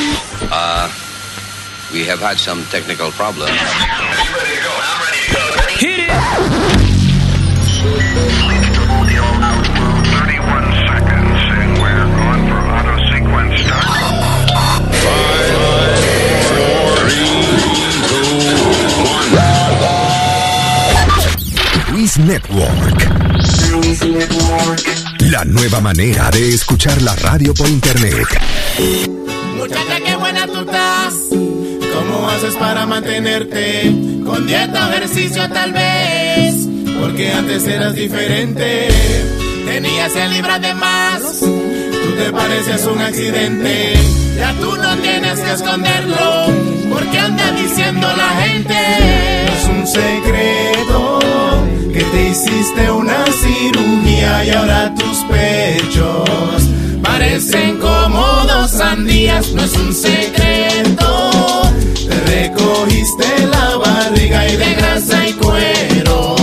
Uh, we have had some technical problems. Hit it! Luis Network. La nueva manera de escuchar la radio por internet. Muchacha, qué buena tú estás. ¿Cómo haces para mantenerte? Con dieta, ejercicio tal vez. Porque antes eras diferente. Tenías 100 libras de más. Tú te pareces un accidente. Ya tú no tienes que esconderlo. Porque anda diciendo la gente. Es un secreto que te hiciste una cirugía y ahora tus pechos parecen como dos sandías. No es un secreto. Te recogiste la barriga y de grasa y cuero.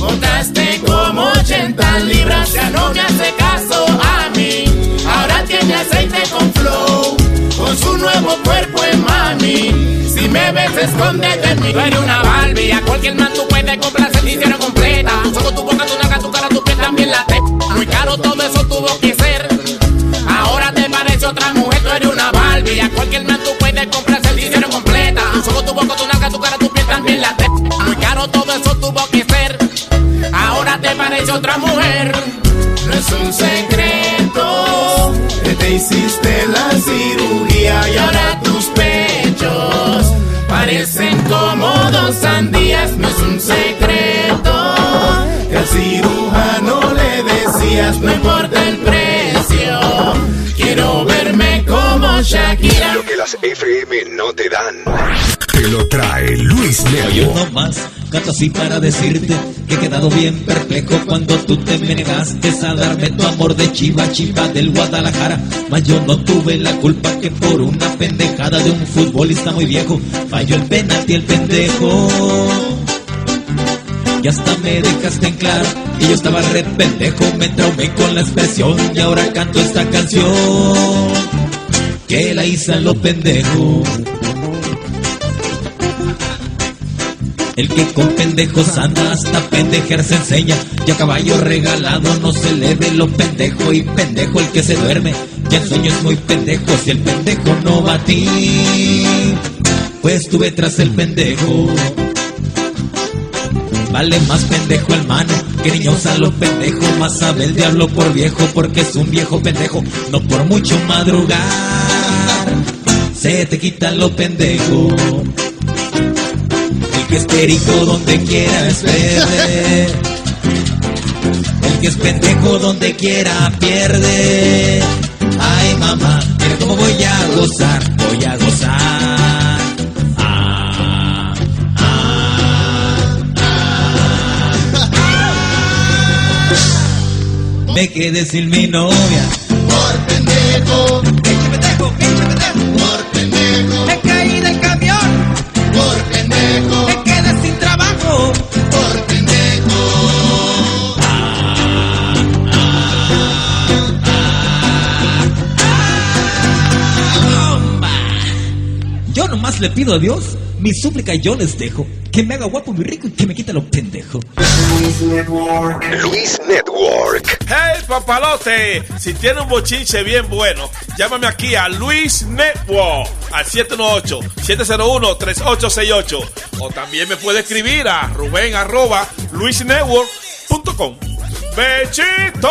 Botaste como 80 libras. Ya no me hace caso a mí. Ahora tiene aceite con flow. Con su nuevo cuerpo en mami. Si me ves, escóndete en mí. Tú eres una Barbie. A cualquier man tú puedes comprar servicio completa. Solo tu boca, tu naca, tu cara, tu piel también la te. Muy caro todo eso tuvo que ser. Otra mujer, tú eres una Barbie. A cualquier man tú puedes comprar servicio completa. Solo tu boca, tu naca, tu cara, tu piel también la te. Muy caro todo eso tuvo que ser. Ahora te parece otra mujer. No es un secreto que te hiciste la cirugía y ahora tus pechos parecen como dos sandías. No es un secreto que al cirujano le decías no importa el precio. Shakira. Lo que las FM no te dan. Te lo trae Luis Yo Network. no más canto así para decirte que he quedado bien perplejo cuando tú te me negaste a darme tu amor de chiva chiva del Guadalajara. Mas yo no tuve la culpa que por una pendejada de un futbolista muy viejo falló el penalti el pendejo. Y hasta me dejaste en claro y yo estaba re pendejo, me traumé con la expresión y ahora canto esta canción que la hice a lo pendejo. El que con pendejos anda hasta pendejer se enseña. Y a caballo regalado no se le ve lo pendejo. Y pendejo el que se duerme. Y el sueño es muy pendejo si el pendejo no va a ti. Pues estuve tras el pendejo. Vale más pendejo el mano que niños a lo pendejo. Más sabe el diablo por viejo porque es un viejo pendejo. No por mucho madrugar. Se te quita lo pendejo. El que es perico donde quiera es verde. El que es pendejo donde quiera pierde. Ay mamá, mira cómo voy a gozar, voy a gozar. Me quedé sin mi novia. Por pendejo, pendejo. Me quedé sin trabajo. Por pendejo. Bomba. Yo nomás le pido a Dios, mi súplica yo les dejo, que me haga guapo, muy rico y que me quite lo pendejo. Luis Network. Hey papalote, si tiene un bochinche bien bueno, llámame aquí a Luis Network al 718-701-3868 o también me puede escribir a Rubén arroba luisnetwork.com. ¡Bechito!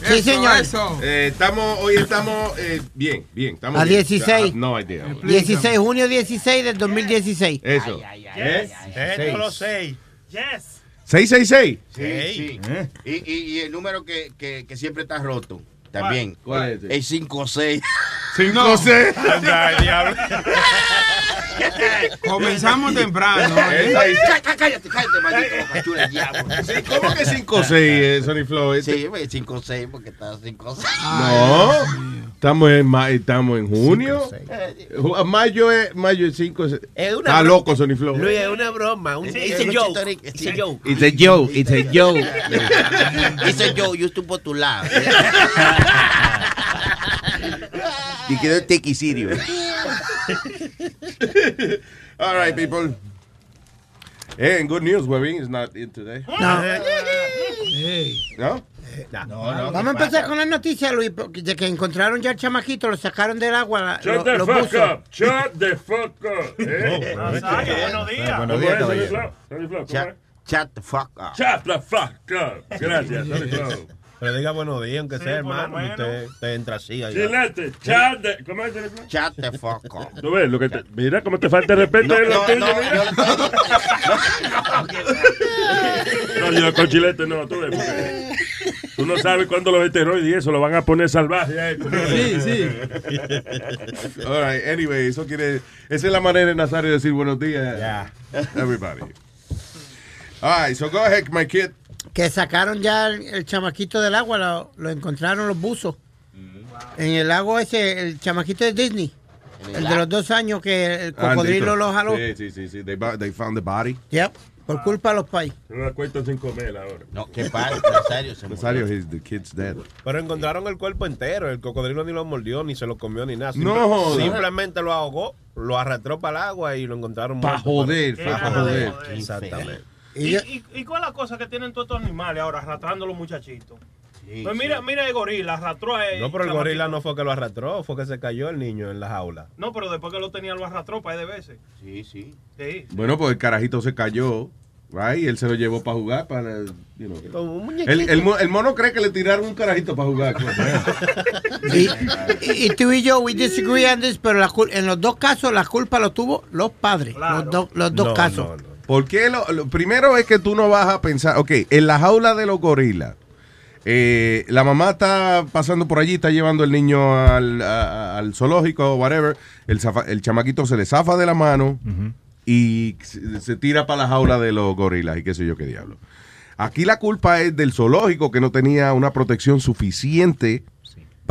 Sí, señor. Eh, estamos, hoy estamos eh, bien, bien. Estamos A bien. 16. No idea. 16, junio 16 del 2016. Eso. Yes. ¿Eh? Eh, no lo sé. Yes. ¿666? Sí, sí. ¿Eh? Y, y, y el número que, que, que siempre está roto. También. ¿Cuál es? El 56. 56. Anda, diablo. Comenzamos temprano. ¿eh? Cállate, cállate, cállate, maldito diablo. ¿Cómo que 56, eh, Sony Flow? Este- Sí, 5-6 porque está 5-6. No, estamos en, ma- estamos en junio. Ju- Mayo es, mayo es 5. Es una Está broma. loco, Sony Flow. Luis, es una broma. Un, it's a joke. It's a joke. It's a joke, it's a joke. Dice yo, yo estoy por tu lado. Y quedó el tequicidio. All right, people. Hey, and good news, Webin is not in today. No. ¿No? Vamos a empezar con la noticia, Luis, de que encontraron ya el chamaquito, lo sacaron del agua. Shut lo- the fuck up. Shut the fuck up. ¿eh? Buenos días. ¿Cómo Buenos días, chat the fuck up. Shut the fuck up. Gracias. Pero diga buenos días, aunque sea, por lo hermano. Usted, usted entra así. allá. Chilete, chat the... ¿Cómo es, Sonny Flow? Chat the fuck up. ¿Tú ves lo que te... Mira cómo te falta el respeto No, no, no. No, yo con chilete no, tú ves. porque Tú no sabes cuándo los esteroides y eso lo van a poner salvaje. a esto. Sí, sí. All right, anyway, eso quiere. Esa es la manera de Nazario de decir buenos días. Everybody. All right, so go ahead, my kid. Que sacaron ya el, el chamaquito del agua, lo, lo encontraron los buzos. En el lago ese, el chamaquito de Disney. El de los dos años que el cocodrilo Andito. lo jaló. Sí, sí, sí. sí. They, found the body. Yep, por culpa de los pais. No la cuento sin comer ahora. No, ¿qué pasa? Nazario se Nazario, his, the kid's dead. Pero encontraron el cuerpo entero. El cocodrilo ni lo mordió, ni se lo comió, ni nada. No, Simple- joder. Simplemente lo ahogó, lo arrastró para el agua y lo encontraron Pa' muerto. joder, Qué pa' gana de joder. Exactamente. ¿Y, y, y cuál es la cosa que tienen todos estos animales ahora arrastrando a los muchachitos? pues mira, mira el gorila, arrastró a No, pero el gorila no fue que lo arrastró, fue que se cayó el niño en la jaula. No, pero después que lo tenía lo arrastró para de veces. Sí, sí. Sí. Bueno, pues el carajito se cayó. Right, y él se lo llevó para jugar. Para, you know. Como un muñequito. el, el, el mono cree que le tiraron un carajito para jugar. Y, y- y tú y yo, we disagree on this, pero la en los dos casos la culpa lo tuvo los padres. Los, do- los dos casos. ¿Por qué? Lo, lo primero es que tú no vas a pensar, ok, en la jaula de los gorilas, eh, la mamá está pasando por allí, está llevando el niño al, a- al zoológico o whatever, el, zafa- el chamaquito se le zafa de la mano y se, se tira para la jaula de los gorilas y qué sé yo qué diablo. Aquí la culpa es del zoológico que no tenía una protección suficiente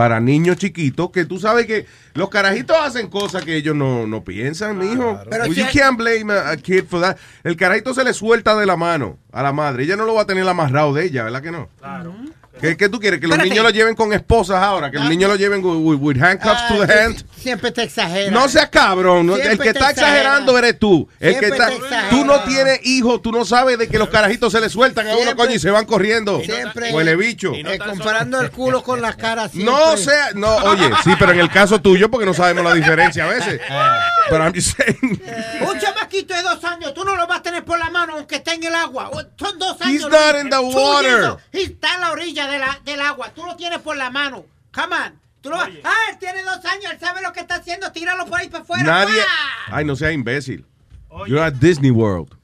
para niños chiquitos, que tú sabes que los carajitos hacen cosas que ellos no, no piensan, mijo. Pero you si- can't blame a, a kid for that. El carajito se le suelta de la mano a la madre. Ella no lo va a tener amarrado de ella, ¿verdad que no? Claro. ¿Qué, qué tú quieres? Que los Espérate. niños lo lleven con esposas ahora, que los niños lo lleven with, handcuffs to the Ah, hand. Siempre te exageras. No seas cabrón. no, Siempre el que está exagerando eres tú. El que está, tú no tienes hijos, tú no sabes de que los carajitos se le sueltan a uno, coño, y se van corriendo. Siempre. Huele bicho. Eh, comparando el culo con la cara. No sea, no, oye, sí, pero en el caso tuyo, porque no sabemos la diferencia a veces. Ah. Pero I'm just saying. Un chamaquito de dos años, tú no lo vas a tener por la mano aunque esté en el agua. Son dos años. He's not in the water. está en la orilla de la, del agua. Tú lo tienes por la mano. Come on. Tú lo vas- ah, él tiene dos años, él sabe lo que está haciendo. Tíralo por ahí para afuera. Nadie. ¡Ah! Ay, no sea imbécil. You're at Disney World.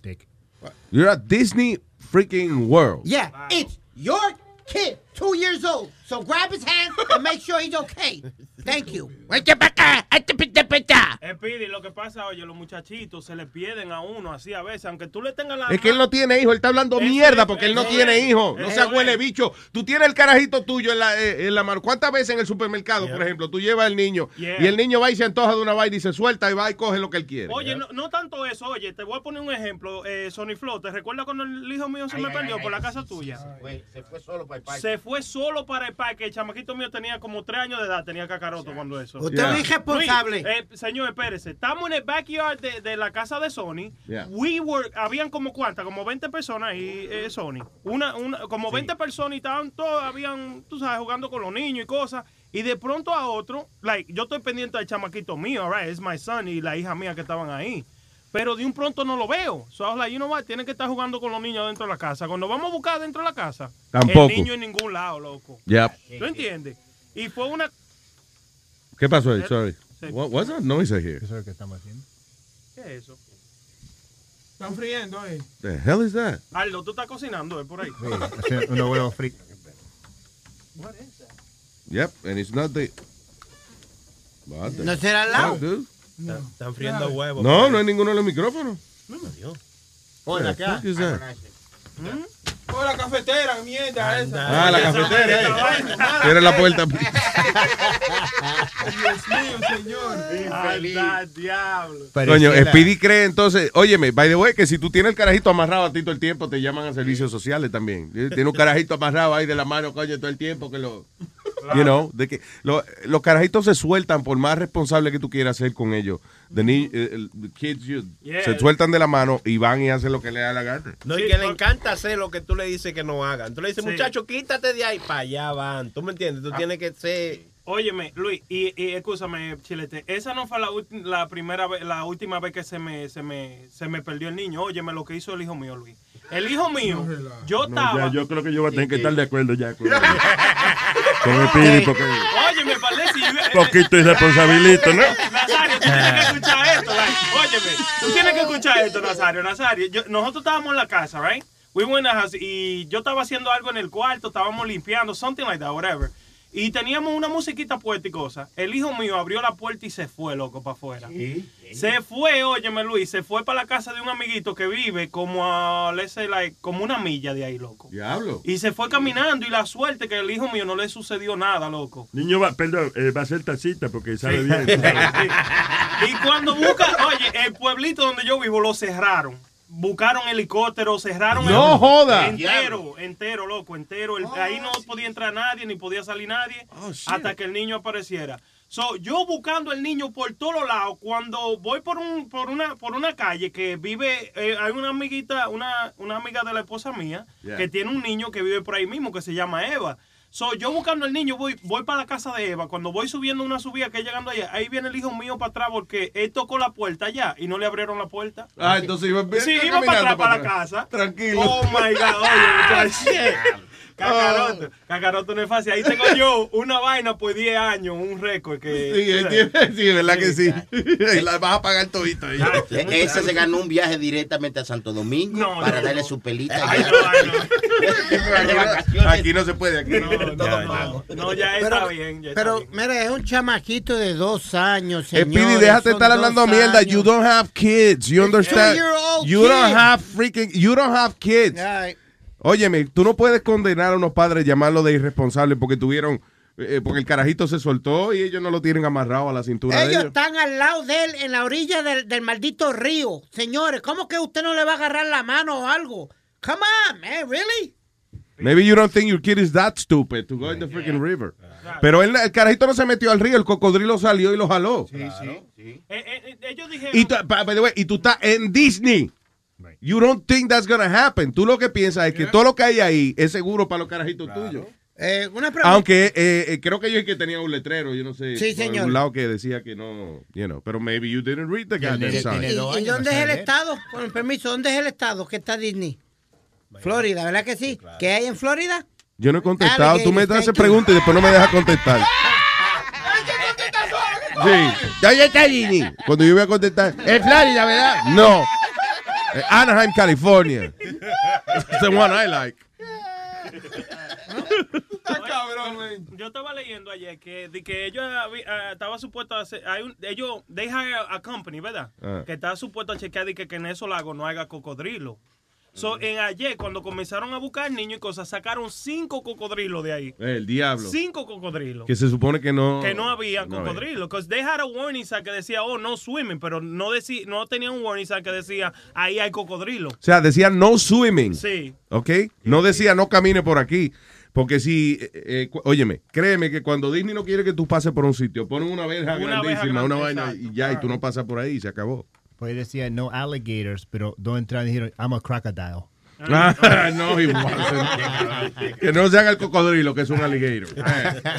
You're at Disney freaking World. Yeah, it's your kid, two years old. So grab his hand and make sure he's okay. Thank you. Speedy, lo que pasa, oye, los muchachitos se le pierden a uno así a veces, aunque tú le tengas la Es que él no tiene hijo, él está hablando mierda porque él no tiene es, hijo. No se huele bicho. Tú tienes el carajito tuyo en la, eh, en la mano. ¿Cuántas veces en el supermercado, por ejemplo, tú llevas al niño Yeah. y el niño va y se antoja de una vaina y se suelta y va y coge lo que él quiere? Oye, no, no tanto eso, oye, te voy a poner un ejemplo, eh, Sony Flow, ¿te recuerdas cuando el hijo mío se me perdió por la casa tuya? Se fue solo para el parque. Se fue solo para el parque. El chamaquito mío tenía como tres años de edad, tenía cuando eso. Usted es un irresponsable. Luis, eh, señor, espérese. Estamos en el backyard de, de la casa de Sony. Yeah. We were, habían como cuántas, como 20 personas ahí, eh, Sony. Una, una, como 20 personas y estaban todos, habían, tú sabes, jugando con los niños y cosas. Y de pronto a otro, like, yo estoy pendiente del chamaquito mío, right, es my son y la hija mía que estaban ahí. Pero de un pronto no lo veo. So I was like, you know what, tienen que estar jugando con los niños dentro de la casa. Cuando vamos a buscar dentro de la casa, Tampoco. el niño en ningún lado, loco. Yep. ¿Tú entiendes? Y fue una... ¿Qué pasó ahí? Sorry. sí. What, what's that noise I hear? Eso es lo que estamos haciendo. ¿Qué es eso? Están friendo ahí. The hell is that? Aldo, tú estás cocinando eh, por ahí. unos huevos fritos. Yep, and it's not the... What the ¿No será al lado? fuck, dude? Están friendo huevos. No, no hay ninguno en los micrófonos. Oh, What the fuck is that? Oh, la cafetera, mierda esa. Ah, la cafetera, eh. Cierra la puerta. Dios mío, señor. Anda, diablo. Coño, Speedy cree entonces, óyeme, by the way, que si tú tienes el carajito amarrado a ti todo el tiempo, te llaman a servicios sociales también. Tiene un carajito amarrado ahí de la mano, coño, todo el tiempo que lo... You know, de que lo- los carajitos se sueltan por más responsable que tú quieras ser con ellos. The, ni- eh, el- the kids, you- Yeah. se sueltan de la mano y van y hacen lo que le da la gana. No, y que le encanta hacer lo que tú le dices que no hagan. Tú le dices, Sí. muchacho, quítate de ahí, para allá van. ¿Tú me entiendes? Tú tienes que ser... Óyeme, Luis, y, y escúchame, Chilete, esa no fue la, la primera vez, la última vez que se me, se me, se me perdió el niño. Óyeme lo que hizo el hijo mío, Luis. El hijo mío, yo No, estaba. ya, yo creo que yo voy a tener que estar de acuerdo ya con, con el Pidi, porque Óyeme, parece. un poquito irresponsabilito, ¿no? Nazario, tú tienes que escuchar esto, like, óyeme, tú tienes que escuchar esto, Nazario, Nazario. yo- nosotros estábamos en la casa, right? We went in the house y yo estaba haciendo algo en el cuarto, estábamos limpiando, something like that, whatever. Y teníamos una musiquita puesta y cosa. El hijo mío abrió la puerta y se fue, loco, para afuera. Se fue, óyeme, Luis, se fue para la casa de un amiguito que vive como a, let's say, like, como una milla de ahí, loco. Diablo. Y se fue caminando y la suerte que el hijo mío no le sucedió nada, loco. Niño va, perdón, eh, va a ser tacita porque sabe bien. Y cuando busca, oye, el pueblito donde yo vivo lo cerraron. Buscaron helicóptero, cerraron No el- joda. Entero, entero, loco, entero. El- ahí no podía entrar nadie, ni podía salir nadie hasta que el niño apareciera. So, yo buscando el niño por todos lados, cuando voy por un, por una, por una calle que vive, eh, hay una amiguita, una, una amiga de la esposa mía, Yeah. que tiene un niño que vive por ahí mismo, que se llama Eva. So, yo buscando al niño, voy, voy para la casa de Eva. Cuando voy subiendo una subida que llegando allá, ahí viene el hijo mío para atrás porque él tocó la puerta allá y no le abrieron la puerta. Ah, entonces iba, Sí, iba para atrás, para la casa. Tranquilo. Oh my God, oye, muchacho. Cacaroto, cacaroto no es fácil. Ahí tengo yo una vaina por 10 años, un récord que. Sí, él tiene- sí, verdad que sí. Y la vas a pagar todito. ahí. E- Ese se ganó un viaje directamente a Santo Domingo para darle su pelita. Aquí no se puede. Aquí no. No, ya está bien. ya está Pero, bien. mira, es un chamaquito de dos años, señor. Speedy, déjate estar hablando mierda. You don't have kids. You understand? You don't have freaking. You don't have kids. Óyeme, tú no puedes condenar a unos padres, llamarlos de irresponsables porque tuvieron. eh, porque el carajito se soltó y ellos no lo tienen amarrado a la cintura de Ellos ellos. están al lado de él, en la orilla del, del maldito río. Señores, ¿cómo que usted no le va a agarrar la mano o algo? Come on, man, really? Maybe you don't think your kid is that stupid to go in the freaking river. Pero él- el carajito no se metió al río, el cocodrilo salió y lo jaló. Eh, eh, eh, ellos dijeron. Y, tú, by the way, y tú estás en Disney. You don't think that's gonna happen. Tú lo que piensas es que todo lo que hay ahí es seguro para los carajitos tuyos. Eh, una pregunta. Aunque eh, eh, creo que yo que tenía un letrero, yo no sé, Sí, por señor. algún lado que decía que no, you know, pero maybe you didn't read the goddamn sign. ¿Y, y dónde es el estado? Con permiso, ¿dónde es el estado que está Disney? Florida, ¿verdad que sí? ¿Qué hay en Florida? Yo no he contestado, tú me haces preguntas y después no me dejas contestar. Sí. ¿Dónde está Disney? Cuando yo voy a contestar, es Florida, ¿verdad? No. Eh, Anaheim, California. It's the one I like. Yo estaba leyendo ayer que, de que ellos ah, estaba supuesto a hacer, hay un, ellos, they hire a company, ¿verdad? Ah. Que está supuesto a chequear de que, que en esos lagos no haya cocodrilo. So, en ayer, cuando comenzaron a buscar niños y cosas, sacaron cinco cocodrilos de ahí. El diablo. Cinco cocodrilos. Que se supone que no. que no había no cocodrilos. Because they had a warning sign que decía, oh, no swimming, pero no, decía, no tenía un warning sign que decía, ahí hay cocodrilo. O sea, decía no swimming. Sí. ¿Ok? No decía no camine por aquí. Porque si, eh, eh, óyeme, créeme que cuando Disney no quiere que tú pases por un sitio, ponen una verja Una verja grandísima, una vaina, y ya, y tú no pasas por ahí y se acabó. Pues decía no alligators, pero dos entraron y dijeron, I'm a crocodile. Ah, no, igual. que no se haga el cocodrilo, que es un alligator.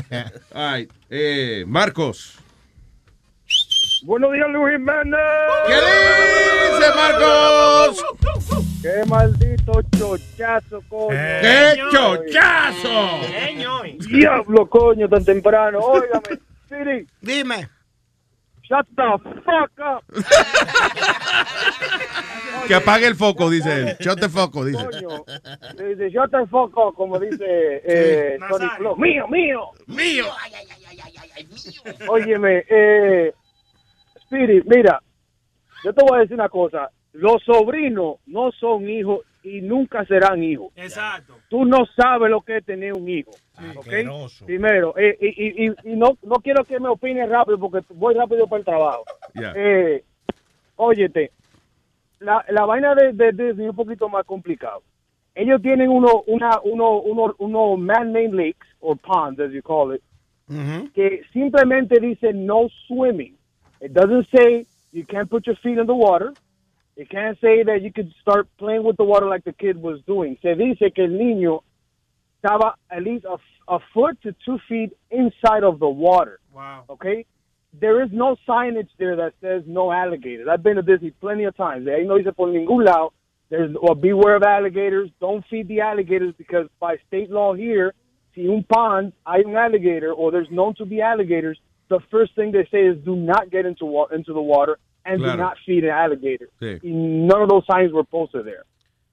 Eh. Ay, eh, Marcos. Buenos días, Luis Jiménez. ¿Qué dice, Marcos? Qué maldito chochazo, coño. ¡Qué chochazo! Diablo, coño, tan temprano. Óigame, Siri. Dime. Shut the fuck up. Que apague el foco, dice él. Shut the foco, dice. Coño, dice, shut the fuck up, como dice eh, Tony Flo. Mío, mío. Mío. Óyeme, eh, Spirit, mira, yo te voy a decir una cosa. Los sobrinos no son hijos y nunca serán hijos. Exacto. Tú no sabes lo que es tener un hijo. ¿ok? Primero, eh, y, y, y- y no, no quiero que me opine rápido porque voy rápido para el trabajo. Yeah. Eh, óyete, la, la vaina de, de Disney es un poquito más complicado. Ellos tienen uno, una, uno, uno, uno man-made lakes, or ponds, as you call it, que simplemente dice no swimming. It doesn't say you can't put your feet in the water. It can't say that you could start playing with the water like the kid was doing. Se dice que el niño estaba at least a, a foot to two feet inside of the water. Wow. Okay? There is no signage there that says no alligators. I've been to Disney plenty of times. Ahí no dice por ningún lado. There's or beware of alligators. Don't feed the alligators because by state law here, si un pond hay un alligator or there's known to be alligators, the first thing they say is do not get into wa- into the water and Claro. do not feed an alligator. Sí. None of those signs were posted there.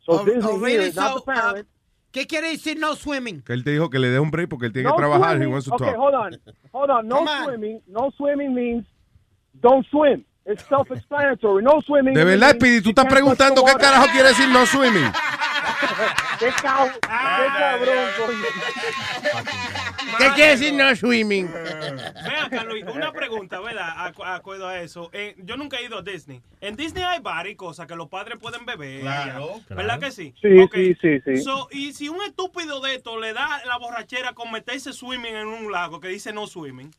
So Oh, Disney oh, here is not So, the parent. ¿Qué quiere decir no swimming? Que él te dijo que le dé un break porque él tiene No que trabajar. He swimming. wants to okay, talk. hold on. Hold on. No on. swimming. No swimming means don't swim. It's self-explanatory. No swimming. De verdad, Speedy, tú estás preguntando qué carajo quiere decir no swimming. Qué, cab- qué cabrón, coño. ¿Qué quiere decir no swimming? Ve acá, Luis, una pregunta, ¿verdad? Acuerdo a eso. Eh, yo nunca he ido a Disney. En Disney hay bar y cosas que los padres pueden beber. Claro. ¿Verdad que sí? Sí, sí, sí, sí. So, y si un estúpido de esto le da la borrachera con meterse swimming en un lago que dice no swimming.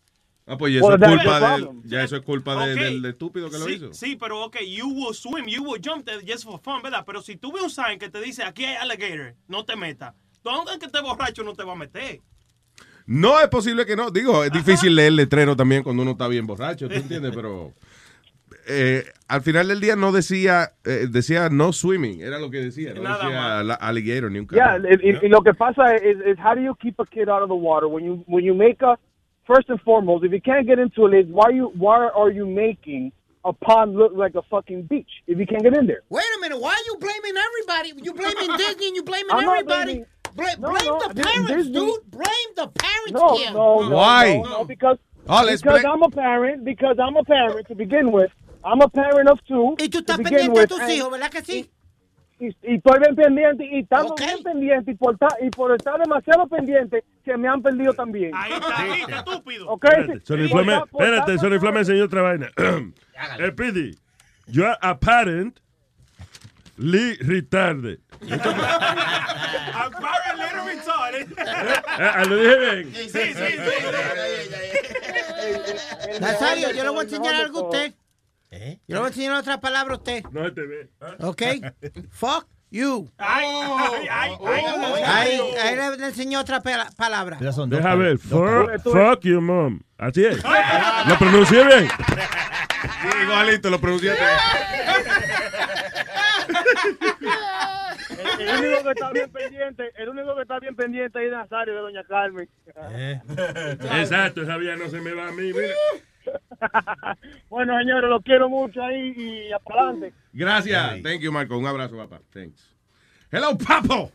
Ah, pues y eso Well, es culpa the de problem. Ya eso es culpa del, del estúpido que lo hizo. Sí, pero ok, you will swim, you will jump there just for fun, ¿verdad? Pero si tú ves un sign que te dice aquí hay alligator, no te metas. Tú aunque que estés borracho no te va a meter. No es posible que no. Digo, es difícil leer letrero también cuando uno está bien borracho, ¿tú entiendes? Pero eh, al final del día no decía eh, decía no swimming, era lo que decía. No Nada decía más. la- alligator ni un Yeah, carajo. y, y- y lo que pasa is, is how do you keep a kid out of the water when you when you make a first and foremost if you can't get into it why you why are you making a pond look like a fucking beach if you can't get in there? Wait a minute. Why are you blaming everybody? You blaming Disney and you blaming I'm not everybody. blaming- Bla- No, blame no, the parents, dude. Blame the parents No, here. no, no, Why? No, no, because Oh, because I'm a parent because I'm a parent to begin with. I'm a parent of two. Y tú estás to begin pendiente de with, tus and- hijos, ¿verdad que sí? y, y estoy bien pendiente y estando Ok. bien pendiente y por, y por estar demasiado pendiente se me han perdido también. Ahí está, ahí está, estúpido. ¿Ok? Espérate, Sí, Sony por Flame, ta- por espérate, estar- Sony Flame enseñó otra vaina. El Pidi, you are a parent, Lee retarded. I'm very little retarded. Ah, lo dije bien. Sí, sí, sí. Nazario, yo le voy a enseñar algo a usted. Yo le voy a enseñar otra palabra a usted. No se te ve. ¿Ok? Fuck you. Ay, ay, ay, ay, Ahí, le, le enseñó otra palabra. Deja ver. Fuck, fuck you, mom. Así es. ¿Lo pronuncié bien? Sí, igualito, lo pronunciaste. El, el único que está bien pendiente, el único que está bien pendiente es Nazario de Doña Carmen. Exacto, esa vía no se me va a mí. Mira. bueno, señores, los quiero mucho ahí y para adelante. Gracias. Thank you, Marco. Un abrazo, papá. Thanks. Hello, Papo.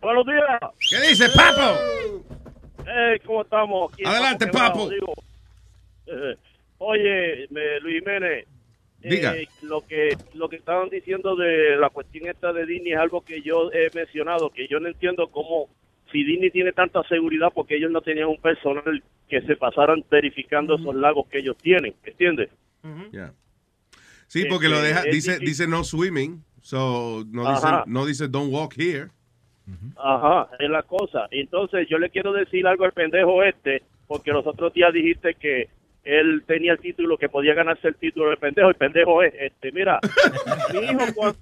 Buenos días. ¿Qué dice, Papo? Hey, ¿cómo estamos? Aquí Adelante, papo. digo. Eh, oye, me- Luis Jiménez, eh, lo que lo que estaban diciendo de la cuestión esta de Disney es algo que yo he mencionado, que yo no entiendo cómo si Disney tiene tanta seguridad porque ellos no tenían un personal que se pasaran verificando esos lagos que ellos tienen, ¿entiendes? Yeah. Sí, porque lo Este, deja, dice, difícil. dice no swimming, so no dice, no dice don't walk here. Ajá, es la cosa. Entonces yo le quiero decir algo al pendejo este, porque los otros días dijiste que él tenía el título, que podía ganarse el título de pendejo. El pendejo es, este, mira, mi hijo, cua-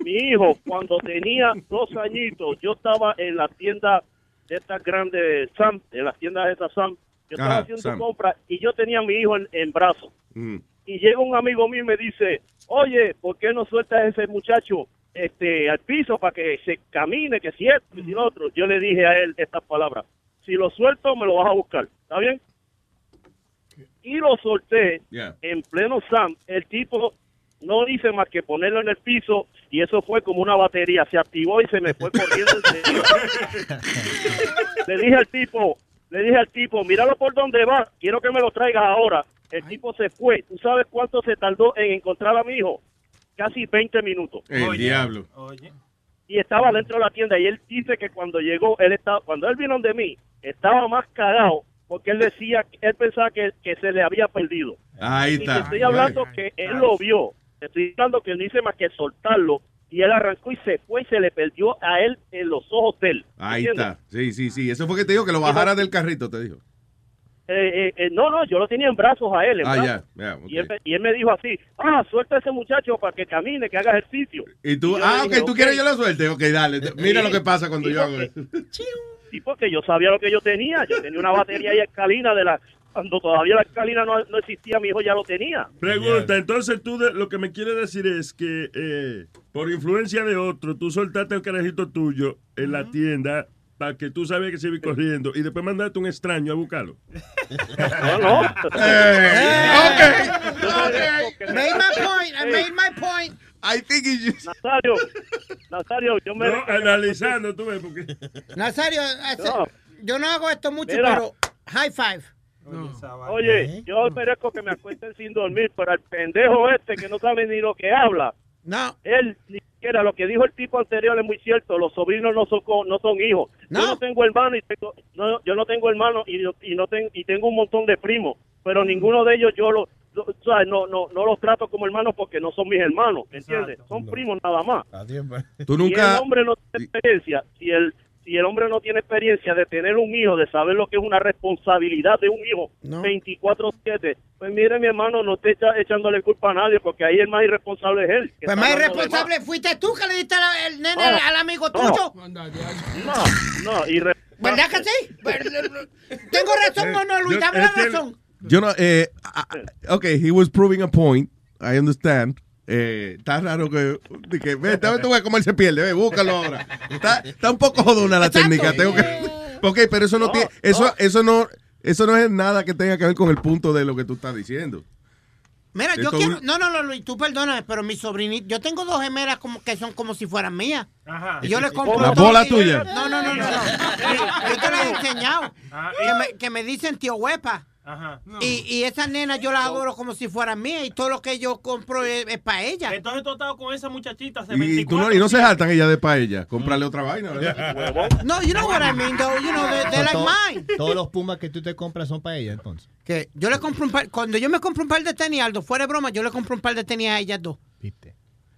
mi hijo cuando tenía dos añitos, yo estaba en la tienda de estas grandes Sam, en las tiendas de estas Sam, yo estaba Ajá, haciendo compras y yo tenía a mi hijo en, en brazos Mm. y llega un amigo mío y me dice, oye, ¿por qué no sueltas a ese muchacho este, al piso para que se camine, que si esto y si lo otro? Yo le dije a él estas palabras, si lo suelto me lo vas a buscar, ¿está bien? Y lo solté Yeah. en pleno SAM. El tipo no hice más que ponerlo en el piso y eso fue como una batería. Se activó y se me fue corriendo. le dije al tipo, le dije al tipo, míralo por donde va, quiero que me lo traigas ahora. El tipo se fue. ¿Tú sabes cuánto se tardó en encontrar a mi hijo? Casi 20 minutos. El diablo. Y estaba dentro de la tienda y él dice que cuando llegó, él estaba, cuando él vino de mí, estaba más cagado porque él decía, él pensaba que, que se le había perdido. Ahí Y está. estoy hablando que él lo vio. Estoy hablando que no hice más que soltarlo. Y él arrancó y se fue y se le perdió a él en los ojos de él. Ahí está. Sí, sí, sí. Eso fue que te dijo que lo bajara del carrito, te dijo. Eh, eh, eh, no, no, yo lo tenía en brazos a él. en Ah, ya. brazos. ok. y, él, me- y él me dijo así, ah, suelta a ese muchacho para que camine, que haga ejercicio. Y tú, ah, ok, dije, tú ok. quieres yo la suerte. Ok, dale. Mira lo que pasa cuando yo hago eso. Sí, porque yo sabía lo que yo tenía. Yo tenía una batería y escalina de la... Cuando todavía la escalina no, no existía, mi hijo ya lo tenía. Pregunta, entonces tú de- lo que me quieres decir es que eh, por influencia de otro, tú soltaste el carajito tuyo en la tienda para que tú sabías que se iba corriendo y después mandaste un extraño a buscarlo. No, no. Made my point. I made my point. I think it's Nazario, Nazario, yo me... No, analizando, tú ves, porque... Nazario, hace- No. yo no hago esto mucho, Mira. pero high five. Oye, yo merezco que me acuesten sin dormir, pero el pendejo este que no sabe ni lo que habla, no. él ni siquiera lo que dijo el tipo anterior es muy cierto, los sobrinos no son co- no son hijos. No. Yo no tengo hermano y tengo no, yo no tengo hermano y, no- y no tengo y tengo un montón de primos, pero ninguno de ellos yo lo, lo- o sea, no, no, no los trato como hermanos porque no son mis hermanos, ¿entiendes? Son primos nada más. Tú Si nunca. el hombre no tiene experiencia, si el si el hombre no tiene experiencia de tener un hijo, de saber lo que es una responsabilidad de un hijo 24/7, pues mire mi hermano, no esté echa- echándole culpa a nadie, porque ahí el más irresponsable es él. que Pues está más irresponsable fuiste tú que le diste la- el nene No. al, al amigo No. tuyo. No, no, irre- ¿Verdad que sí? ¿Tengo razón o no, Luis? Yo- Dame la razón. Yo no, eh, ah, ah, ok, he was proving a point. I understand. Eh, está raro que, que ve, tú tú ves cómo él se pierde, ve, búscalo ahora. Está, está un poco jodona la técnica, tengo que, ok, pero eso no, tiene, eso, eso no, eso no es nada que tenga que ver con el punto de lo que tú estás diciendo. Mira, yo quiero. No, no, no, Luis, tú perdóname, pero mi sobrinita. Yo tengo dos gemelas como que son como si fueran mías. Ajá. Y yo les compro. ¿La todo- bola y- tuya? No, no, no, no. no. Yo te las he enseñado. Ah, Que me, que me dicen tío huepa. Ajá. Y, y esas nenas yo las adoro como si fueran mías y todo lo que yo compro es, para ellas. Entonces tú has estado con esa muchachita hace Y, 24 tú no, y no se días. jaltan ella de paella, comprarle otra vaina, ¿verdad? No, you know what I mean, though. You know, they, like mine. Todos los pumas que tú te compras son para ella, entonces. Que yo le compro un par, cuando yo me compro un par de tenis, Aldo, fuera de broma, yo le compro un par de tenis a ellas dos.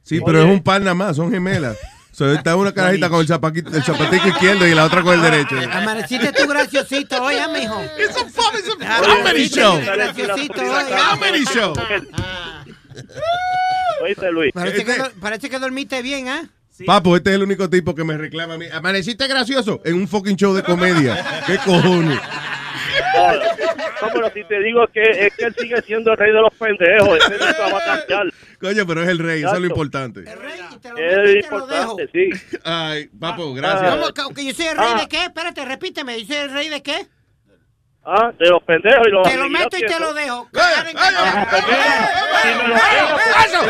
Sí, pero es un par nada más, son gemelas. So, está una carajita con el zapatico, el zapatico izquierdo y la otra con el derecho. Amaneciste tú graciosito hoy, ¿eh, mijo? It's a fun, it's a comedy show. Graciosito hoy. Comedy show. Oíste, Luis. Parece que, do- parece que dormiste bien, ¿eh? Papo, este es el único tipo que me reclama a mí. ¿Amaneciste gracioso? En un fucking show de comedia. ¿Qué cojones? No, pero si te digo que es que él sigue siendo el rey de los pendejos, ese nunca va a cambiar. Coño, pero es el rey, eso es lo Exacto. importante. Es importante, sí. Ay, papo, gracias. ¿Cómo que- yo soy el rey Ah. de qué? Espérate, repíteme. ¿Yo soy el rey de qué? Ah, de los pendejos y los Te lo meto y te lo dejo. Ah, pues lo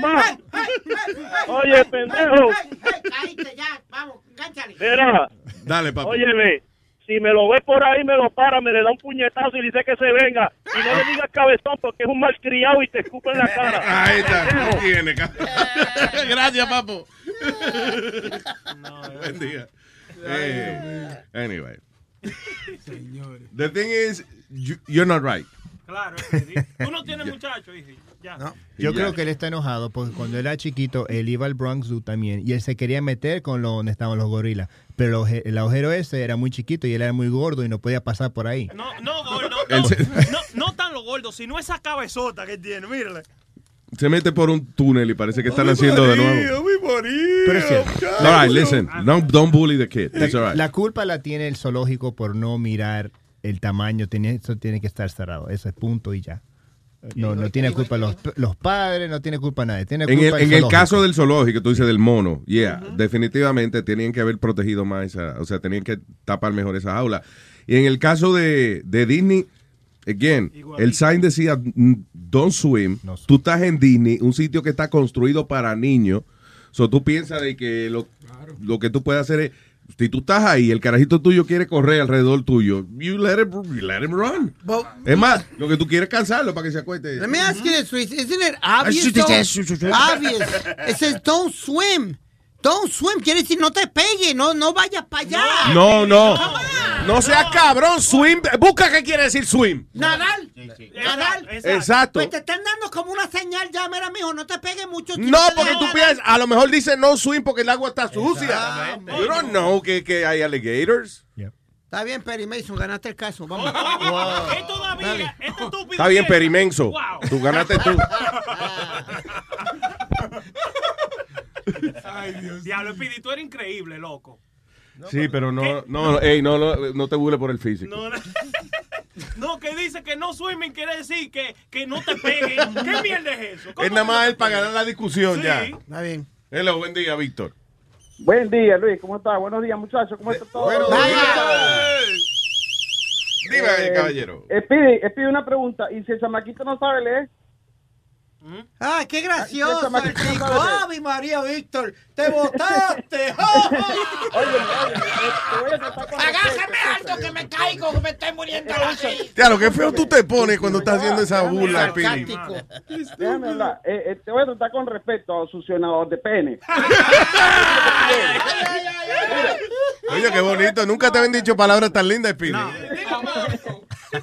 pues, Oye, pendejo. Caíste ya, vamos, enganchale. Mira, Dale, papo. óyeme, si me lo ves por ahí, me lo para, me le da un puñetazo y le dice que se venga. Y no le digas cabezón porque es un malcriado y te escupe en la cara. Ahí está. Tiene. Gracias, papo. Buen día. Eh, anyway. The thing is, you- you're not right. Claro, es que sí. tú no tienes muchacho, hijo. Ya. Yo Ya. creo que él está enojado porque cuando él era chiquito, él iba al Bronx Zoo también y él se quería meter con lo, donde estaban los gorilas. Pero el agujero ese era muy chiquito y él era muy gordo y no podía pasar por ahí. No, no, gordo, no, no, no tan lo gordo, sino esa cabezota que tiene, mírale. Se mete por un túnel y parece que están haciendo de nuevo. Pero es cierto. All right, listen. Don't, don't bully the kid. It's all right. La culpa la tiene el zoológico por no mirar el tamaño. Tiene, eso tiene que estar cerrado. Ese es punto y ya. No, no tiene culpa los, los padres, no tiene culpa nadie. Tiene En el, culpa en el caso del zoológico, tú dices del mono, yeah, definitivamente tenían que haber protegido más esa, o sea, tenían que tapar mejor esa jaula. Y en el caso de, de Disney, again, el sign decía mm, don't swim. Tú estás en Disney, un sitio que está construido para niños. So tú piensas de que lo, lo que tú puedes hacer es si tú estás ahí, el carajito tuyo quiere correr alrededor tuyo, you let him, you let him run. es más, lo que tú quieres es cansarlo para que se acueste. Let me ask you this, Luis. Isn't it obvious? obvious. It says don't swim. Don't swim. Quiere decir no te pegue, no, no vayas para allá. No, no. No seas cabrón, swim. Busca qué quiere decir swim. Nadar. Nadar. Exacto. Pues te están dando como una señal ya, mira, mijo, no te pegue mucho. si No, porque tú piensas, a lo mejor dice no swim porque el agua está sucia. You don't know que, que hay alligators. Está bien, Perry Mason, ganaste el caso. Vamos. Es todavía, este estúpido. Está bien. Perimenso. Wow. Tú ganaste tú. Ay, Dios. Diablo, Speedy, tú eres increíble, loco. Sí, pero no, no, ey, no, no, no te burles por el físico. No, no. No, que dice que no swimming quiere decir que, que no te peguen. ¿Qué mierda es eso? Es nada más él para ganar la discusión Sí. ya. Está bien. Hello, buen día, Víctor. Buen día, Luis. ¿Cómo estás? Buenos días, muchachos. ¿Cómo está todo? Dime, caballero. Pide, pide una pregunta. ¿Y si el chamaquito no sabe leer? Ay, qué gracioso Ay, qué el chamaquito chico. sabe leer. ¡Ave María, Víctor! ¡Te botaste! Agárrame alto que me caigo, que me estoy muriendo la. Claro, qué feo tú te pones cuando estás haciendo esa burla, Pili. Déjame hablar. Eh, eh, te voy a tratar con respeto, succionador de pene. Oye, qué bonito. Nunca te habían dicho palabras tan lindas, Pili.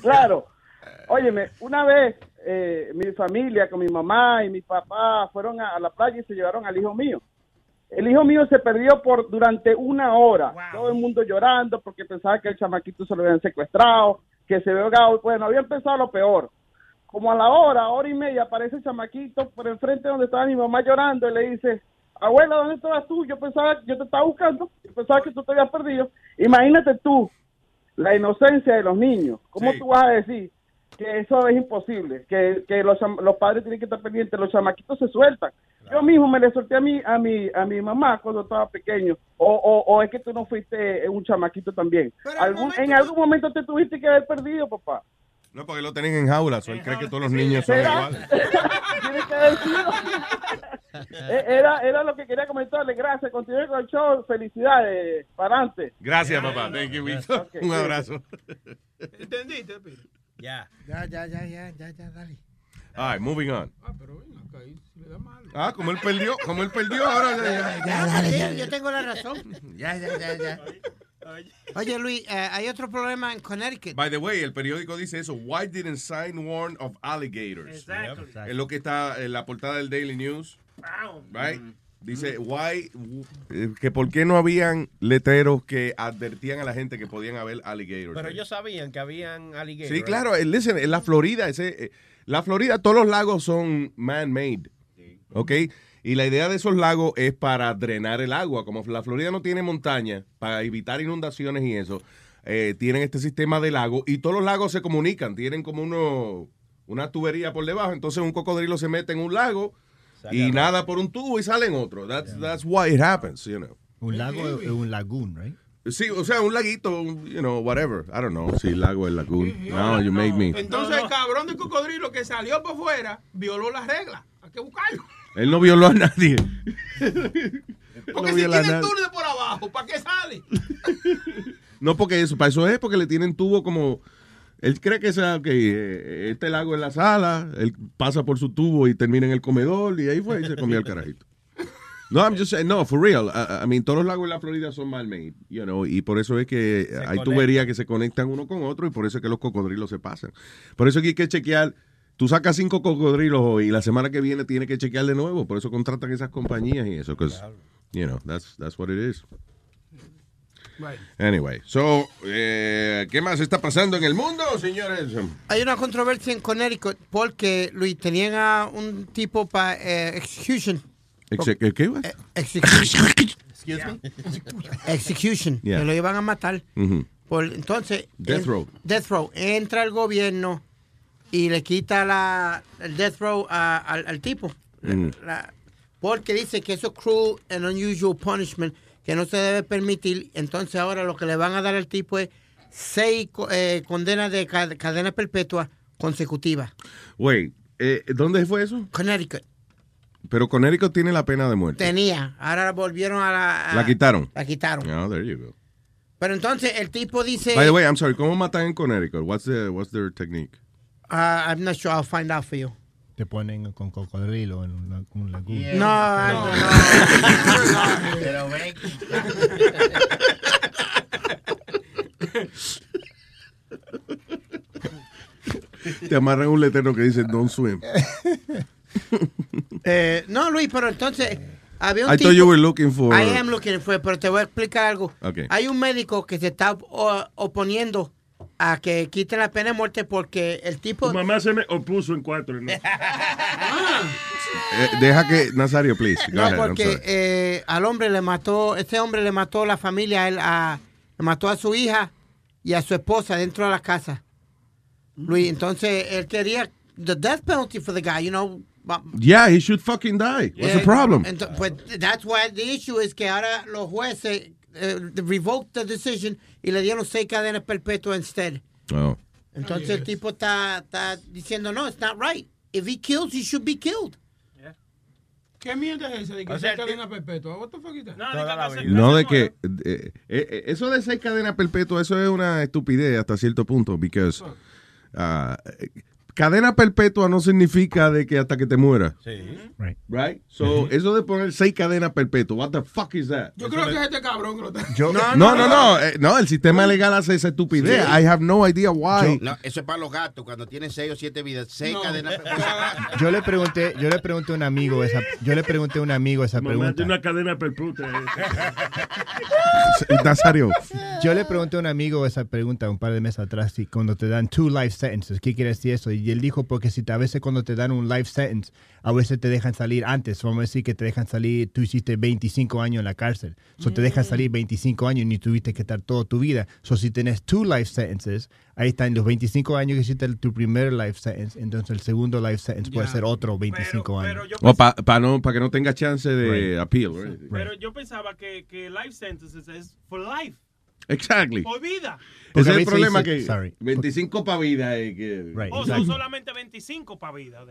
Claro. Óyeme, una vez eh, mi familia con mi mamá y mi papá fueron a, a la playa y se llevaron al hijo mío. El hijo mío se perdió por durante una hora. Todo el mundo llorando porque pensaba que el chamaquito se lo habían secuestrado, que se había ahogado. Bueno, había empezado lo peor. Como a la hora, hora y media, aparece el chamaquito por enfrente donde estaba mi mamá llorando y le dice, abuela, ¿dónde estabas tú? Yo pensaba, yo te estaba buscando, yo pensaba que tú te habías perdido. Imagínate tú, la inocencia de los niños. ¿Cómo tú vas a decir que eso es imposible? Que, que los, los padres tienen que estar pendientes, los chamaquitos se sueltan. Yo mismo me le solté a mi, a mi, a mi mamá cuando estaba pequeño. O, o, o es que tú no fuiste un chamaquito también. Algún, en algún momento te tuviste que haber perdido, papá. No, porque lo tienen en jaula. él cree que todos los niños son iguales. Tienes que haber sido. Eh, Era, era lo que quería comentarle. Gracias. Continúe con el show. Felicidades. Para adelante. Gracias, papá. Thank you, Víctor. Un abrazo. ¿Entendiste? Ya. Ya, ya, ya, ya, ya, ya, dale. All right, moving on. Ah, como él perdió, como él perdió, ahora ya, Ya, dale, ya, yo tengo la razón. Ya, ya, ya, ya. Oye, Luis, eh, hay otro problema en Connecticut. By the way, el periódico dice eso. Why didn't sign warn of alligators? Exactly. Es lo que está en la portada del Daily News. Right? Dice, why, eh, que por qué no habían letreros que advertían a la gente que podían haber alligators. Pero ellos sabían que habían alligators. Sí, claro, eh, listen, en la Florida, ese, eh, la Florida, todos los lagos son man-made, ¿ok? Y la idea de esos lagos es para drenar el agua. Como la Florida no tiene montaña, para evitar inundaciones y eso, eh, tienen este sistema de lago y todos los lagos se comunican, tienen como uno, una tubería por debajo, entonces un cocodrilo se mete en un lago y nada por un tubo y sale en otro. That's, that's why it happens, you know. Un lago es un lagoon, right? Sí, o sea, un laguito, you know, whatever. I don't know si lago es lagoon. No, you make me. Entonces el cabrón de cocodrilo que salió por fuera violó las reglas. Hay que buscarlo. Él no violó a nadie. Porque No si tiene nadie. túnel por abajo, ¿para qué sale? No, porque eso, para eso es porque le tienen tubo como. Él cree que sea que eh, este lago en la sala, él pasa por su tubo y termina en el comedor y ahí fue y se comió el carajito. No, I'm just saying, no, for real. I, I mean, todos los lagos en la Florida son man-made, you know, y por eso es que hay tuberías que se conectan uno con otro y por eso es que los cocodrilos se pasan. Por eso es que hay que chequear. Tú sacas cinco cocodrilos hoy y la semana que viene tiene que chequear de nuevo. Por eso contratan esas compañías y eso, because, you know, that's, that's what it is. Anyway, so, eh, ¿qué más está pasando en el mundo, señores? Hay una controversia en Connecticut porque, Luis, tenían a un tipo para execution. Exe- ¿qué-? Eh, Execution. Excuse me. Execution. Yeah. Que lo iban a matar. Por, entonces. Death en- row. Death row. Entra el gobierno y le quita la, el death row a- al, al tipo. Ujú. La- porque dice que eso es cruel and unusual punishment, que no se debe permitir. Entonces ahora lo que le van a dar al tipo es seis eh, condenas de ca- cadena perpetua consecutiva. Wait, eh, ¿dónde fue eso? Connecticut. Pero Connecticut tiene la pena de muerte. Tenía, ahora volvieron a la... a- La quitaron. La quitaron. Oh, there you go. Pero entonces el tipo dice... By the way, I'm sorry, ¿cómo matan en Connecticut? What's, the, what's their technique? Uh, I'm not sure, I'll find out for you. Te ponen con cocodrilo en una, un laguna. No, no. Pero ven. Te amarran un letrero que dice don't swim. Eh, no, Luis, pero entonces había un I tipo... thought you were looking for- I am looking for, pero te voy a explicar algo. Okay. Hay un médico que se está o- oponiendo a que quiten la pena de muerte porque el tipo... Tu mamá se me opuso en cuatro. ¿no? Eh, deja que, Nazario, please. Go No, ahead, porque eh, al hombre le mató, este hombre le mató la familia, a él, a- le mató a su hija y a su esposa dentro de la casa. Luis, entonces él quería the death penalty for the guy, you know. Yeah, he should fucking die. What's the problem? ento- pues that's why the issue is que ahora los jueces eh, revoked the decision y le dieron seis cadenas perpetuas instead. Oh. Entonces el tipo está, está diciendo no, it's not right. If he kills, he should be killed. ¿Qué mierda es esa de que O sea, sea cadena perpetua? What the fuck is that? No de que eh, eh, eh, eso de seis cadenas perpetuas, eso es una estupidez hasta cierto punto, because eh, cadena perpetua no significa de que hasta que te mueras. Sí. Right. Right? So, eso de poner seis cadenas perpetuas, what the fuck is that? Yo creo que es este cabrón que lo está. No, no, no, eh, no, el sistema legal hace esa estupidez. Sí. I have no idea why. No, eso es para los gatos cuando tienen seis o siete vidas. Seis No. cadenas. Yo le pregunté, yo le pregunté a un amigo esa, yo le pregunté a un amigo esa Mamá pregunta. una cadena perputa. Nazario. Yo le pregunté a un amigo esa pregunta un par de meses atrás, si cuando te dan two life sentences, ¿qué quiere decir eso? Y él dijo, porque si te- a veces cuando te dan un life sentence, a veces te dejan salir antes, vamos a decir que te dejan salir, tú hiciste 25 años en la cárcel, so te dejan salir 25 años y ni tuviste que estar toda tu vida. So si tenés two life sentences, ahí están los 25 años que hiciste el- tu primer life sentence, entonces el segundo life sentence puede ser otro 25 años. O para no, pa que no tenga chance de Right. appeal. right? Pero yo pensaba que, que life sentences es for life. Exactly. Por vida. Ese es el problema dice- que sorry. 25 para vida. eh, que, O son solamente 25 para vida.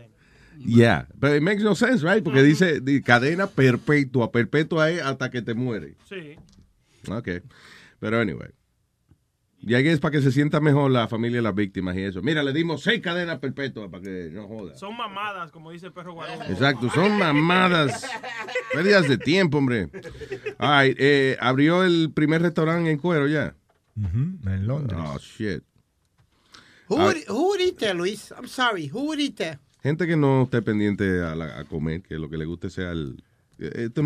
Yeah, but it makes no sense, right? Porque dice di- cadena perpetua. Perpetua es hasta que te muere. Sí. Ok. Pero anyway. Y ahí es para que se sienta mejor la familia de las víctimas y eso. Mira, le dimos seis cadenas perpetuas para que no joda. Son mamadas, como dice el perro guarón. Exacto, son mamadas. Pérdidas de tiempo, hombre. All right, eh, abrió el primer restaurante en cuero ya. en Londres. Oh, shit. Who, Ah. would, who would eat there, Luis? I'm sorry. Who would eat there? Gente que no esté pendiente a, la- a comer, que lo que le guste sea el... eh, este-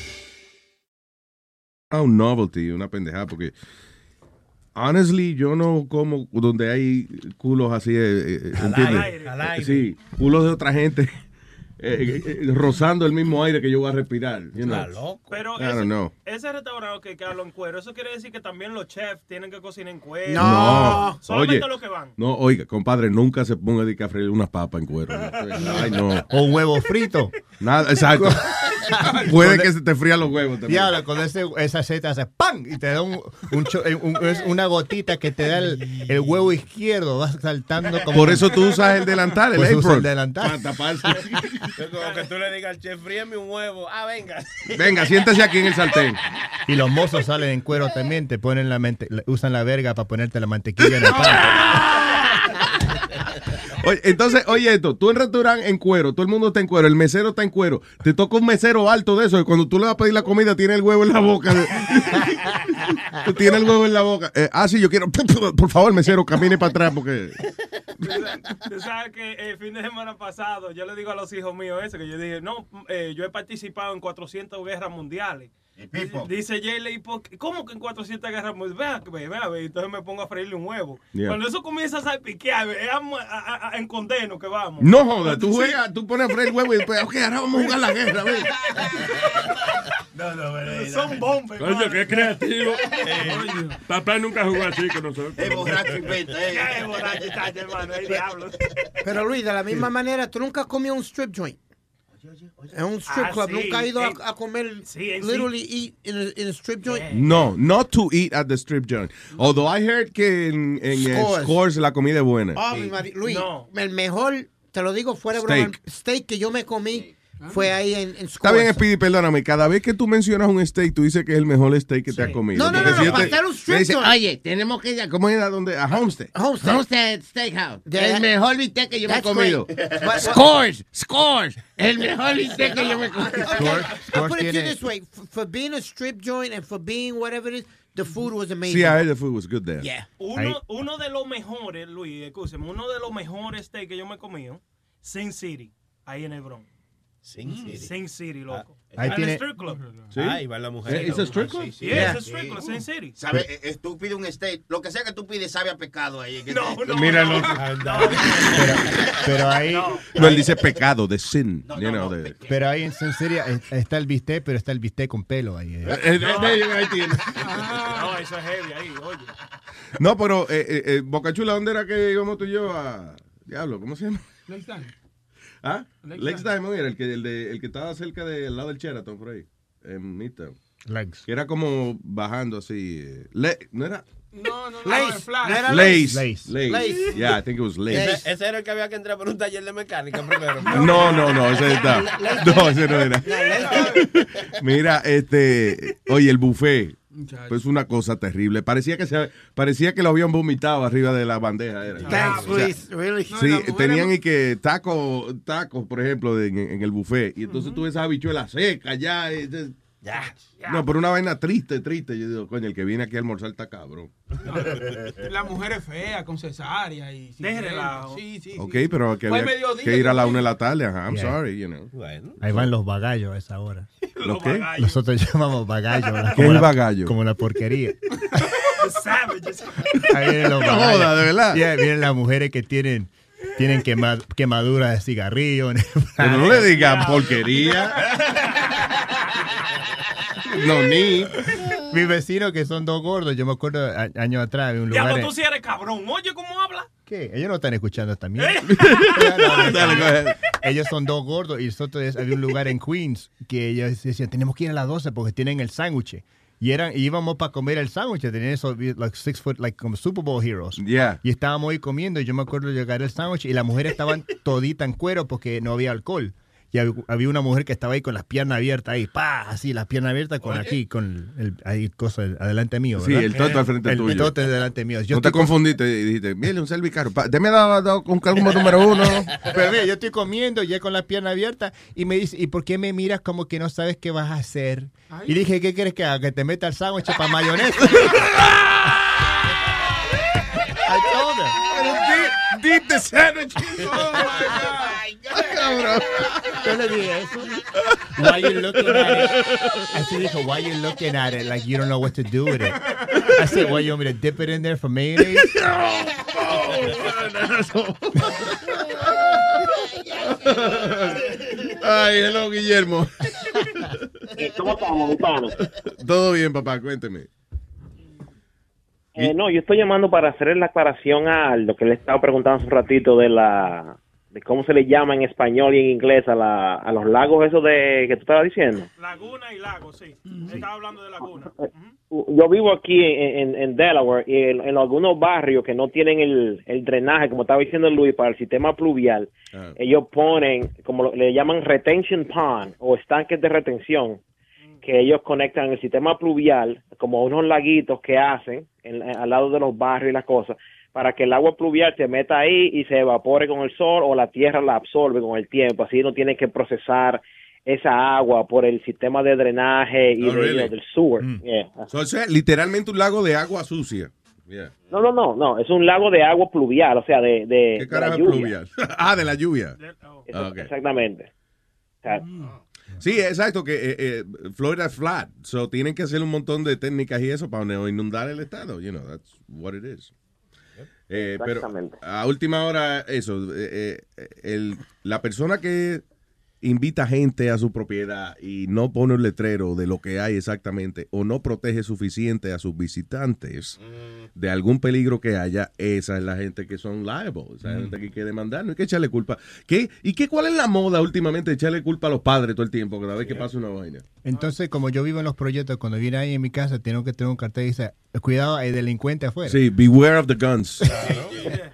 Ah, un novelty, una pendejada, porque honestly, yo no como donde hay culos así, eh, eh, Al ¿entiendes? aire, al aire. Sí, culos de otra gente eh, eh, eh, rozando el mismo aire que yo voy a respirar. You know? Pero I don't ese, know. ese restaurante que, que hablo en cuero, eso quiere decir que también los chefs tienen que cocinar en cuero. No, Solamente oye, los que van. no, oiga, compadre, nunca se ponga de que a freír unas papas en cuero. ¿no? Ay, no. O un huevo frito. Nada, exacto. Puede que se te frían los huevos también. Diablo, con ese, esa seta hace ¡pam! Y te da un, un cho- eh, un- una gotita que te da el, el huevo izquierdo. Vas saltando como. Por eso tú usas el delantal, el Pues apron. el delantal. Para taparse. Es como que tú le digas al chef, fríeme un huevo. Ah, venga. Venga, siéntese aquí en el sartén. Y los mozos salen en cuero también. Te ponen la mente, usan la verga para ponerte la mantequilla en el pan. Oye, entonces, oye esto, tú en restaurante en cuero, todo el mundo está en cuero, el mesero está en cuero, te toca un mesero alto de eso, y cuando tú le vas a pedir la comida tiene el huevo en la boca. tiene el huevo en la boca. Eh, ah, sí, yo quiero, por favor, mesero, camine para atrás porque... Tú sabes que el fin de semana pasado yo le digo a los hijos míos eso, que yo dije, no, eh, yo he participado en 400 guerras mundiales. Pipo. Dice Jaylee. ¿cómo que en 400 guerras mundiales? Vea, ve, vea, ve. Entonces me pongo a freírle un huevo. Yeah. Cuando eso comienza a salpiquear, a- a- a- en condeno que vamos. No jodas, tú Sí. juegas, tú pones a freír huevo y después, ok, ahora vamos a jugar la guerra, ve. No, no, pero Son bombas. Coño, qué creativo. Papá nunca jugó así con nosotros. Es borracho y venta, eh. Qué borracho está, hermano, el diablo. Pero Luis, de la misma manera, tú nunca has comido un strip joint. En un strip Ah, club, sí, nunca has ido a, en- a comer, sí. literally eat in a, in a strip joint. No, not to eat at the strip joint. Although I heard que en, en Scores. Scores la comida es buena. Oh, mi Luis, No. el mejor, te lo digo fuera de Steak. broma, steak que yo me comí fue ahí en, en Está bien, Scores. Speedy, perdóname. Cada vez que tú mencionas un steak, tú dices que es el mejor steak que te has comido. No, no, Porque no, si no, yo te- para hacer un strip dice. Oye, tenemos que ir a ¿Cómo era? ¿Dónde? A Homestead. Homestead. Homestead Steakhouse. Yeah. El mejor bistec que yo me he comido. Scores, scores. El mejor bistec que yo me he comido. I'll put it to you this way. For, for being a strip joint and for being whatever it is, the food was amazing. Sí, I heard the food was good there. Yeah. Uno, uno de los mejores, Luis, escúcheme, uno de los mejores steaks que yo me he comido, Sin City, ahí en Hebron. Sin City. Sin City, loco. Ahí En tiene- strip club. ¿Sí? Ahí va la mujer. ¿It's a strip club? Sí, sí. Yeah, it's a strip club, Sin City. ¿Sabes? Eh, Tú pides un steak. Lo que sea que tú pides sabe a pecado ahí. que No, no, Míralo. no. Pero, pero ahí, No, él dice pecado, de sin. you know, de- pero ahí en Sin City está el bistec, pero está el bistec con pelo ahí. eh. Eh, ahí tiene. No, eso es heavy ahí, oye. No, pero eh, eh, eh, Boca Chula, ¿dónde era que íbamos tú y yo a... Diablo, ¿cómo se llama? ¿Ah? Lex Diamond era el que, el, de, el que estaba cerca del lado del Sheraton, por ahí. En Midtown. Legs. Que era como bajando así. eh, Le, ¿No era? No, no, no. Lace. No era Lace. Lace. Lace. Lace. Yeah, I think it was Lace. Ese, ese era el que había que entrar por un taller de mecánica primero. No, no, no, ese está. No, ese no era. Mira, este, oye, el buffet. Pues una cosa terrible. Parecía que se, parecía que lo habían vomitado arriba de la bandeja. Era. Thanks, O sea, Luis. Really? Sí, tenían y que tacos, tacos, por ejemplo, de- en, en el buffet. Y entonces tú ves esa habichuela seca ya. y de- No, pero una vaina triste, triste. Yo digo, coño, el que viene aquí a almorzar está cabrón. La mujer es fea, con cesárea y... relajo. Sí, sí, Ok, sí. pero que había que ir a la una de la tarde. Ajá, I'm Yeah. sorry, you know. Bueno. Ahí van los bagallos a esa hora. ¿Lo qué? Nosotros llamamos bagallo. la- ¿Qué como es la- bagallo? Como la porquería. The savages. Ahí vienen los No bagallos. joda, de verdad. Yeah, vienen las mujeres que tienen, tienen quema- quemaduras de cigarrillo. Pero no le digan porquería. No, ni. Mis vecinos que son dos gordos, yo me acuerdo a- años atrás, un lugar. Diablo, en- tú sí eres cabrón. Oye, ¿cómo habla? ¿Qué? Ellos no están escuchando también. Ellos son dos gordos y nosotros había un lugar en Queens que ellos decían, tenemos que ir a las 12 porque tienen el sándwich. Y eran, y íbamos para comer el sándwich, tenían esos like six foot, like como Super Bowl heroes. Yeah. Y estábamos ahí comiendo y yo me acuerdo de llegar el sándwich y las mujeres estaban toditas en cuero porque no había alcohol. Y hab- había una mujer que estaba ahí con las piernas abiertas ahí, pa, así, las piernas abiertas con aquí, con el, ahí, cosa adelante mío, Sí, ¿verdad? el toto al frente el, tuyo. El toto delante mío. Yo no te con- confundiste y dijiste, mire, un cervicario. pa- Deme dado, dado con calmo número uno. Pero mira, yo estoy comiendo ya con la pierna abierta y me dice, ¿y por qué me miras como que no sabes qué vas a hacer? Y dije, ¿qué quieres que haga? Que te meta el sándwich para mayonesa. I told her. Deep, deep the sandwich. Oh, my God. Yo le dije eso. Why you looking at it? Así dijo, why you looking at it like you don't know what to do with it? I said, what, you want me to dip it in there for mayonnaise? Ay, hello, Guillermo. ¿Cómo estamos, mi pana? Todo bien, papá, cuénteme. Eh, no, yo estoy llamando para hacer la aclaración a lo que le estaba preguntando hace un ratito de la de cómo se le llama en español y en inglés a, la, a los lagos esos de que tú estabas diciendo. Laguna y lago, sí. Estaba hablando de laguna. Yo vivo aquí en, en- en Delaware y en, en algunos barrios que no tienen el, el drenaje, como estaba diciendo Luis, para el sistema pluvial, ellos ponen, como lo- le llaman retention pond o estanques de retención, que ellos conectan el sistema pluvial como unos laguitos que hacen en- al lado de los barrios y las cosas para que el agua pluvial se meta ahí y se evapore con el sol o la tierra la absorbe con el tiempo. Así no tiene que procesar esa agua por el sistema de drenaje y Oh, de- really? del sewer. Yeah. So, o sea, literalmente un lago de agua sucia. Yeah. No, no, no, no, es un lago de agua pluvial, o sea, de, de, ¿Qué de la lluvia. pluvial? ah, de la lluvia. Exactamente. O sea, Sí, exacto, que eh, eh, Florida es flat. So tienen que hacer un montón de técnicas y eso para no inundar el estado. You know, that's what it is. Eh, pero a última hora, eso, eh, eh, el, la persona que invita gente a su propiedad y no pone un letrero de lo que hay exactamente o no protege suficiente a sus visitantes de algún peligro que haya, esa es la gente que son liable, esa Mm. gente que hay que demandar, no hay que echarle culpa. ¿Qué, ¿Y qué cuál es la moda últimamente de echarle culpa a los padres todo el tiempo cada vez que pasa una vaina? Entonces, como yo vivo en los proyectos, cuando viene ahí en mi casa, tengo que tener un cartel que dice, cuidado, hay delincuente afuera. Sí, beware of the guns.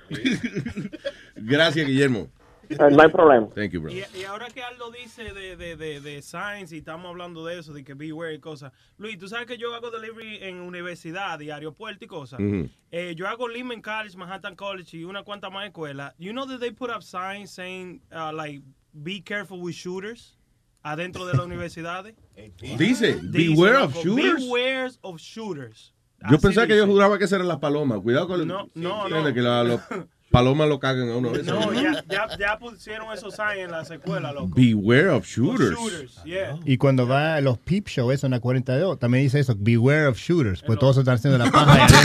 Gracias, Guillermo. No hay problema. Thank you, bro. Y, y ahora que Aldo dice de, de, de, de science y estamos hablando de eso, de que beware y cosas. Luis, tú sabes que yo hago delivery en universidad y aeropuerto y cosas. Ujú. Eh, yo hago Lehman College, Manhattan College y una cuanta más escuelas. You know that they put up signs saying, uh, like, be careful with shooters adentro de las universidades. Dice, Dice, beware of shooters. Beware of shooters. Yo Así pensaba que yo juraba que esa eran las palomas. Cuidado con No, no, Entiende no. que la- los palomas lo cagan a uno. No, ya, ya, ya pusieron esos signs en las escuelas, loco. Beware of shooters. Shooters, yeah. Y cuando va a los peep show, eso en la 42, también dice eso, beware of shooters, pues todos están haciendo la paja ahí adentro.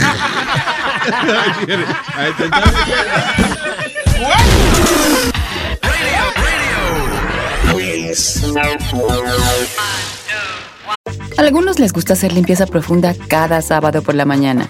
Ahí está. A algunos les gusta hacer limpieza profunda cada sábado por la mañana.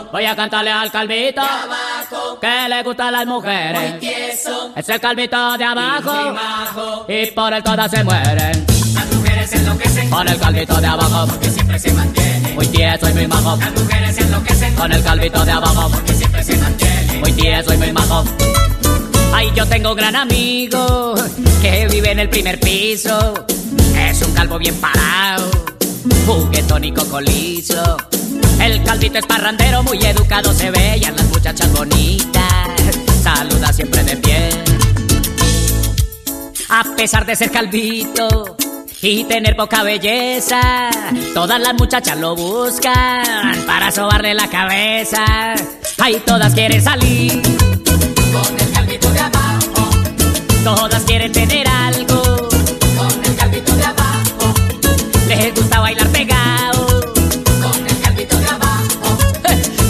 Voy a cantarle al calvito que le gustan las mujeres. Es el calvito de abajo y por él todas se mueren. Las mujeres enloquecen con el calvito de abajo porque siempre se mantiene. Muy tieso y muy majo. Las mujeres enloquecen con el calvito de abajo porque siempre se mantiene. Muy tieso y muy majo. Ay, yo tengo un gran amigo que vive en el primer piso. Es un calvo bien parado, juguetón y cocolizo. El calvito es parrandero, muy educado se ve y a las muchachas bonitas saluda siempre de pie. A pesar de ser calvito y tener poca belleza, todas las muchachas lo buscan para sobarle la cabeza. Ay, todas quieren salir con el calvito de abajo. Todas quieren tener algo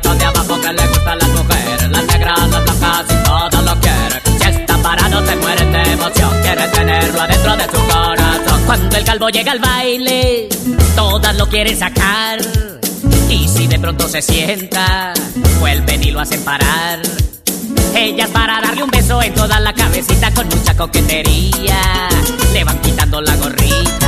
Calvito de abajo que le gustan las mujeres, las negras, las blancas y todas lo quieren. Si está parado se mueren de emoción, quieren tenerlo adentro de su corazón. Cuando el calvo llega al baile, todas lo quieren sacar. Y si de pronto se sienta, vuelven y lo hacen parar. Ellas para darle un beso en toda la cabecita con mucha coquetería. Le van quitando la gorrita.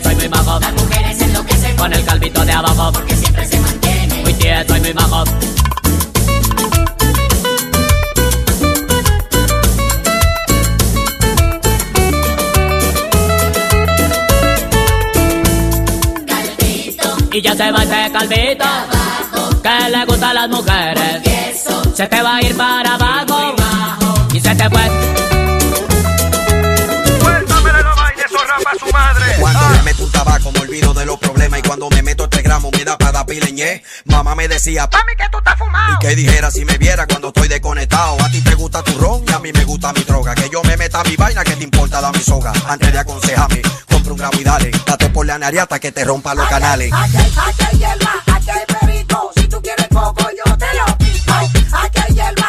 Tieso y muy majo. Las mujeres con el calvito de abajo. Porque siempre se mantiene muy tieso y muy bajo. Y ya se va ese calvito que le gusta a las mujeres. Se te va a ir para abajo y se te fue. su madre. Cuando me meto un tabaco me olvido de los problemas y cuando me meto este gramo me da para pileñé. Mamá me decía, Mami, que tú estás fumado. y que dijera si me viera cuando estoy desconectado. A ti te gusta tu ron y a mí me gusta mi droga. Que yo me meta mi vaina, que te importa la mi soga. Antes de aconsejarme, compra un gramo y dale. Date por la nariata que te rompa los canales. Aquí hay, aquí hay hierba, aquí hay perico. Si tú quieres coco, yo te lo pico. Aquí hay hierba,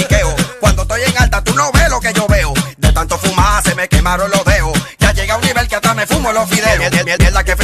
Quemaron los dedos. Ya llega a un nivel que hasta me fumo los fideos. La que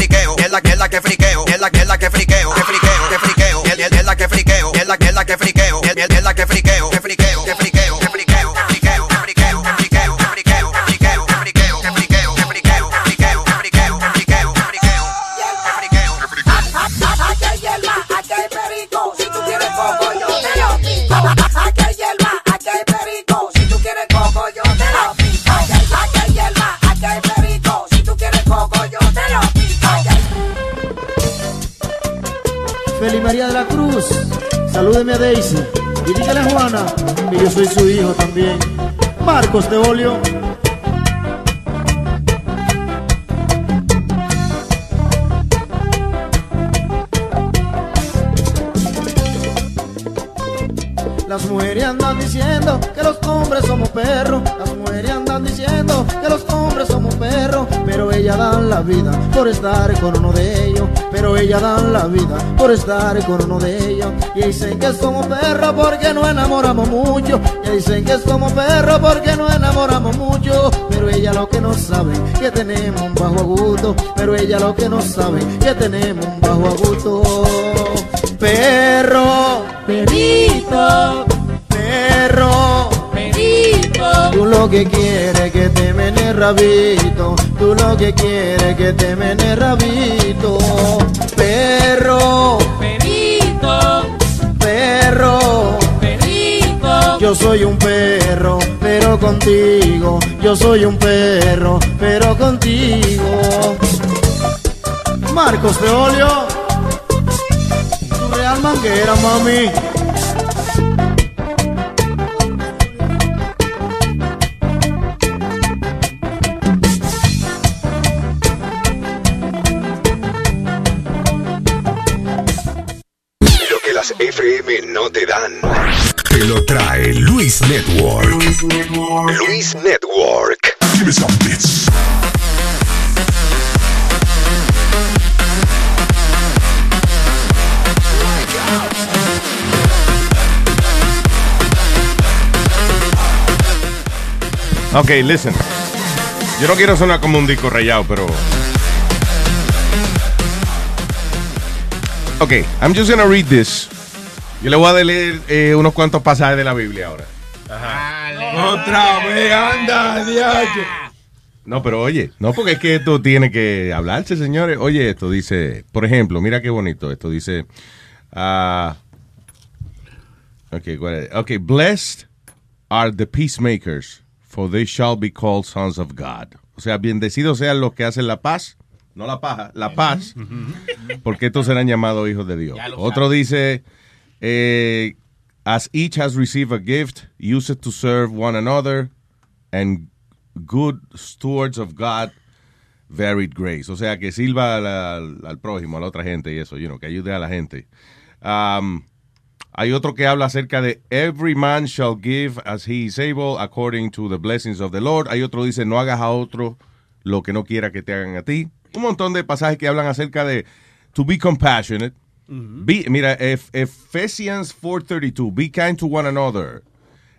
salúdeme a Daisy y dígale a Juana que yo soy su hijo también. Marcos de Olio. Las mujeres andan diciendo que los hombres somos perros. Las mujeres andan diciendo que los. Ellas dan la vida por estar con uno de ellos. Pero ellas dan la vida por estar con uno de ellos. Y dicen que somos perros porque no enamoramos mucho. Y dicen que somos perros porque no enamoramos mucho. Pero ella lo que no sabe que tenemos un bajo gusto. Pero ella lo que no sabe que tenemos un bajo gusto. Perro, perito, Tú lo que quieres que te mene rabito. Tú lo que quieres que te mene rabito. Perro, perito, perro, perito. Yo soy un perro, pero contigo. Yo soy un perro, pero contigo. Marcos de Olio. Tu real manguera, mami. Trae Luis Network. Luis Network. Give me some bits. Ok, listen. Yo no quiero sonar como un disco rayado, pero. Ok, I'm just gonna read this. Yo le voy a leer eh, unos cuantos pasajes de la Biblia ahora. Otra vez, anda, diacho. No, pero oye, no porque es que esto tiene que hablarse, señores. Oye, esto dice, por ejemplo, mira qué bonito. Esto dice, ah, ok, ¿cuál es? ok, blessed are the peacemakers, for they shall be called sons of God. O sea, bendecidos sean los que hacen la paz, no la paja, la paz, porque estos serán llamados hijos de Dios. Otro dice, eh, as each has received a gift, use it to serve one another and good stewards of God varied grace. O sea, que sirva al, al- prójimo, a la otra gente y eso, you know, que ayude a la gente. Um, Hay otro que habla acerca de every man shall give as he is able according to the blessings of the Lord. Hay otro dice no hagas a otro lo que no quiera que te hagan a ti. Un montón de pasajes que hablan acerca de to be compassionate. Be- mira, Ephesians 4:32, be kind to one another.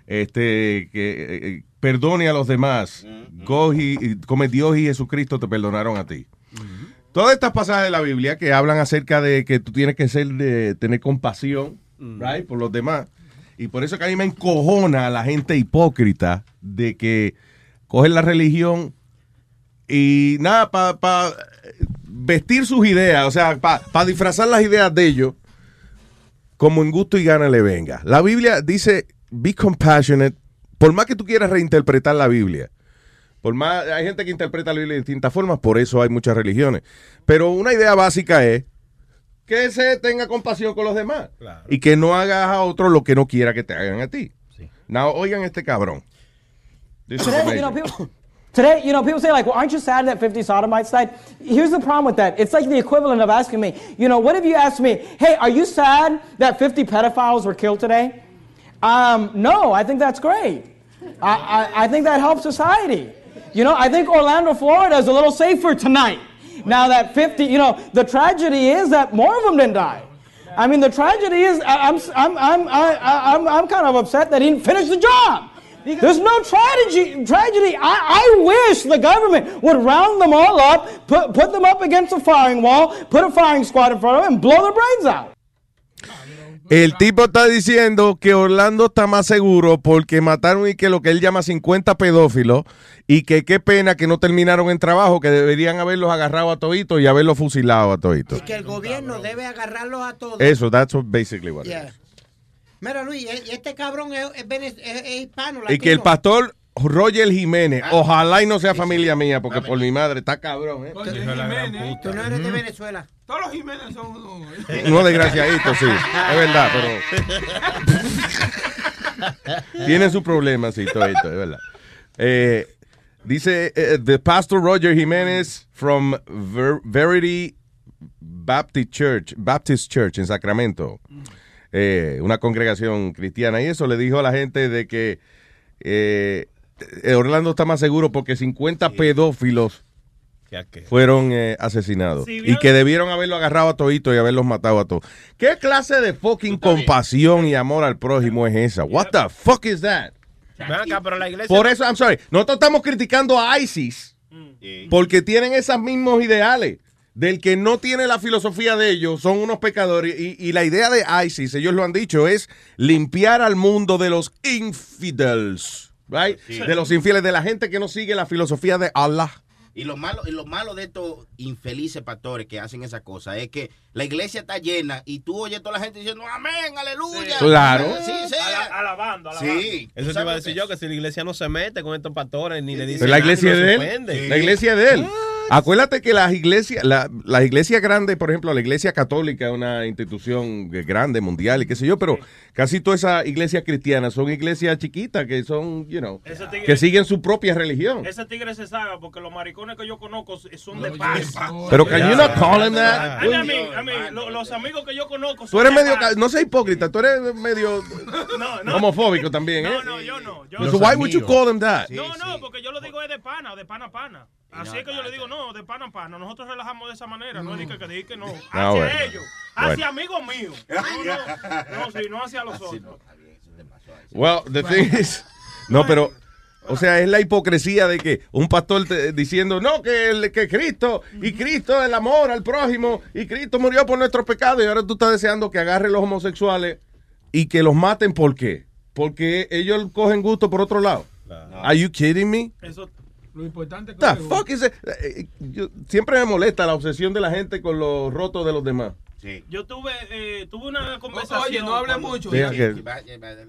Este, que eh, perdone a los demás. Como Dios y Jesucristo te perdonaron a ti. Todas estas pasajes de la Biblia que hablan acerca de que tú tienes que ser de tener compasión, right, por los demás. Y por eso que a mí me encojona a la gente hipócrita de que cogen la religión y nada, para vestir sus ideas, o sea, para disfrazar las ideas de ellos, como en gusto y gana le venga. La Biblia dice, be compassionate, por más que tú quieras reinterpretar la Biblia. Por más, hay gente que interpreta la Biblia de distintas formas, por eso hay muchas religiones. Pero una idea básica es que se tenga compasión con los demás y que no hagas a otro lo que no quiera que te hagan a ti. Now, oigan este cabrón. Today, you know, people, say like, "Well, aren't you sad that 50 sodomites died?" Here's the problem with that. It's like the equivalent of asking me, you know, what if you asked me, "Hey, are you sad that 50 pedophiles were killed today?" Um, no, I think that's great. I, I, I think that helps society. You know, I think Orlando, Florida is a little safer tonight. Now that 50, you know, the tragedy is that more of them didn't die. I mean, the tragedy is I- I'm, I'm, I'm, I, I- I'm, I'm kind of upset that he didn't finish the job. There's no tragedy. Tragedy. I, I wish the government would round them all up, put, put them up against a firing wall, put a firing squad in front of them, and blow their brains out. El tipo está diciendo que Orlando está más seguro porque mataron y que lo que él llama 50 pedófilos y que qué pena que no terminaron en trabajo, que deberían haberlos agarrado a toditos y haberlos fusilado a toditos. Y que el gobierno debe agarrarlos a todos. Eso, that's basically what it Yeah. Mira, Luis, e- este cabrón es, es vene- es- es hispano. is. Y que el pastor Roger Jiménez, ojalá y no sea familia mía, porque por mi madre está cabrón, ¿eh? Tú no eres de Venezuela. Todos los Jiménez son unos. No desgraciadito, sí. Es verdad, pero tiene su problema, sí, todo esto, es verdad. Eh, dice eh, the pastor Roger Jiménez from Ver- Verity Baptist Church, Baptist Church en Sacramento, eh, una congregación cristiana, y eso le dijo a la gente de que eh, Orlando está más seguro porque 50 pedófilos fueron eh, asesinados Si y que debieron haberlo agarrado a todito y haberlos matado a todos. ¿Qué clase de fucking compasión y amor al prójimo es esa? What the fuck is that? Ven acá, pero la iglesia. Por eso, I'm sorry, nosotros estamos criticando a ISIS porque tienen esos mismos ideales. Del que no tiene la filosofía de ellos, son unos pecadores. Y, y la idea de ISIS, ellos lo han dicho, es limpiar al mundo de los infidels. Right? Sí. De los infieles, de la gente que no sigue la filosofía de Allah. Y lo malo, y lo malo de estos infelices pastores que hacen esa cosa es que la iglesia está llena y tú oyes a toda la gente diciendo amén, aleluya. Claro. Sí, sí. Ala- alabando, alabando. Sí. Eso te iba a decir yo, que si la iglesia no se mete con estos pastores ni le dice Pero la iglesia es de él. La iglesia es de él. Acuérdate que las iglesias, la, las iglesias grandes, por ejemplo, la iglesia católica es una institución grande, mundial y qué sé yo, pero casi todas esas iglesias cristianas son iglesias chiquitas que son, you know, tigre- que siguen su propia religión. Ese tigre se sabe porque los maricones que yo conozco son de paz. Pero can you not call him that? I mean, I mean, lo- los amigos que yo conozco son Tú eres de medio, paz. no seas hipócrita, tú eres medio No, no. homofóbico también, ¿eh? No, no, yo no. Yo So why would you call him that? No, no, porque yo lo digo es de pana, de pana a pana. Así es que yo le digo, no, de pana a pana. Nosotros relajamos de esa manera, no es que, que, que no. Hacia bueno. ellos, hacia Bueno. amigos míos. No, no, no, sí, no hacia los otros. Well, the thing is, no, pero, o sea, es la hipocresía de que un pastor te- diciendo, no, que, el- que Cristo, y Cristo es el amor al prójimo, y Cristo murió por nuestros pecados, y ahora tú estás deseando que agarre los homosexuales y que los maten, ¿por qué? Porque ellos cogen gusto por otro lado. Are you kidding me? Eso, Lo importante es que. The fuck is it? Eh, eh, yo- siempre me molesta la obsesión de la gente con los rotos de los demás. Yo tuve, eh, tuve una conversación. Oye, no hable mucho. Deja que-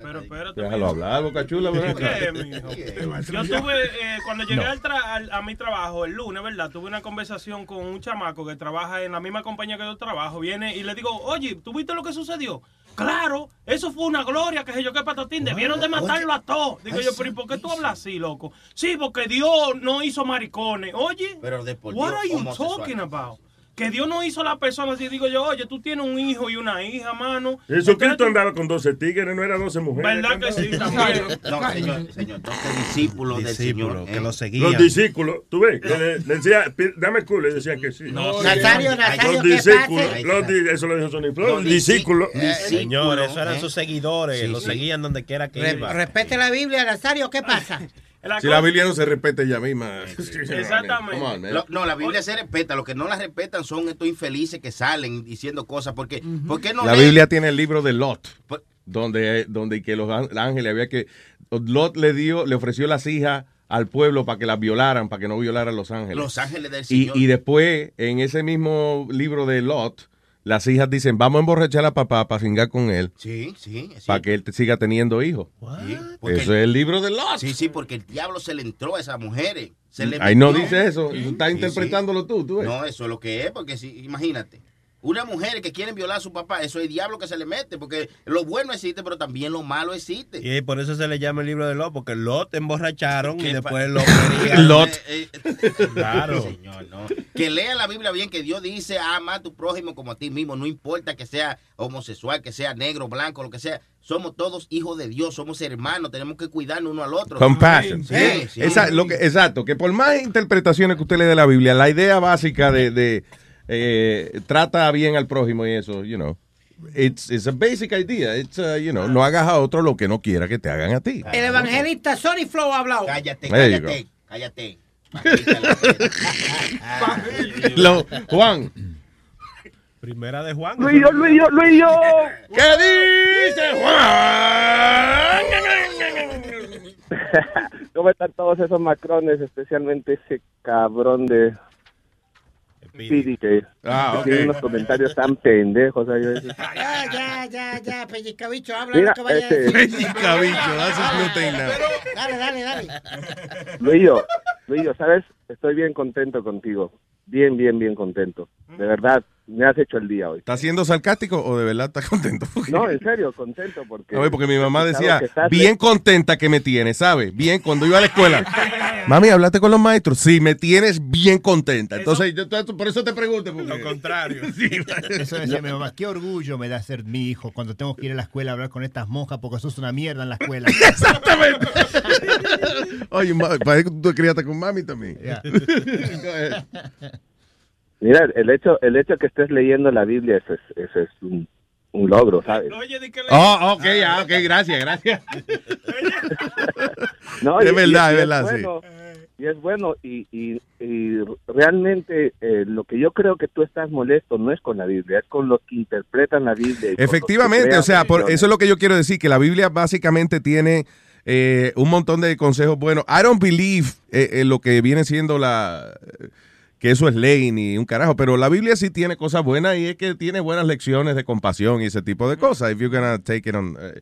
Pero espérate. Déjalo hablar, boca chula. ¿Qué, mijo? Yo tuve, eh, cuando llegué al tra- al- a mi trabajo el lunes, ¿verdad? Tuve una conversación con un chamaco que trabaja en la misma compañía que yo trabajo. Viene y le digo, oye, ¿tú viste lo que sucedió? Claro, eso fue una gloria, que sé yo qué patatín, debieron de matarlo a todos. Digo yo, pero ¿y por qué tú hablas así, loco? Sí, porque Dios no hizo maricones. Oye, Pero de por what Dios, are you talking about? Que Dios no hizo a la persona así. Digo yo, oye, tú tienes un hijo y una hija, mano. Jesucristo andaba con 12 tigres, no era 12 mujeres. ¿Verdad que sí? No, señor, señor, 12 discípulos del Señor. que ¿eh? lo seguían. Los discípulos, tú ves, que le, le decía, "Pi- dame culo, y decían que sí. No, Nazario, Nazario, los ¿qué discípulos, los eso lo dijo Sonny Flow, Los los discípulos. Señor, esos eran ¿eh? sus seguidores, Sí, lo sí. seguían donde quiera que Re- iba. respete la Biblia, Nazario, ¿qué pasa? Si la Biblia no se respeta ella misma. Exactamente. On, man. Lo- no, la Biblia se respeta. Los que no la respetan son estos infelices que salen diciendo cosas. Porque, ¿Por qué no La leen? Biblia tiene el libro de Lot, donde, donde que los án- ángeles había que Lot le dio, le ofreció las hijas al pueblo para que las violaran, para que no violaran los ángeles. Los ángeles del Y, Señor. y después, en ese mismo libro de Lot, las hijas dicen, vamos a emborrachar a papá para cingar con él, Sí, sí. sí. para que él te siga teniendo hijos. Sí, Eso es el libro de Lot. Sí, sí, porque el diablo se le entró a esas mujeres. Se le Ahí no dice eso, estás Sí, interpretándolo tú, tú ves. No, eso es lo que es, porque si, imagínate. Una mujer que quiere violar a su papá, eso es diablo que se le mete, porque lo bueno existe, pero también lo malo existe. Y por eso se le llama el libro de Lot, porque Lot emborracharon y ¿Qué después pa- lo querían. Lot. Eh, Claro. Señor, no. Que lean la Biblia bien, que Dios dice, ama a tu prójimo como a ti mismo, no importa que sea homosexual, que sea negro, blanco, lo que sea. Somos todos hijos de Dios, somos hermanos, tenemos que cuidarnos uno al otro. Compassion. Sí, sí. Esa- lo que, exacto, que por más interpretaciones que usted le dé a la Biblia, la idea básica de, de, eh, trata bien al prójimo y eso, you know. It's, it's a basic idea. It's, uh, you know, no hagas a otro lo que no quiera que te hagan a ti. El evangelista Sonny Flow ha hablado. Cállate, cállate, cállate. Lo- Juan. Primera de Juan. Luis, Luis, Luis, ¿Qué dice Juan? ¿Cómo están todos esos macrones, especialmente ese cabrón de Que Ah, ok. tiene unos comentarios tan pendejos? ahí, Ya, ya, ya, ya, pellizcabicho, habla Mira, lo que vaya a este- decir. That's new thing now. Dale, dale, dale. Luillo, Luillo, ¿sabes? Estoy bien contento contigo. Bien, bien, bien contento. De verdad, me has hecho el día hoy. ¿Estás siendo sarcástico o de verdad estás contento? No, en serio, contento porque... Oye, porque mi mamá decía, bien contenta que me tienes, ¿sabes? Bien, cuando iba a la escuela. Mami, ¿hablaste con los maestros? Sí, me tienes bien contenta. Entonces, yo, yo- por eso te pregunto. Porque... Lo contrario. Eso decía mi mamá, qué orgullo me da ser mi hijo cuando tengo que ir a la escuela a hablar con estas monjas porque sos una mierda en la escuela. Exactamente. Oye, parece que tú te criaste con mami también. Yeah. Mira, el hecho, el hecho que estés leyendo la Biblia, eso es, eso es un, un logro, ¿sabes? Oye, di que le... Oh, ok, ya, ok, gracias, gracias. No, Es y- verdad, y- es verdad, sí. bueno, Y es bueno, y, y, y realmente eh, lo que yo creo que tú estás molesto no es con la Biblia, es con los que interpretan la Biblia. Efectivamente, o sea, por, eso es lo que yo quiero decir, que la Biblia básicamente tiene eh, un montón de consejos buenos. I don't believe eh, en lo que viene siendo la que eso es ley ni un carajo, pero la Biblia sí tiene cosas buenas y es que tiene buenas lecciones de compasión y ese tipo de cosas. If you're gonna take it on, eh,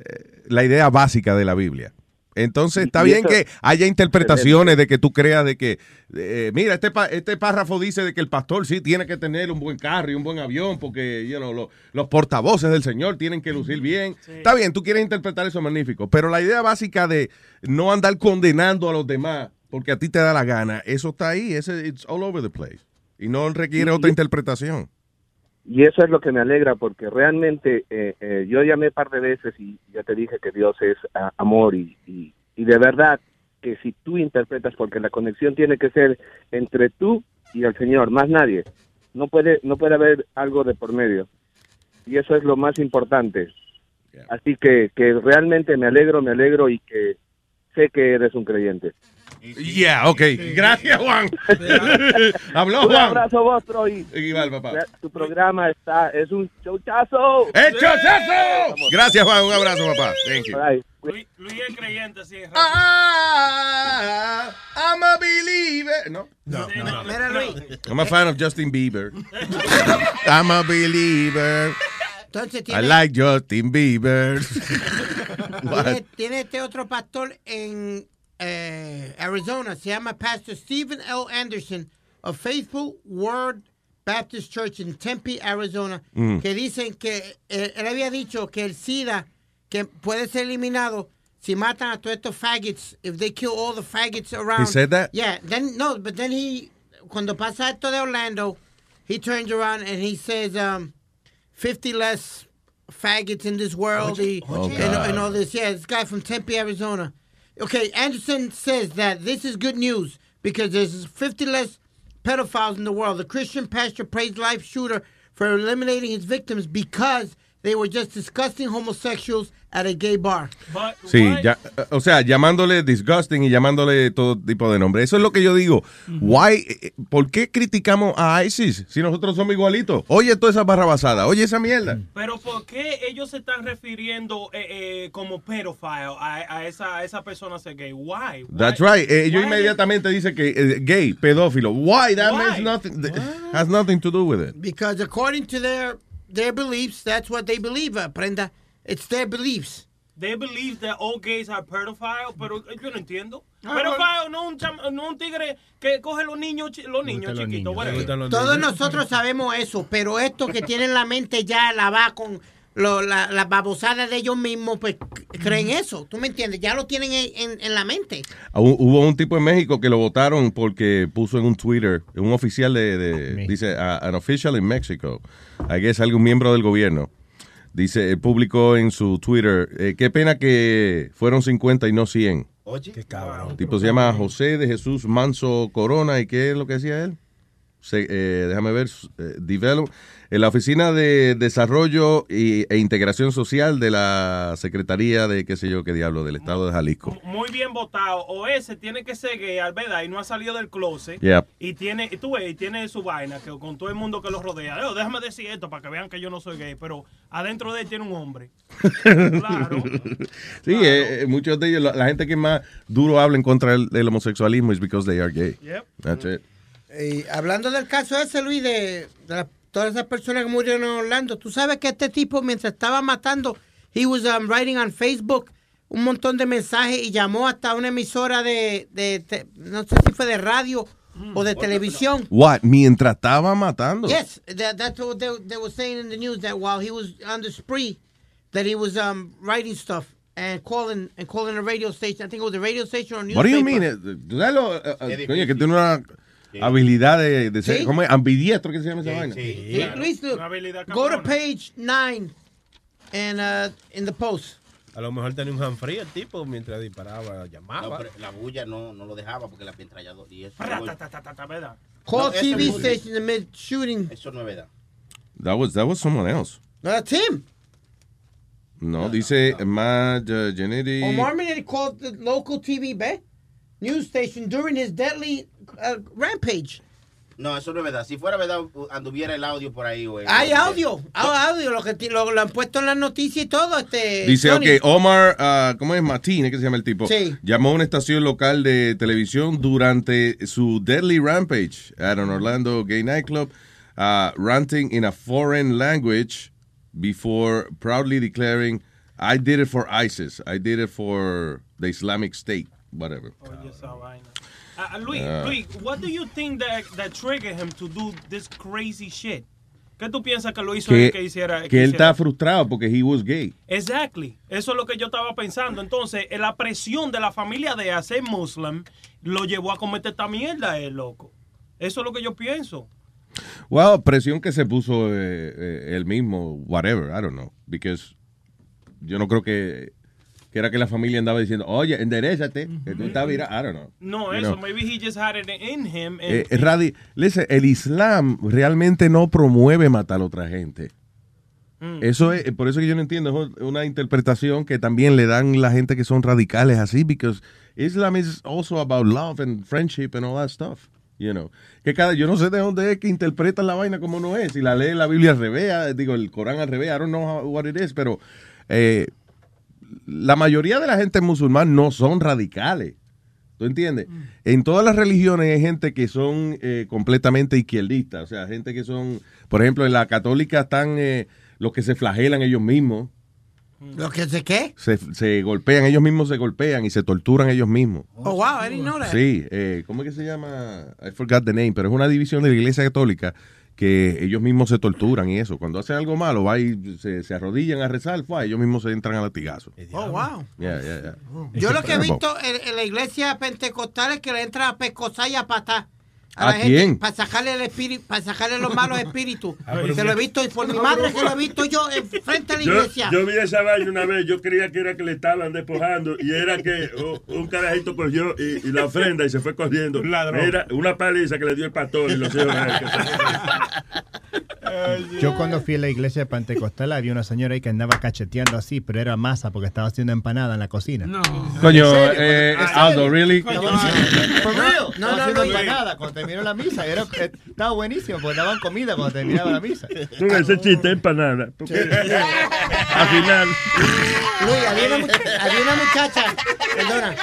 eh, la idea básica de la Biblia. Entonces está bien eso- que haya interpretaciones de que tú creas de que, eh, mira, este, este párrafo dice de que el pastor sí tiene que tener un buen carro y un buen avión porque you know, lo- los portavoces del Señor tienen que lucir bien. Está bien, tú quieres interpretar eso magnífico, pero la idea básica de no andar condenando a los demás porque a ti te da la gana, eso está ahí, ese, it's all over the place. Y no requiere Y- otra y- interpretación. Y eso es lo que me alegra porque realmente eh, eh, yo llamé un par de veces y ya te dije que Dios es amor y, y, y de verdad que si tú interpretas, porque la conexión tiene que ser entre tú y el Señor, más nadie. No puede, no puede haber algo de por medio. Y eso es lo más importante. Así que, que realmente me alegro, me alegro y que sé que eres un creyente. Yeah, ok. Gracias, Juan. Habló Un Juan. abrazo vosotros y Igual, papá. tu programa está es un showchazo. ¡El chochazo! Gracias, Juan. Un abrazo, papá. Thank you. Luis, Luis es creyente, sí. es Ah, I'm a believer. No. No, Mira, Luis. I'm a fan of Justin Bieber. I'm a believer. Entonces I tiene, like Justin Bieber. tiene, tiene este otro pastor en eh, Arizona, se llama Pastor Stephen L. Anderson of Faithful Word Baptist Church in Tempe, Arizona, Mm. que dicen que eh, él había dicho que el SIDA que puede ser eliminado si matan a todos estos faggots, if they kill all the faggots around. He said that? Yeah, then no, but then he cuando pasa esto de Orlando, he turns around and he says, um, 50 less faggots in this world. He- Oh, and, and all this. Yeah, this guy from Tempe, Arizona. Okay, Anderson says that this is good news because there's 50 less pedophiles in the world. The Christian pastor praised life shooter for eliminating his victims because they were just disgusting homosexuals at a gay bar. Sí, ya, o sea, llamándole disgusting y llamándole todo tipo de nombre. Eso es lo que yo digo. Why, eh, ¿Por qué criticamos a ISIS si nosotros somos igualitos? Oye toda esa barrabasada, oye esa mierda. Pero ¿por qué ellos se están refiriendo eh, eh, como pedophile a, a esa, a esa persona ser gay? Why? That's right. Eh, ellos inmediatamente dicen que eh, gay, pedófilo. Why? That Why? means nothing. th- Has nothing to do with it. Because according to their their beliefs, that's what they believe, Prenda. It's their beliefs. They believe that all gays are pedophiles, pero yo no entiendo. Ah, Pedophile no un, cham- no un tigre que coge los niños, los niños chiquitos. Todos nosotros sabemos eso, pero estos que tienen la mente ya lavada con lo- la, la babosada de ellos mismos, pues creen eso. ¿Tú me entiendes? Ya lo tienen en, en- en la mente. Ah, hu- Hubo un tipo en México que lo votaron porque puso en un Twitter, un oficial de, de- dice, "A- an official in Mexico, I guess algún miembro del gobierno, dice, eh, publicó en su Twitter, eh, qué pena que fueron 50 y no 100. Oye, qué cabrón. El tipo se llama José de Jesús Manso Corona, ¿y qué es lo que decía él? Se- eh, déjame ver, eh, develop- en la Oficina de Desarrollo y- e Integración Social de la Secretaría de qué sé yo qué diablo, del Estado de Jalisco. Muy bien votado. O ese tiene que ser gay, ¿verdad? Y no ha salido del closet. Y tiene, tú ves, y tiene su vaina que con todo el mundo que lo rodea. "Oh, déjame decir esto para que vean que yo no soy gay, pero adentro de él tiene un hombre. Sí, eh, eh, muchos de ellos, la, la gente que más duro habla en contra del, del homosexualismo es because they are gay. Yep. That's it. Y hablando del caso ese, Luis, de, de la- todas esas personas que murieron en Orlando, tú sabes que este tipo, mientras estaba matando, he was um, writing on Facebook un montón de mensajes y llamó hasta una emisora de, de te- no sé si fue de radio o de televisión. What? Mientras estaba matando. Yes, that, that's what they, they were saying in the news that while he was on the spree, that he was um, writing stuff and calling and calling a radio station. I think it was a radio station or What do newspaper. you mean? ¿Tú sabes lo, eh, eh, coño, que tiene una habilidad de, de ser, Sí. ¿cómo es? Ambidiestro que se llama esa vaina. Sí, Luis, look, go to page 9 and uh, in the post. A lo mejor tenía un hanfree el tipo mientras disparaba, llamaba. No, pero la bulla no, no lo dejaba porque la ametralladora y eso. ¿verdad? Call TV station amid shooting. Eso no es verdad. That was, that was someone else. No, that's him. No, dice Mad uh, Genetti. Omar Mineta called the local TV be- news station during his deadly uh, rampage. No, eso no es verdad. Si fuera verdad, anduviera el audio por ahí. güey. Hay audio, hay audio, lo, que lo, lo han puesto en las noticias y todo. Este, Dice, Sony. ok, Omar, ah, ¿cómo es? Martínez, que se llama el tipo. Sí. Llamó a una estación local de televisión durante su Deadly Rampage at an Orlando gay nightclub, ah, ranting in a foreign language before proudly declaring, I did it for ISIS. I did it for the Islamic State. Whatever. Oye, esa vaina. Ah, ah, Luis, Ah. Luis, what do you think that, that triggered him to do this crazy shit? ¿Qué tú piensas que lo hizo Que, él que hiciera? que él hiciera? está frustrado porque he was gay. Exactly. Eso es lo que yo estaba pensando. Entonces, eh, la presión de la familia de hacer muslim lo llevó a cometer esta mierda, el loco. Eso es lo que yo pienso. Well, presión que se puso eh, eh, él mismo, whatever, I don't know. Because yo no creo que, que era que la familia andaba diciendo, oye, enderezate, que tú estás virado. I don't know. No, You eso. know. Maybe he just had it in him. and- Eh, eh, Radi, listen, el Islam realmente no promueve matar a otra gente. Mm. Eso es, por eso que yo no entiendo, es una interpretación que también le dan la gente que son radicales así, because Islam is also about love and friendship and all that stuff. You know, que cada, yo no sé de dónde es que interpretan la vaina como no es. Si la lee la Biblia al revés, digo, el Corán al revés, I don't know how- what it is, pero eh, la mayoría de la gente musulmán no son radicales. ¿Tú entiendes? En todas las religiones hay gente que son eh, completamente izquierdistas. O sea, gente que son, por ejemplo, en la católica están eh, los que se flagelan ellos mismos. ¿Lo que se qué? Se, se golpean, ellos mismos se golpean y se torturan ellos mismos. Oh, wow, I didn't know that. Sí, eh, ¿cómo es que se llama? I forgot the name, pero es una división de la iglesia católica que ellos mismos se torturan y eso. Cuando hacen algo malo, va y se, se arrodillan a rezar, fue, ellos mismos se entran a latigazos. Oh, wow. Yeah, yeah, yeah. Yo lo que he visto en, en la iglesia pentecostal es que le entra a pescosar y a patar. ¿A quién? Para sacarle el espíritu, para sacarle los malos espíritus. pero Se lo he visto y por mi madre que lo he visto yo en frente a la iglesia. yo vi esa vaina una vez, yo creía que era que le estaban despojando y era que oh, un carajito cogió y, y la ofrenda y se fue corriendo. Era una paliza que le dio el pastor y los hijos. Yo cuando fui a la iglesia de Pentecostal había una señora ahí que andaba cacheteando así, pero era masa porque estaba haciendo empanada en la cocina. No. Coño, eh, Aldo, really? No, No, no, no, empanada cuando terminó la misa. Era, estaba buenísimo porque daban comida cuando terminaba la misa. Ese chiste empanada. Porque al final. Luis, había una, había una muchacha, perdona.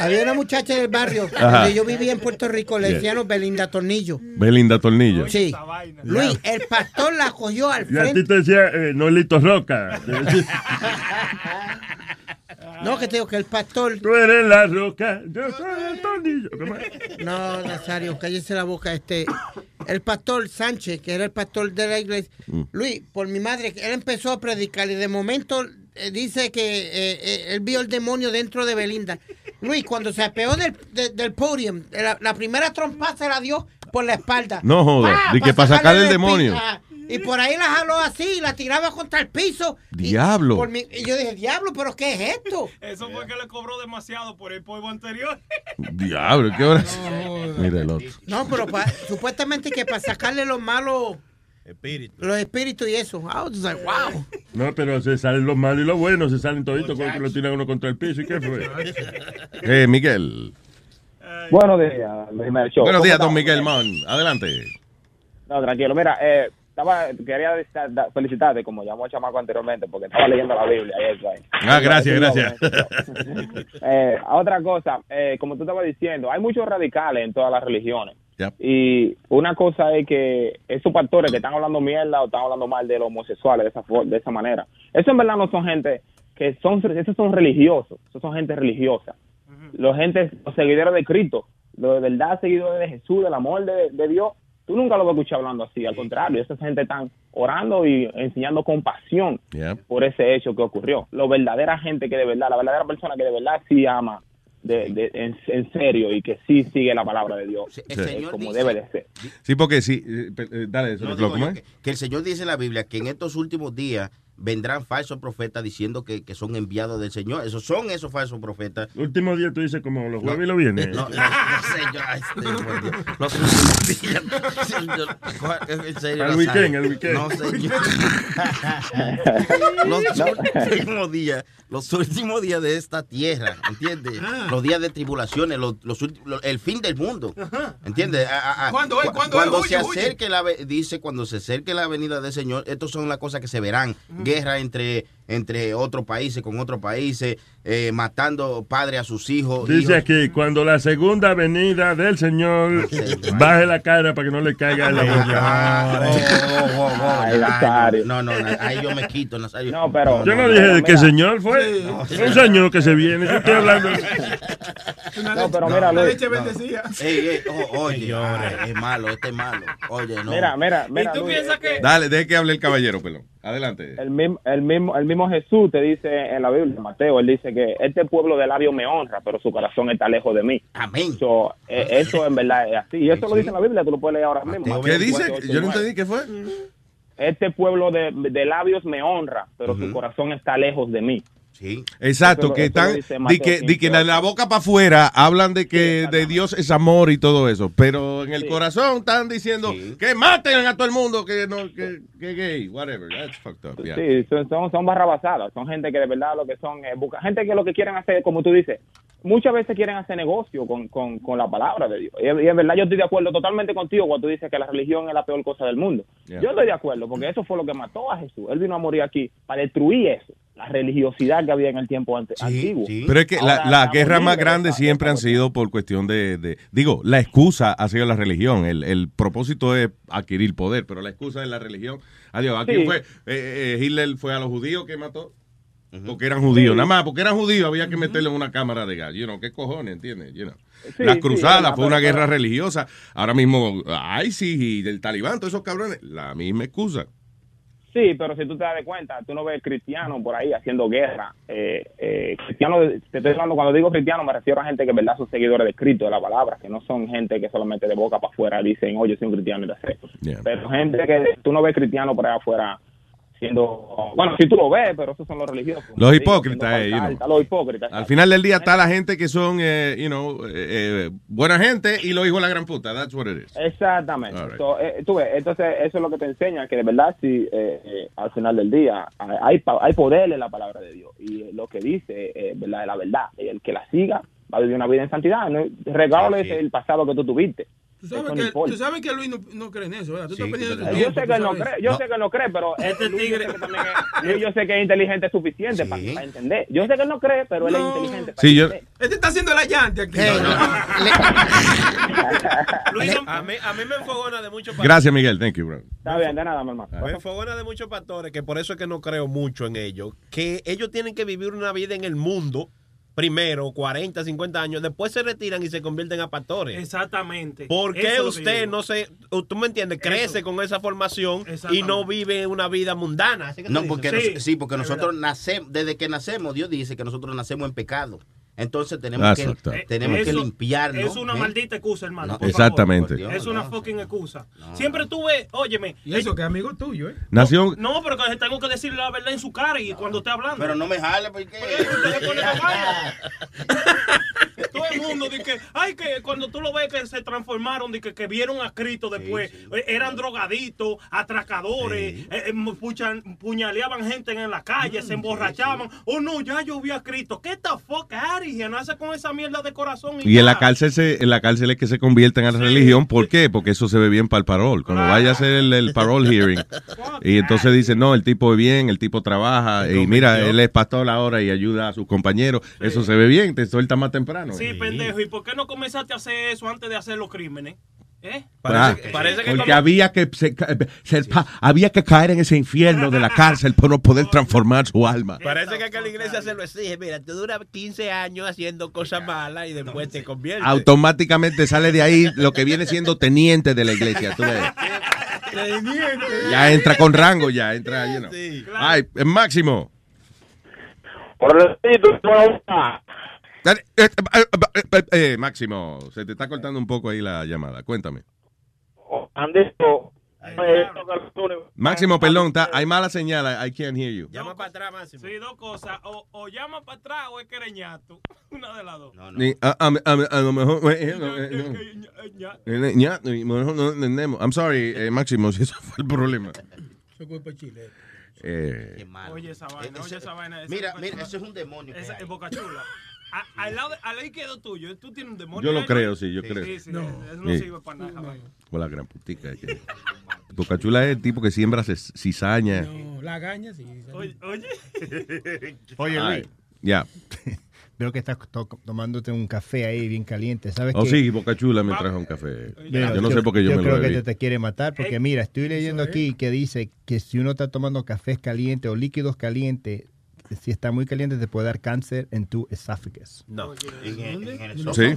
Había una muchacha del barrio Ajá. donde yo vivía en Puerto Rico, le Yeah. decían Belinda Tornillo. Belinda Tornillo. Sí. Luis, el pastor la cogió al Y a ti frente. te decía, eh, Nolito Roca. No, que te digo que el pastor. Tú eres la roca, yo soy el tornillo. No, Nazario, cállese la boca. Este, el pastor Sánchez, que era el pastor de la iglesia. Mm. Luis, por mi madre, él empezó a predicar y de momento eh, dice que eh, eh, él vio el demonio dentro de Belinda. Luis, cuando se apeó del, de- del podium, la, la primera trompa se la dio por la espalda. No joda, ¡Pah! de que Pa' para sacar el demonio. Y por ahí la jaló así y la tiraba contra el piso. Y- Diablo. por mi- y yo dije, diablo, ¿pero qué es esto? Eso fue que le cobró demasiado por el polvo anterior. Diablo, ¿qué hora? Mira el otro. No, pero pa- supuestamente que para sacarle los malos espíritus. Los espíritus y eso. I was like, wow. No, pero se salen los malos y los buenos, se salen toditos cuando lo tiran uno contra el piso. ¿Y qué fue? Eh, Miguel. Buenos días. Buenos ¿Cómo días, don Miguel Mon. Adelante. No, tranquilo. Mira, eh, estaba, quería felicitarte, como llamó chamaco anteriormente, porque estaba leyendo la Biblia. y eso ahí. Ah, gracias, Eso, gracias. Eh, otra cosa, eh, como tú estabas diciendo, hay muchos radicales en todas las religiones. Yep. Y una cosa es que esos pastores que están hablando mierda o están hablando mal de los homosexuales de esa, de esa manera, eso en verdad no son gente que son, esos son religiosos, esos son gente religiosa. Los gente, los seguidores de Cristo, los de verdad seguidores de Jesús, del amor de, de Dios, tú nunca lo vas a escuchar hablando así, al contrario, esa gente están orando y enseñando compasión por ese hecho que ocurrió. La verdadera gente que de verdad, la verdadera persona que de verdad sí ama de, de- en, en serio y que sí sigue la palabra de Dios el eh, Señor como dice- debe de ser. Sí, porque sí. eh, eh, dale, eso No, lo que, que el Señor dice en la Biblia que en estos últimos días vendrán falsos profetas diciendo que, que son enviados del Señor. Esos son esos falsos profetas. Último día tú dices como los jueves y los viernes. No, no, no Dios. Los últimos días. Señor, en serio, Al Nazario. weekend, al weekend. No, señor. Los últimos días, los últimos días de esta tierra, ¿entiendes? Los días de tribulaciones, los, los lo- el fin del mundo, ¿entiendes? A- a- a- ¿Cuándo es? cu- ¿Cuándo cuando es? se huye. acerque la dice cuando se acerque la venida del Señor, estas son las cosas que se verán, guerra entre entre otros países con otros países, eh, matando padre a sus hijos. Dice hijos- aquí, cuando la segunda venida del Señor baje la cara para que no le caiga la boca. Oh, oh, oh, no, no, no, ahí yo me quito. No, pero- Yo no dije de qué señor fue. Un señor que se viene. Yo estoy hablando. No, pero mira, Luis. leche bendecida. Ey, ey, oh, oye, ay, es malo, este es malo. Oye, no. Mira, mira, mira. ¿Y tú Luis, piensas que Dale, deje que hable el caballero, perdón. Adelante. el mismo, el mismo, el mismo Jesús te dice en la Biblia, Mateo, él dice que este pueblo de labios me honra, pero su corazón está lejos de mí. Amén. So, eh, eso en verdad es así. Y eso lo dice en la Biblia, tú lo puedes leer ahora mismo. ¿Qué Mateo dice? 4, 8, Yo no 9. entendí qué fue. Este pueblo de, de labios me honra, pero su corazón está lejos de mí. Sí. Exacto, que están, di que, di que 15, de la boca para afuera hablan de que de Dios es amor y todo eso, pero en el corazón están diciendo que maten a todo el mundo, que no, que, que gay, whatever, that's fucked up. yeah. Sí, son, son, son barrabasadas, son gente que de verdad lo que son, eh, busca, gente que lo que quieren hacer, como tú dices, muchas veces quieren hacer negocio con, con, con la palabra de Dios. Y, y en verdad yo estoy de acuerdo totalmente contigo cuando tú dices que la religión es la peor cosa del mundo. Yeah. Yo estoy de acuerdo, porque eso fue lo que mató a Jesús. Él vino a morir aquí para destruir eso, la religiosidad que había en el tiempo ante- antiguo. Pero es que la, Ahora la estamos guerra más libres grande de esa- siempre han sido por cuestión de, de- digo, la excusa ha sido la religión, el, el propósito es adquirir poder, pero la excusa es la religión. Adiós, ¿a quién Sí. fue? Eh, eh, Hitler fue a los judíos que mató. Porque eran judíos, Sí. nada más, porque eran judíos había que meterle en una cámara de gas. You know, ¿Qué cojones, entiendes? You know. Sí, Las cruzadas fue una guerra religiosa. Ahora mismo, ISIS y del talibán, todos esos cabrones, la misma excusa. Sí, pero si tú te das cuenta, tú no ves cristianos por ahí haciendo guerra. Eh, eh, cristianos, de- te estoy hablando, cuando digo cristiano me refiero a gente que en verdad son seguidores de Cristo, de la palabra, que no son gente que solamente de boca para afuera dicen, oye, soy un cristiano y lo sé. Pero gente que tú no ves cristiano por ahí afuera siendo, bueno, si tú lo ves, pero esos son los religiosos. Los hipócritas, eh, los hipócritas. Al final del día está la gente que son, eh, you know, eh, eh, buena gente y los hijos de la gran puta. That's what it is. Exactamente. Right. So, tú ves, entonces eso es lo que te enseña, que de verdad eh, eh, al final del día hay- hay, poder en la palabra de Dios y lo que dice eh, verdad, es la verdad. Y el que la siga va a vivir una vida en santidad, ¿no? regardless del pasado que tú tuviste. Tú sabes, no que, importa. tú sabes que Luis no, no cree en eso, ¿verdad? Tú estás pendiente de tu Eh, Yo sé que él no cree, yo sé que no cree, pero Este Luis, yo sé tigre- que también es- Luis, yo sé que es inteligente suficiente para, para entender. Yo sé que él no cree, pero él es inteligente. Para Sí, yo. Este está haciendo la llante aquí. a, mí, a mí me enfogona de muchos gracias, Miguel. Thank you, bro. Está bien, de nada, mi hermano. Me enfogona de muchos pastores, que por eso es que no creo mucho en ellos, que ellos tienen que vivir una vida en el mundo, primero 40, 50 años, después se retiran y se convierten a pastores. Exactamente. ¿Por qué usted no se, tú me entiendes, crece con esa formación y no vive una vida mundana? Así que No, porque nos- sí, porque es nosotros verdad. nacemos, desde que nacemos, Dios dice que nosotros nacemos en pecado. Entonces tenemos That's que, up. tenemos que Eso limpiarnos. Es una ¿eh? maldita excusa, hermano. No. Exactamente. favor. Es una fucking excusa. Siempre tuve, óyeme. Y eso que es amigo tuyo, ¿eh? Nació, No, pero que tengo que decirle la verdad en su cara y cuando esté hablando. Pero no me jale, porque. Todo el mundo dice que, ay, que cuando tú lo ves que se transformaron, de que, que vieron a Cristo después, eh, eran drogaditos, atracadores, eh, eh, puchan- puñaleaban gente en la calle, se emborrachaban. Oh no, ya yo vi a Cristo. ¿Qué the fuck, Ari? No hace con esa mierda de corazón. y en la cárcel se, en la cárcel es que se convierten a la religión. ¿Por qué? Porque eso se ve bien para el parol. Cuando vaya a hacer el, el parole hearing y entonces dicen, no, el tipo es bien, el tipo trabaja y mira, él es pastor ahora y ayuda a sus compañeros. Eso se ve bien, te suelta más temprano. Sí, pendejo. ¿Y por qué no comenzaste a hacer eso antes de hacer los crímenes? ¿Eh? Parece que porque como- había que se- se- pa- había que caer en ese infierno de la cárcel para no poder transformar su alma. Parece que acá la iglesia se lo exige. Mira, tú duras 15 años haciendo cosas malas y después te conviertes. Automáticamente sale de ahí lo que viene siendo teniente de la iglesia. tú ves. Ya entra con rango, ya entra lleno. Ay, eh, Máximo. Dale, eh, eh, eh, eh, eh, Máximo, se te está cortando un poco ahí la llamada. Cuéntame. Máximo, perdón, está- hay mala señal. I can't hear you. Llama para atrás, Máximo. Sí, dos cosas. O, o llama para atrás o es quereñato. Una de las dos. Ni- a, a- a- a lo mejor. eh, no, no. No entendemos. I'm sorry, eh, Máximo, si eso fue el problema. Eso culpa de Chile. Eh, Oye esa vaina, oye esa vaina. Mira, mira, eso es un demonio que Esa es Boca Chula. A- al lado, de- al lado izquierdo tuyo, tú tienes un demonio. Yo lo ahí, ¿no? creo, sí, yo creo. Sí, sí, No. eso no Sí. sirve para nada. con la gran putica. que- Boca Chula es el tipo que siembra cizaña. No, la gaña sí. Oye, oye. Oye, Luis. Ya. Veo que estás to- tomándote un café ahí bien caliente. ¿Sabes Oh, qué? sí, Boca Chula me trajo un café. Mira, Yo no sé por qué yo, me lo creo que te, te quiere matar porque mira, estoy leyendo aquí que dice que si uno está tomando cafés calientes o líquidos calientes, si está muy caliente te puede dar cáncer en tu esófagus. No. Sí.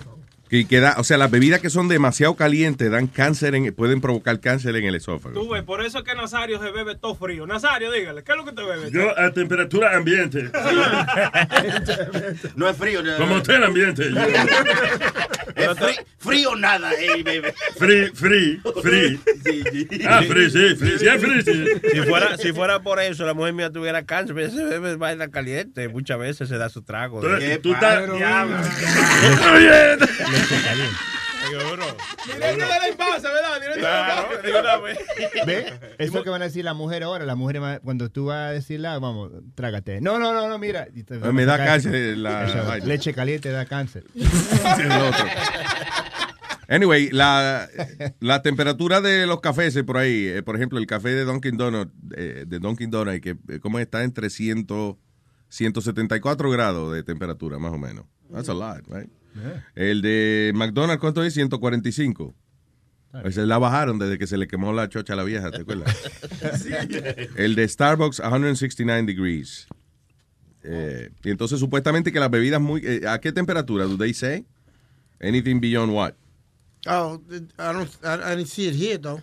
Que, que da- o sea, las bebidas que son demasiado calientes dan cáncer, en, pueden provocar cáncer en el esófago. Tú ves, por eso es que Nazario se bebe todo frío. Nazario, dígale, ¿qué es lo que te bebe? Yo a temperatura ambiente. No es frío. no- Como usted el ambiente. yo- Es frí- frío nada, ey, baby. Free, free, free. Ah, free, sí, free. Sí, es free, sí. Si fuera, si fuera por eso, la mujer mía tuviera cáncer, pero se bebe vaina caliente. Muchas veces se da su trago. Tú- de- tú estás- Pasa. no, ve. ¿Ve? Eso que van a decir las mujeres ahora. Las mujeres, cuando tú vas a decirla, vamos, trágate. No, no, no, no, mira. Te- Me da sacar- cáncer la Eso, leche caliente da cáncer. Sí, lo otro. Anyway, la, la temperatura de los cafés por ahí, eh, por ejemplo, el café de Dunkin' Donuts, eh, de Dunkin' Donuts, que eh, como está entre 100, 174 grados de temperatura, más o menos. That's a lot, right? El de McDonald's, ¿cuánto es? 145. Ese la bajaron desde que se le quemó la chocha a la vieja, ¿te acuerdas? El de Starbucks, 169 degrees. Eh, y entonces supuestamente que las bebidas muy... eh, ¿A qué temperatura? ¿Do they say? Anything beyond what? Oh, I don't, I, I didn't see it here though.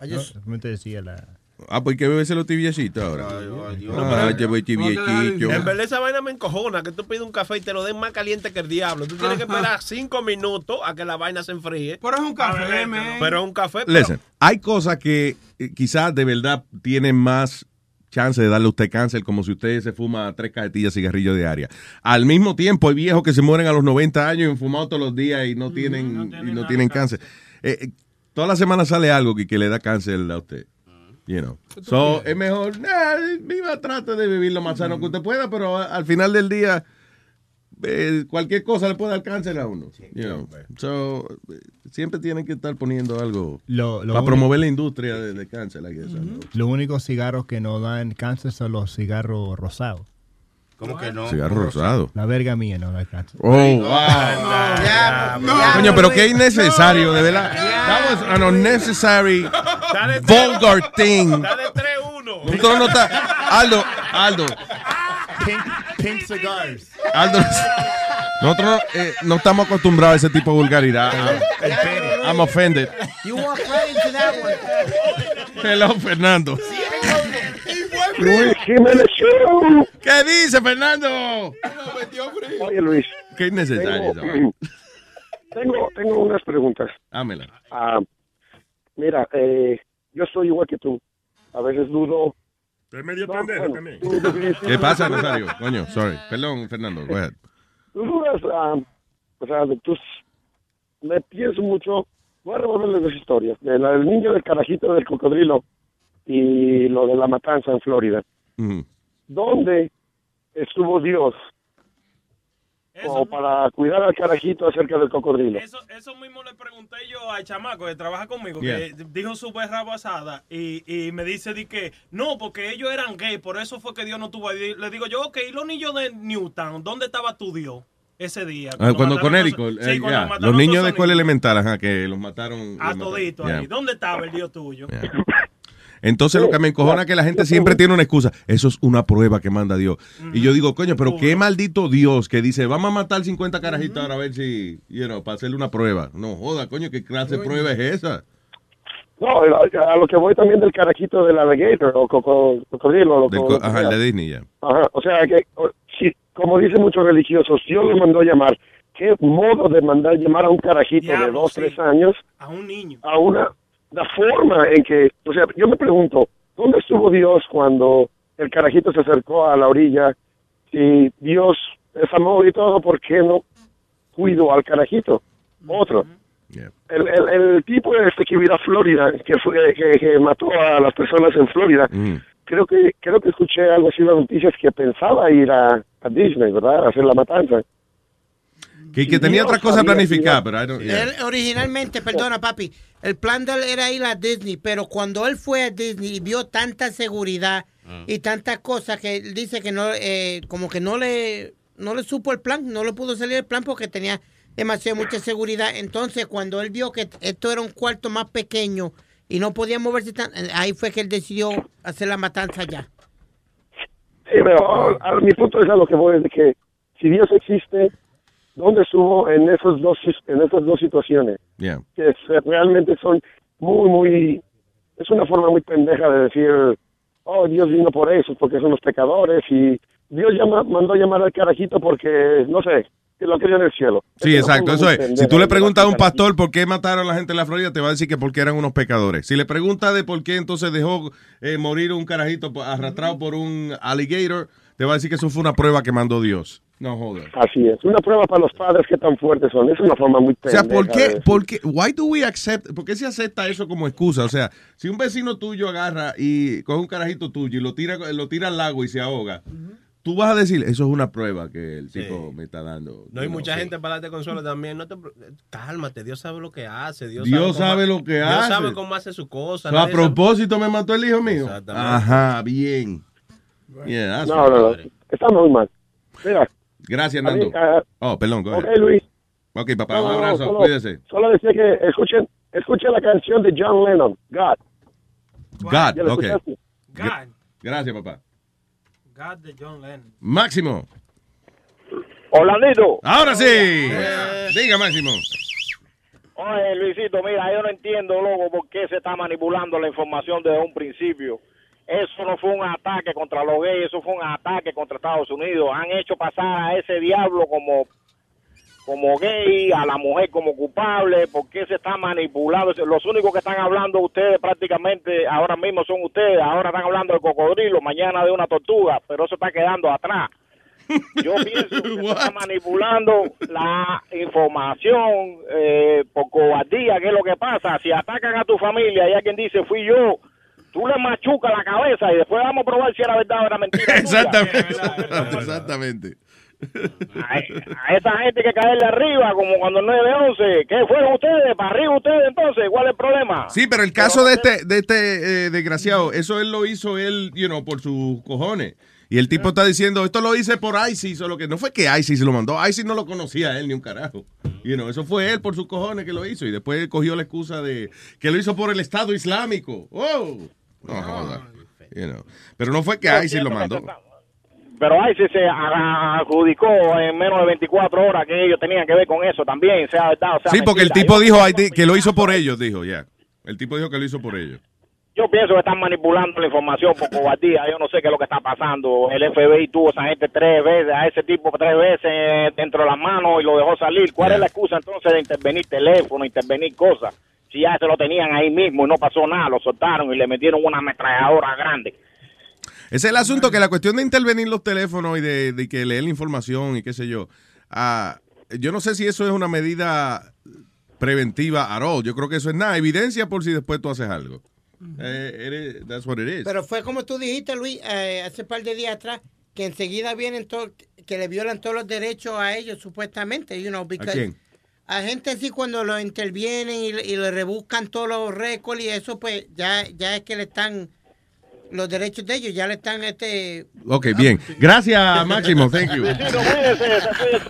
I just, No, te decía la... Ah, pues hay que beberse los tibiecitos ahora. Ah, que voy tibiecito. En verdad esa vaina me encojona, que tú pides un café y te lo den más caliente que el diablo. Tú tienes que esperar cinco minutos a que la vaina se enfríe. Pero es un café, man. Pero es un café. pero- Listen, hay cosas que eh, quizás de verdad tienen más chance de darle a usted cáncer, como si usted se fuma tres cajetillas de cigarrillo diaria. Al mismo tiempo, hay viejos que se mueren a los 90 años enfumados todos los días y no tienen, y no tienen cáncer. Eh, eh, toda la semana sale algo que, que le da cáncer a usted. You know. So, es mejor, nah, viva, trate de vivir lo más sano que usted pueda, pero al final del día, eh, cualquier cosa le puede dar cáncer a uno. you know. So, eh, siempre tienen que estar poniendo algo Lo- lo para único- promover la industria de, de cáncer. Los únicos cigarros que no dan cáncer son los cigarros rosados. ¿Cómo que no? Cigarro rosado. La verga mía no da cáncer. Oh, wow. Coño, pero qué innecesario, de verdad. That was an unnecessary, vulgar thing. Tú no estás- Aldo, Aldo, Pink, pink cigars. Aldo. Nosotros no, eh, no estamos acostumbrados a ese tipo de vulgaridad. I'm, I'm offended. You walk right into that one. Hello, Fernando. Luis Jiménez Show. ¿Qué dice, Fernando? Oye, Luis. Qué innecesario. Tengo, tengo, tengo unas preguntas. Hámela. Ah, mira, eh, yo soy igual que tú. A veces dudo. Es medio No, pendejo bueno, también. ¿Qué pasa, Nazario? Coño, sorry. Perdón, Fernando. Go ahead. Tú dudas, ah, o sea, de tus... Me pienso mucho... Voy a revolverles dos historias. De la del niño del carajito del cocodrilo y lo de la matanza en Florida. Ujú. ¿Dónde estuvo Dios? O para cuidar al carajito acerca del cocodrilo. Eso, eso mismo le pregunté yo al chamaco que trabaja conmigo, Yeah. que dijo su berra basada y, y me dice di que no, porque ellos eran gay, por eso fue que Dios no tuvo ahí. Le digo yo, ok, ¿y los niños de Newtown? ¿Dónde estaba tu Dios ese día? Ah, cuando mataron con a Érico, esos- eh, sí, los a niños de escuela elemental, ajá, que los mataron. A los mataron. todito Yeah. ahí. ¿Dónde estaba el Dios tuyo? Entonces lo que me encojona es que la gente siempre tiene una excusa. Eso es una prueba que manda Dios. Y yo digo, coño, pero qué maldito Dios que dice, vamos a matar 50 carajitos ahora a ver si, you know, para hacerle una prueba. No joda, coño, ¿qué clase de prueba es esa? No, a, lo que voy también del carajito del alligator o coco- cocodrilo. co- ajá, el de Disney ya. Ajá, o sea que, o- si, como dicen muchos religiosos, Dios lo mandó a llamar. ¿Qué modo de mandar llamar a un carajito de dos, tres años A un niño. a una, la forma en que, o sea, yo me pregunto, ¿dónde estuvo Dios cuando el carajito se acercó a la orilla? Si Dios es amor y todo, ¿por qué no cuidó al carajito? Otro. El, el, el tipo este que vive a Florida, que fue que, que mató a las personas en Florida, creo que creo que escuché algo así en las noticias que pensaba ir a, a Disney, ¿verdad? A hacer la matanza. Que, que tenía otra cosa planificada, pero I don't- yeah. Él originalmente, perdona papi, el plan de él era ir a Disney, pero cuando él fue a Disney y vio tanta seguridad y tantas cosas que él dice que no, eh, como que no le, no le supo el plan, no le pudo salir el plan porque tenía demasiado mucha seguridad. Entonces cuando él vio que esto era un cuarto más pequeño y no podía moverse tan, ahí fue que él decidió hacer la matanza allá. Sí, pero a, a mi punto es a lo que voy, es de que si Dios existe, ¿dónde estuvo en esos dos en esas dos situaciones? Yeah. Que es- realmente son muy, muy, es una forma muy pendeja de decir, oh, Dios vino por eso, porque son los pecadores, y Dios llama, mandó llamar al carajito porque, no sé, que lo quería en el cielo. Sí, Es exacto, eso es. pendeja Si tú le preguntas a un pastor por qué mataron a la gente en la Florida, te va a decir que porque eran unos pecadores. Si le preguntas de por qué entonces dejó eh, morir un carajito arrastrado por un alligator, te va a decir que eso fue una prueba que mandó Dios. No jodas. Así es, una prueba para los padres que tan fuertes son. Es una forma muy O sea. ¿por qué, por qué, why do we accept, por qué se acepta eso como excusa? O sea, si un vecino tuyo agarra y coge un carajito tuyo y lo tira, lo tira al lago y se ahoga, tú vas a decir, eso es una prueba que el tipo me está dando. No hay mucha gente para darte consuelo también. No te, cálmate, Dios sabe lo que hace. Dios, Dios sabe lo que Dios hace. sabe cómo hace su cosa. A sabe- propósito me mató el hijo mío. Exactamente. Ajá, bien. Yeah, that's No, no, no, está muy mal. Mira, Gracias, a mí, Nando. ah, Oh, perdón, go ok, ahead. Luis. Ok, papá, No, un abrazo, solo- cuídese. Solo decía que escuchen, escuchen la canción de John Lennon, God. God, ¿Ya la ok. escuchaste? God. Gracias, papá. God de John Lennon. Máximo. Hola, Nito. Ahora sí. Diga, Máximo. Oye, Luisito, mira, yo no entiendo, loco, por qué se está manipulando la información desde un principio. Eso no fue un ataque contra los gays, eso fue un ataque contra Estados Unidos. Han hecho pasar a ese diablo como como gay, a la mujer como culpable, ¿por qué se está manipulando? Los únicos que están hablando ustedes prácticamente ahora mismo son ustedes, ahora están hablando del cocodrilo, mañana de una tortuga, pero eso está quedando atrás. Yo pienso que se está manipulando la información eh, por cobardía, que es lo que pasa. Si atacan a tu familia y alguien dice, fui yo, tú le machucas la cabeza y después vamos a probar si era verdad o era mentira. tuya. Exactamente. Exactamente. a esa gente que caerle arriba, como cuando el 9-11. ¿Qué fueron ustedes? ¿Para arriba ustedes entonces? ¿Cuál es el problema? Sí, pero el caso de este, de este eh, desgraciado, eso él lo hizo él, you know, por sus cojones. Y el tipo está diciendo, esto lo hice por ISIS o lo que no fue que ISIS lo mandó. ISIS no lo conocía a él ni un carajo. You know, eso fue él por sus cojones que lo hizo. Y después cogió la excusa de que lo hizo por el Estado Islámico. ¡Oh! No joda. You know. Pero no fue que Yo ISIS lo mandó. Pero ahí sí se adjudicó en menos de 24 horas que ellos tenían que ver con eso también, sea verdad o sea Sí, porque el tipo Yo- dijo que lo hizo por ellos, dijo, ya. El tipo dijo que lo hizo por ellos. Yo pienso que están manipulando la información por cobardía. Yo no sé qué es lo que está pasando. El FBI tuvo a esa gente tres veces, a ese tipo tres veces dentro de las manos y lo dejó salir. ¿Cuál es la excusa entonces de intervenir teléfono, intervenir cosas? Si ya se lo tenían ahí mismo y no pasó nada, lo soltaron y le metieron una ametralladora grande. Ese es el asunto, que la cuestión de intervenir los teléfonos y de, de que leer la información y qué sé yo, ah, yo no sé si eso es una medida preventiva at all. Yo creo que eso es nada, evidencia por si después tú haces algo. Eh, it is- that's what it is. Pero fue como tú dijiste, Luis, eh, hace par de días atrás, que enseguida vienen todos, que le violan todos los derechos a ellos, supuestamente, you know, ¿A because quién? A gente así cuando lo intervienen y, y le rebuscan todos los récords y eso, pues ya, ya es que le están, los derechos de ellos, ya le están, este... Ok, bien. Gracias, Máximo. Thank you.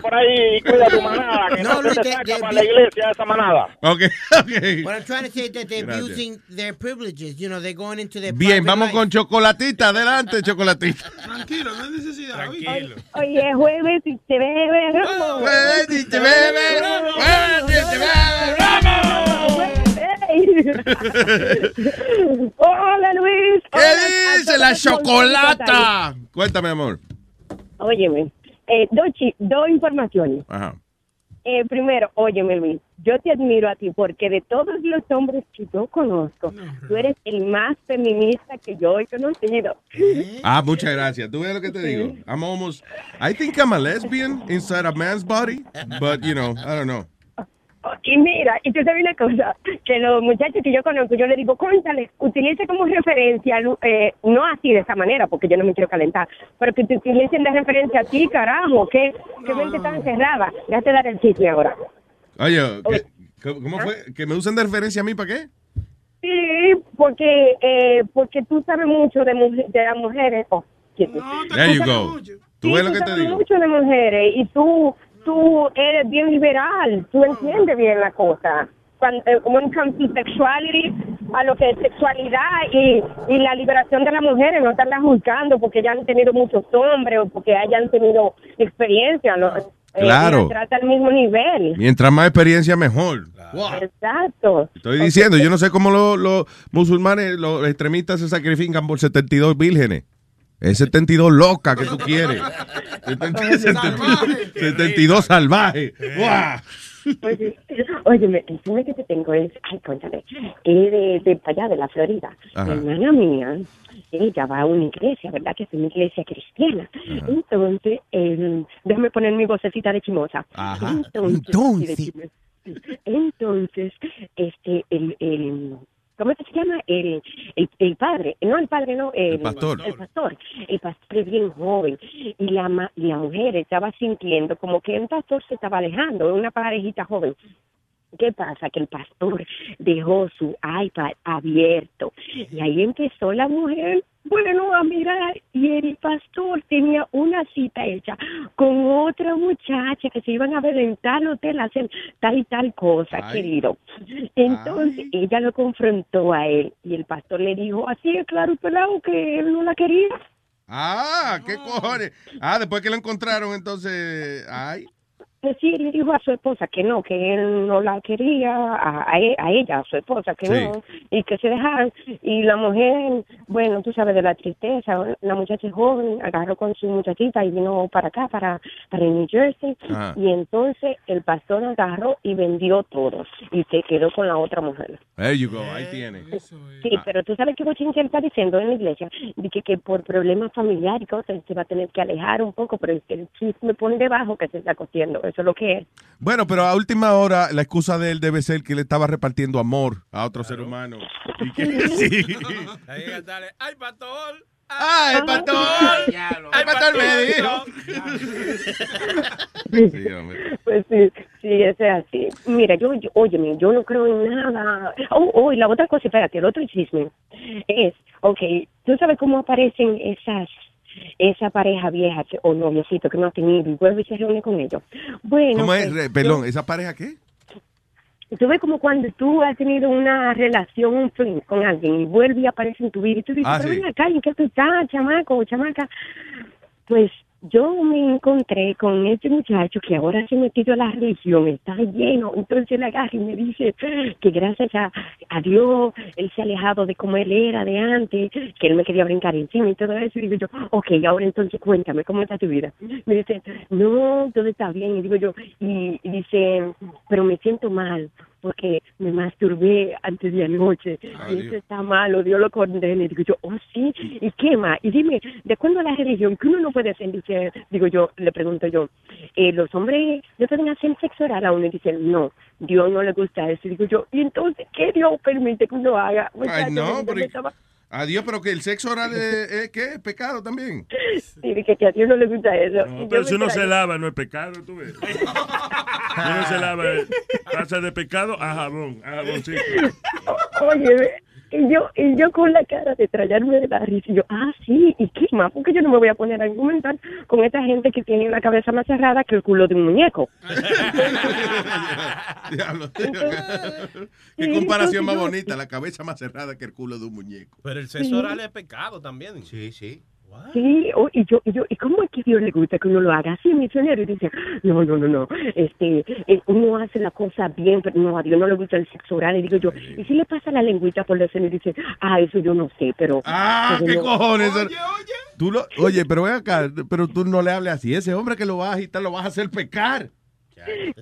Por ahí y cuida tu manada, que no, No, te para la iglesia esa manada. Ok, ok. What I'm trying to say is that they're Gracias. abusing their privileges, you know, they're going into their Bien, vamos life. con Chocolatita. Adelante, Chocolatita. Tranquilo, no hay necesidad. Tranquilo. Hoy es jueves y se bebe. Jueves y se bebe. Jueves y se bebe Hola Luis. ¿Qué dice la chocolata? Cuéntame, amor. Óyeme, eh, dos, dos informaciones. Ajá. Eh, primero, óyeme Luis, yo te admiro a ti porque de todos los hombres que yo conozco, tú eres el más feminista que yo he conocido. Ah, muchas gracias. ¿Tú ves lo que te digo? I'm almost. I think I'm a lesbian inside a man's body, but you know, I don't know. Y mira, y tú sabes una cosa, que los muchachos que yo conozco, yo le digo, cuéntale, utilice como referencia, eh, no así de esa manera, porque yo no me quiero calentar, pero que te utilicen de referencia a ti, carajo, que, que mente tan cerrada. Déjate dar el chisme ahora. Oye, ¿qué- ¿cómo cómo fue? ¿Que me usen de referencia a mí para qué? Sí, porque, eh, porque tú sabes mucho de, de las mujeres. Oh. There you go. ¿Tú Sí, ves lo que te digo? mucho de mujeres y tú, tú eres bien liberal, tú entiendes bien la cosa. Cuando, eh, como en comes to sexuality, a lo que es sexualidad y, y la liberación de las mujeres, no estarlas juzgando porque ya han tenido muchos hombres o porque hayan tenido experiencia, ¿no? Eh, Claro. trata al mismo nivel. Mientras más experiencia, mejor. Exacto. Estoy diciendo, yo no sé cómo los, los musulmanes, los extremistas se sacrifican por 72 vírgenes. Es 72 loca que tú quieres. 72, 72 salvajes. ¡Guau! Oye, óyeme, el chisme que te tengo es, ay, cuéntame, es de, de para allá, de la Florida. Ajá. Hermana mía, ella va a una iglesia, ¿verdad? Que es una iglesia cristiana. Entonces, eh, déjame poner mi vocecita de chimosa. Ajá. Entonces, Entonces. entonces, este, el, el, ¿cómo es que se llama? El, el, el padre, no el padre, no, el, pastor. El pastor, el pastor es bien joven y la, la mujer estaba sintiendo como que el pastor se estaba alejando, una parejita joven. ¿Qué pasa? Que el pastor dejó su iPad abierto y ahí empezó la mujer, bueno, a mirar y el pastor tenía una cita hecha con otra muchacha que se iban a ver en tal hotel a hacer tal y tal cosa, Ay. querido. Entonces ella lo confrontó a él y el pastor le dijo, así es claro, pelado, que él no la quería. Ah, qué cojones. Ah, después que lo encontraron, entonces. Ay. Pues sí, él dijo a su esposa que no, que él no la quería, a, a e- a ella, a su esposa, que Sí. no, y que se dejaran. Y la mujer, bueno, tú sabes de la tristeza, la muchacha joven agarró con su muchachita y vino para acá, para, para New Jersey, y entonces el pastor agarró y vendió todo, y se quedó con la otra mujer. There you go, ahí tiene. Sí, pero tú sabes que Bochinche está diciendo en la iglesia, de que, que por problemas familiares y cosas se va a tener que alejar un poco, pero es que el chisme pone debajo que se está cosiendo, eso es lo que es. Bueno, pero a última hora la excusa de él debe ser que le estaba repartiendo amor a otro ser humano. Y que, sí. Ahí ¡ay, pastor! ¡Ay, el pastor! ¡Ay, pastor me dijo! Sí, hombre. Pues sí, sí, eso es así. Mira, yo, yo óyeme, yo no creo en nada. Oh, oh, y la otra cosa, espérate, el otro chisme es, ok, ¿tú sabes cómo aparecen esas, esa pareja vieja que, o noviecito que no ha tenido y vuelve y se reúne con ellos? Bueno, ¿Cómo es? pues, Perdón, ¿esa pareja qué? Tú ves como cuando tú has tenido una relación, un fling con alguien y vuelve y aparece en tu vida y tú dices, Ah, pero sí. ven acá, ¿en qué tú estás, chamaco o chamaca? Pues yo me encontré con este muchacho que ahora se ha metido a la religión, está lleno, entonces le agarra y me dice que gracias a, a Dios él se ha alejado de como él era de antes, que él me quería brincar encima y todo eso, y digo yo, ok, ahora entonces cuéntame, ¿cómo está tu vida? Me dice, no, todo está bien, y digo yo, y dice, pero me siento mal, porque me masturbé antes de anoche, Ay, y eso está malo, Dios lo condena, y digo yo, oh sí, ¿y qué más? Y dime, ¿de cuándo la religión que uno no puede hacer? Dice, digo yo, le pregunto yo, eh, los hombres no pueden hacer sexo oral a uno, y dicen, no, Dios no le gusta eso, y digo yo, ¿y entonces qué Dios permite que uno haga? Ay, Muchacho, no, me- pero... estaba- Adiós, pero que el sexo oral es, es ¿qué? ¿Es pecado también. Sí, que a Dios no le gusta eso. Pero si uno se lava, no es pecado, tú ves. Si uno se lava, pasa de pecado a jabón, a jaboncito. Oye, y yo, y yo con la cara de trallarme de la risa, y yo, ah, sí, ¿y qué más? Porque yo no me voy a poner a argumentar con esta gente que tiene la cabeza más cerrada que el culo de un muñeco. Diablo. Qué Sí, comparación más entonces yo- bonita, la cabeza más cerrada que el culo de un muñeco. Pero el sexo oral es pecado también. Sí, sí. Sí, o- y yo, y yo, ¿y cómo es que a Dios le gusta que uno lo haga así, misionero? Y dice, no, no, no, no, este, eh, uno hace la cosa bien, pero no, a Dios no le gusta el sexo oral. Y digo yo, ¿y si le pasa la lengüita por la cena? Y dice, ah, eso yo no sé, pero... Ah, pero qué no- cojones. Tú lo, oye, pero ven acá, pero tú no le hables así. Ese hombre que lo vas a agitar lo vas a hacer pecar.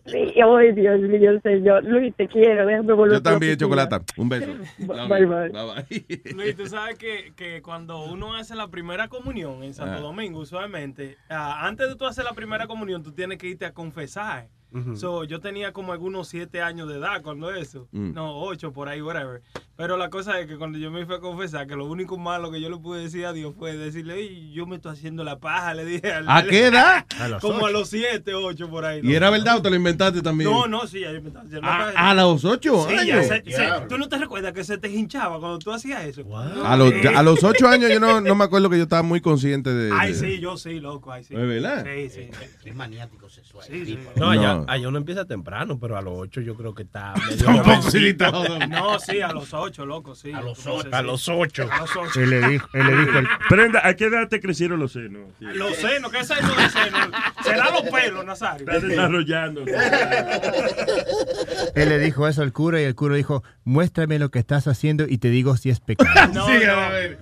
Sí, ay, Dios mío, señor. Luis, te quiero, déjame volver. Yo también, Chocolata. Un beso. Bye, you. bye. bye. Luis, tú sabes que, que cuando uno hace la primera comunión en Santo Ah. Domingo, usualmente, ah, antes de tú hacer la primera comunión, tú tienes que irte a confesar. So, yo tenía como algunos siete años de edad cuando eso. Mm. No, ocho, por ahí, whatever. Pero la cosa es que cuando yo me fui a confesar, que lo único malo que yo le pude decir a Dios fue decirle, "Ey, yo me estoy haciendo la paja, le dije. al- ¿A qué edad? A los como a los siete, ocho, por ahí. ¿Y era verdad o te lo inventaste también? No, no, sí, ya yo me estaba haciendo la ¿A, paja. a los ocho Sí, ya años? se- se- ¿Tú no te recuerdas que se te hinchaba cuando tú hacías eso? A los, a los ocho años yo no, no me acuerdo que yo estaba muy consciente de... Ay, de- sí, yo sí, loco, ay, sí. ¿Es verdad? Sí, sí. Es maniático sexual. Sí, sí. No, No. Allá uno empieza temprano, pero a los 8 yo creo que está medio está. No, sí, a los ocho, loco, sí. A los Entonces, A sí. los 8. A los ocho. Él le dijo, él le dijo el- Prenda, ¿a qué edad te crecieron los senos? Sí. Los senos, ¿qué es eso de senos? Será los pelos, Nazario. Estás desarrollando. él le dijo eso al cura y el cura dijo, muéstrame lo que estás haciendo y te digo si es pecado. No, Sí, no. a ver.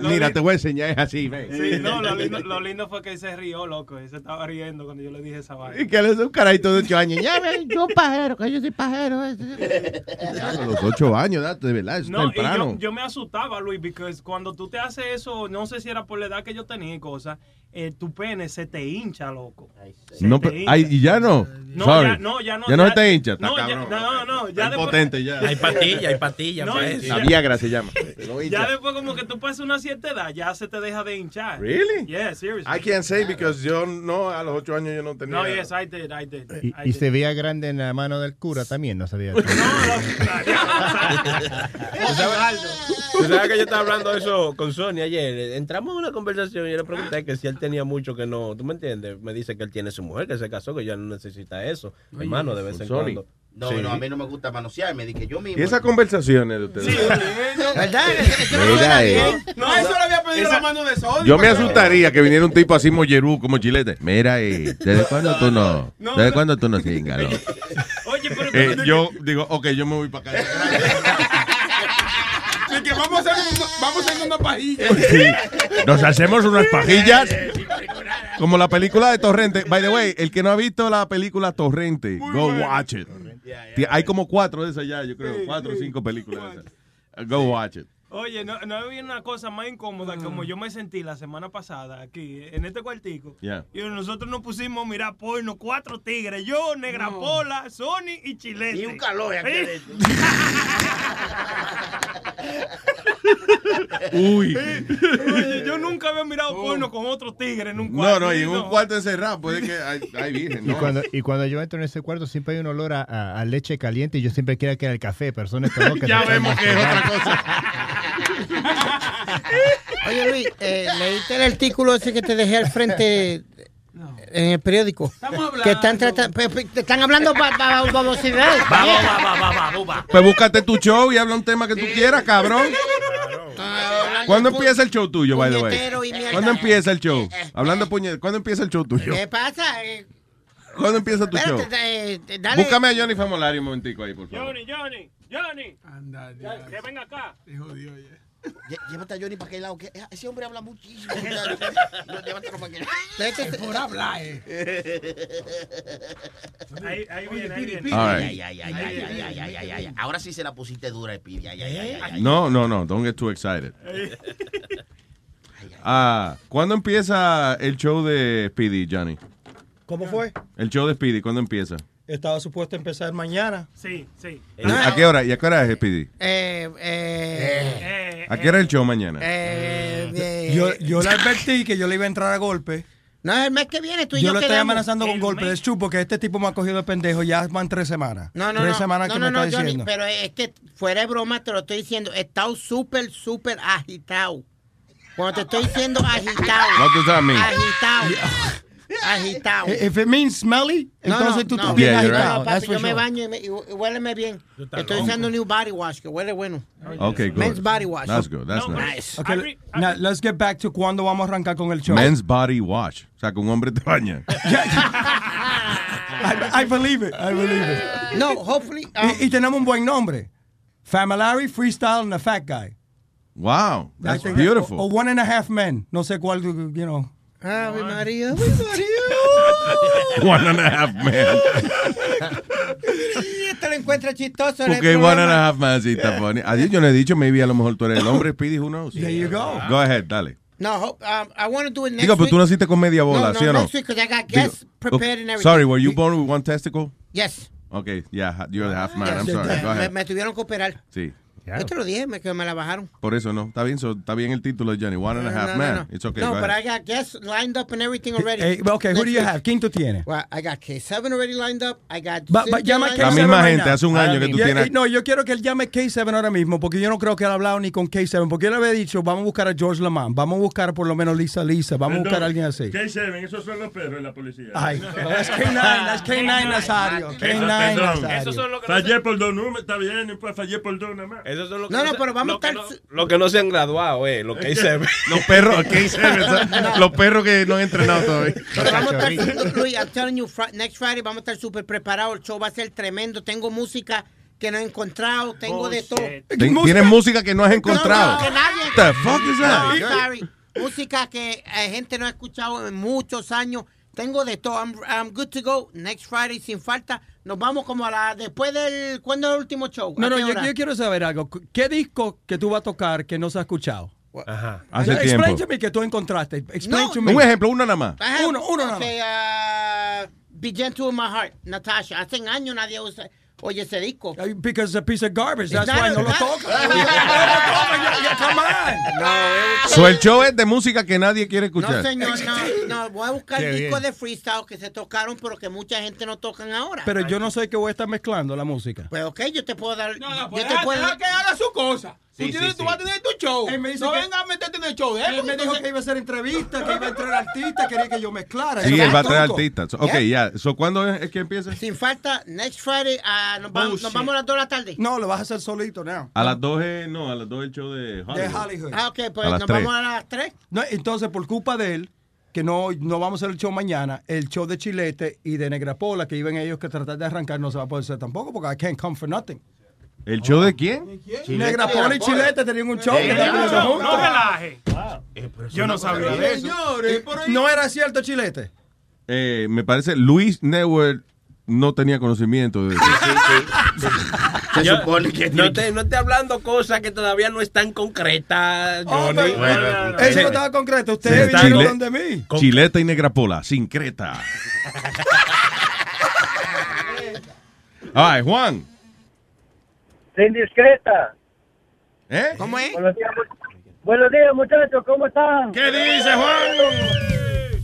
Mira, te voy a enseñar, es así. Sí, no, lo lindo, lo lindo fue que él se rió, loco. Él se estaba riendo cuando yo le dije esa Y vaina. que él es un carajito de ocho años. Ya ven, yo pajero, que yo soy pajero. A los ocho años, da, de verdad, es No, y temprano. yo, yo me asustaba, Luis, porque cuando tú te haces eso, no sé si era por la edad que yo tenía y cosas, eh, tu pene se te hincha, loco. Se No, te pero- hincha. ay, y ya no. No, Sorry. ya no, ya no. Ya no se te hincha, está no, ya- cabrón. no, no, ya después. impotente ya. Hay patilla, hay patilla. No. La Viagra se llama. No Ya después como que tú pasas una cierta edad, ya se te deja de hinchar. Really? Yeah, seriously. I can't say because yo no, a los ocho años yo no tenía. No, yes, I did, I did. Y, se veía grande en la mano del cura también, no sabía. ¿Tú sabes, tú sabes que yo estaba hablando de eso con Sony ayer. Entramos en una conversación y yo le pregunté que si él tenía mucho que no. ¿Tú me entiendes? Me dice que él tiene su mujer, que se casó, que ya no necesita eso. Hermano, de vez en Sony. cuando. No, Sí. no, a mí no me gusta manosear. Me dije yo mismo. ¿Y esas conversaciones de ustedes? Sí, ¿Verdad? Mira, eh. No, eso lo había me dio la mano de Sony. Yo me asustaría que viniera un tipo así mollerú como chilete. Mira, eh, ¿desde cuándo tú no? No, ¿Desde no. cuándo tú no cingalo? Oye, pero Eh, yo digo, ok, yo me voy para acá. vamos a hacer, vamos a hacer una pajilla. Sí. Nos hacemos unas pajillas. Como la película de Torrente. By the way, el que no ha visto la película Torrente, go watch it. Hay como cuatro de esas ya, yo creo. Cuatro o cinco películas de esas. Go watch it. Oye, no, no había una cosa más incómoda como yo me sentí la semana pasada aquí, en este cuartico. Yeah. Y nosotros nos pusimos a mirar porno, cuatro tigres, yo, Negra Pola, Sony y Chilete. Y un calor aquí ¿Eh? Uy. Oye, yo nunca había mirado porno con otros tigres en un No, cuarto. no, y en un cuarto encerrado puede que hay, hay virgen. Y ¿no? cuando, y cuando yo entro en ese cuarto siempre hay un olor a, a- a leche caliente y yo siempre quiero que era el café, personas que no, que Ya no vemos que es otra cosa. Oye, Luis, eh, ¿leíste el artículo ese que te dejé al frente en el periódico? Que están, tratando, te están hablando ba- ba- babosidad. Pues búscate tu show y habla un tema que tú quieras, cabrón. ¿Cuándo empieza el show tuyo, by the way? ¿Cuándo empieza el show? Hablando puñet, ¿cuándo empieza el show tuyo? ¿Qué pasa? Eh, ¿Cuándo empieza tu show? eh. Búscame a Johnny Famolari un momentico ahí, por favor. Johnny, Johnny, Johnny. Ya, que venga acá. Lle- Llévate a Johnny para aquel lado. Eh, ese hombre habla muchísimo. llévatelo para aquel lado. Este, este, por este. hablar, eh. Ahí, viene, ahí viene. Ahora sí se la pusiste dura, Piri. No, no, no. Don't get too excited. Ah, ¿Cuándo empieza el show de Speedy, Johnny? ¿Cómo fue? El show de Speedy, ¿cuándo empieza? Estaba supuesto a empezar mañana. Sí, sí. ¿A qué hora? ¿Y a qué hora es Speedy? Eh, eh, ¿A qué hora es el show mañana? eh, eh, Yo, yo le advertí que yo le iba a entrar a golpe. No, es el mes que viene tú y Yo yo, lo estoy amenazando con golpe. Es true porque este tipo me ha cogido de pendejo. Ya van tres semanas. No, no, tres no. semanas no, que no, me no, está Johnny, diciendo. pero es que fuera de broma te lo estoy diciendo. He estado súper, súper agitado. Cuando te estoy diciendo agitado. What does that mean? Agitado. Agitado. If it means smelly, No, entonces no, tú no. estás bien Yeah, you're agitado. No, That's papi, for yo me sure. baño y, me, y huéleme bien. Estoy loco. usando new body wash, que huele bueno. Okay, good. Men's body wash. That's good, that's nice. Okay, now, let's get back to cuándo vamos a arrancar con el show. Men's body wash. O sea, que un hombre te baña. I, I believe it. I believe it. No, hopefully. um, y, y tenemos un buen nombre. Familary, Freestyle, and the Fat Guy. Wow, I that's think- beautiful. O, o One and a Half Men. No sé cuál, you know. Ave María, Ave María. One and a half man. Este lo encuentra chistoso. Porque one and a half man sí está funny. Adiós, yo no he dicho, maybe a lo mejor tú eres el hombre, Speedy, who knows? There you go. Go ahead, dale. No, ho- um, I want to do it next Digo, pero week. tú naciste con media bola, no, ¿sí o no? next week, 'cause I got Digo, guests prepared okay. and everything. Sorry, were you born with one testicle? Yes. Okay, yeah, you're the half man. I'm sorry. Go Me, ahead. me tuvieron que operar. Sí. Yo te lo dije, me, que me la bajaron. Por eso no. Está bien, so, está bien el título de Johnny. One and a half no, man. no, no. It's okay. No, but ahead. I got guests lined up and everything already. Eh, okay, who do you have? ¿Quién tú tienes? Well, I got K7 already lined up. I got. Ba- Cynthia llama a lined K7 up. misma right gente, now. hace un año que tú Yeah, tienes- eh, No, yo quiero que él llame K7 ahora mismo, porque yo no creo que él ha hablado ni con K7, porque él había dicho, vamos a buscar a George Lamont, vamos a buscar por lo menos Lisa Lisa, vamos a buscar a alguien así. K7, esos son los perros de la policía. Ay, that's K9, that's K9 Nazario, K9 Nazario. Fallé por dos números, está bien, fallé por dos nada más. Esos son los que No, no, se- pero vamos lo a que estar. no- Los que no se han graduado, eh, los que se Los perros, K7, son los perros que no han entrenado todavía. Pero vamos a estar, Luis, I'm telling you, next Friday vamos a estar súper preparados. El show va a ser tremendo. Tengo música que no he encontrado, tengo de todo. Tienes música que no has encontrado. No, no, que nadie. The fuck is that? No, sorry. Música que eh, gente no ha escuchado en muchos años. Tengo de todo. I'm, I'm good to go. Next Friday, sin falta. Nos vamos como a la. Después del. ¿Cuándo es el último show? No, ¿A no, yo, yo quiero saber algo. ¿Qué disco que tú vas a tocar que no se ha escuchado? Ajá. Hace Explain tiempo. to me que tú encontraste. Explain No. to me. Un ejemplo, uno nada más. Uno, uno nada okay, uh, Be Gentle in My Heart, Natasha. Hace años nadie usa, oye ese disco. Because it's a piece of garbage. It's That's why no lo toca. No come on. No, So, el show es de música que nadie quiere No, escuchar. señor, no, no, voy a buscar Qué discos bien. de freestyle que se tocaron, pero que mucha gente no tocan ahora. Pero yo no soy que voy a estar mezclando la música. Pues ok, yo te puedo dar. No, no, yo pues te deja- puedo deja que haga su cosa. Tú, Sí, tienes- sí, tú vas a tener tu show. Él me dice no que- venga a meterte en el show de él. Él me dijo que iba a hacer entrevistas, que iba a entrar artistas, quería que yo mezclara. Sí, él va a traer artistas. So- Ok, ya. So, ¿Cuándo es, es que empieza? Sin falta, next Friday, ah, nos, vamos, Bullshit. nos vamos a las 2 de la tarde. No, lo vas a hacer solito now. A las 2 es, no, a las 2 el show de Hollywood. De Hollywood. Ah, ok, pues nos tres. vamos a las 3. No, entonces, por culpa de él, que no, no vamos a hacer el show mañana, el show de Chilete y de Negrapola, que iban ellos que tratar de arrancar, no se va a poder hacer tampoco, porque I can't come for nothing. ¿El show de quién? Negrapola y Chilete tenían un show. Eh, que no, juntos. No relaje. Yo no sabía de eso. Señores, no era cierto, Chilete. Eh, me parece Luis Network no tenía conocimiento de eso. Se supone que no te, no esté hablando cosas que todavía no están concretas, Johnny. Eso no estaba concreto. Ustedes Chile- vinieron donde mí. Chileta y Negrapola, sin creta. Ay, Juan. Indiscreta. ¿Eh? ¿Cómo es? Buenos días, mu- buenos días, muchachos, ¿cómo están? ¿Qué dice, Juan?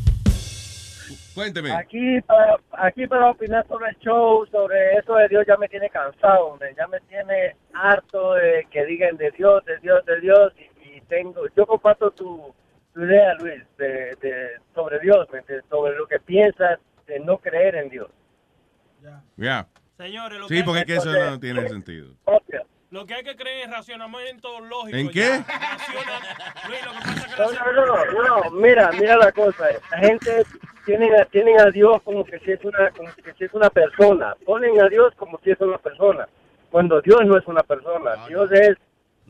Cuénteme. Aquí para, aquí para opinar sobre el show, sobre eso de Dios, ya me tiene cansado, hombre. ya me tiene harto de que digan de Dios, de Dios, de Dios. Y, y tengo, yo comparto tu, tu idea, Luis, de, de, sobre Dios, sobre lo que piensas de no creer en Dios. Ya. Señores, lo Sí, que porque hay es que eso no tiene sentido. Lo que hay que creer es racionamiento lógico. ¿En qué? Raciona- Luis, lo que pasa es que No, no, no, no, mira, mira la cosa. La gente tienen a, tienen a Dios como que si es una como que si es una persona. Ponen a Dios como si es una persona. Cuando Dios no es una persona. Dios es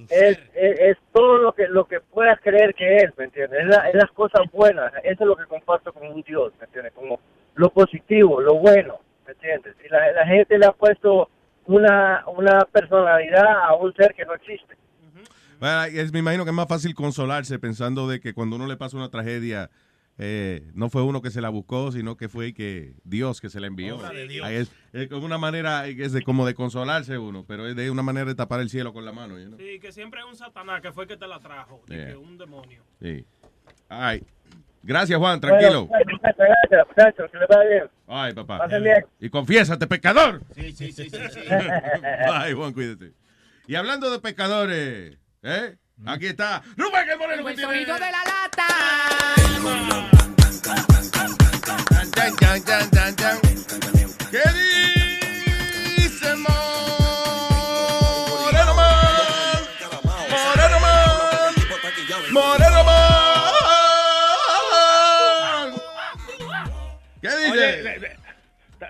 es, es, es todo lo que lo que puedas creer que es, ¿me entiendes? Es, la- es las cosas buenas. Eso es lo que comparto con un Dios, ¿me entiendes? Como lo positivo, lo bueno, ¿me entiendes? Y la, la gente le ha puesto una una personalidad a un ser que no existe. Bueno, es- me imagino que es más fácil consolarse pensando de que cuando uno le pasa una tragedia, eh, no fue uno que se la buscó, sino que fue que Dios que se la envió. Obra de Dios. Ahí Es, es como una manera, es de, como de consolarse uno, pero es de una manera de tapar el cielo con la mano. you know? Sí, que siempre es un satanás que fue el que te la trajo. de Yeah. que un demonio. Sí. Ay. Gracias, Juan, tranquilo. Bueno, gracias, gracias, muchachos, que les vaya bien. Ay, papá. Bien. Y confiésate, pecador. Sí, sí, sí, sí. sí. Ay, Juan, cuídate. Y hablando de pecadores, ¿eh? Aquí está Rubén el Moreno. que tiene- Tan,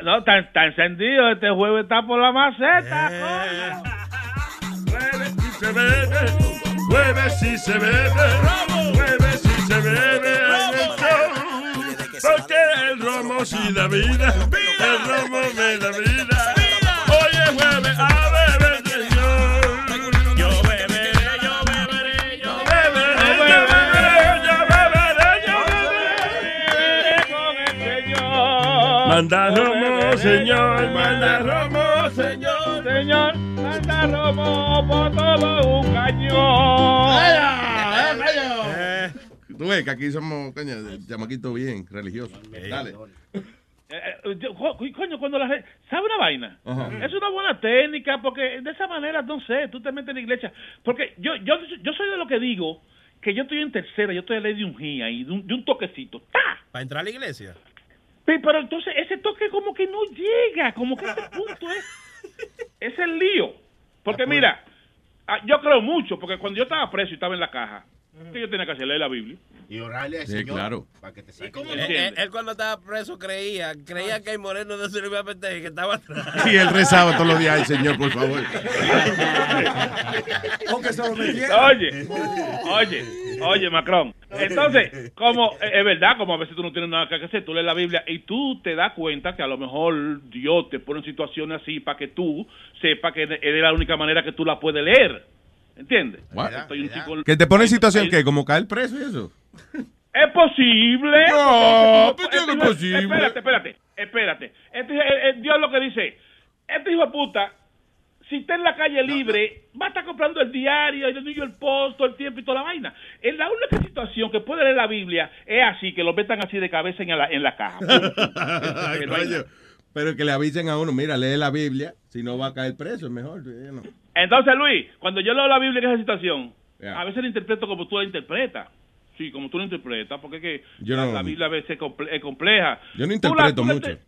no, está, está encendido. Este juego está por la maceta. se bebe, mueve si se bebe, mueve si se bebe en el show. Porque el romo sí da vida, el romo me da vida. Manda romo, señor, manda romo, señor, señor. Manda romo por todo un cañón. Eh, Tú ves que aquí somos, coño, chamaquito bien, religioso. Dale. Eh, eh, yo- co- coño, cuando la gente... ¿Sabe una vaina? Ajá. Es una buena técnica porque de esa manera, no sé, tú te metes en la iglesia. Porque yo yo, yo soy de lo que digo que yo estoy en tercera, yo estoy a ley de un G ahí, de un, de un toquecito. ¡Ta! Para entrar a la iglesia. Pe- Pero entonces ese toque como que no llega, como que ese punto es, es el lío. Porque mira, ah, yo creo mucho, porque cuando yo estaba preso y estaba en la caja, que yo tenía que hacer leer la Biblia. Y orarle al Sí, Señor. claro. Para que te saque. Él, él- él cuando estaba preso creía, creía que el moreno no se le iba a meter y que estaba atrás. Y él rezaba todos los días, ay, Señor, por favor. Aunque se lo metiera. Oye, oye, oye, Macron. Entonces, como eh, es verdad, como a veces tú no tienes nada que hacer, tú lees la Biblia y tú te das cuenta que a lo mejor Dios te pone en situaciones así para que tú sepas que es de la única manera que tú la puedes leer. ¿Entiendes? Chico- Que te pone en situación que como caer preso y eso. Es posible. No, Porque- pues, no es posible. Espérate, espérate, espérate. Este, eh, eh, Dios lo que dice, este hijo de puta, si está en la calle libre, va a estar comprando el diario, el niño el post, todo el tiempo y toda la vaina. En la única situación que puede leer la Biblia es así, que lo metan así de cabeza en la, en la caja. Ay, coño. Pero que le avisen a uno, mira, lee la Biblia, si no va a caer preso, es mejor. know. Entonces, Luis, cuando yo leo la Biblia en esa situación, Yeah. a veces la interpreto como tú la interpretas. Sí, como tú la interpretas, porque es que Yo la, no- la Biblia a veces es comple- es compleja. Yo no Tú la- interpreto tú mucho.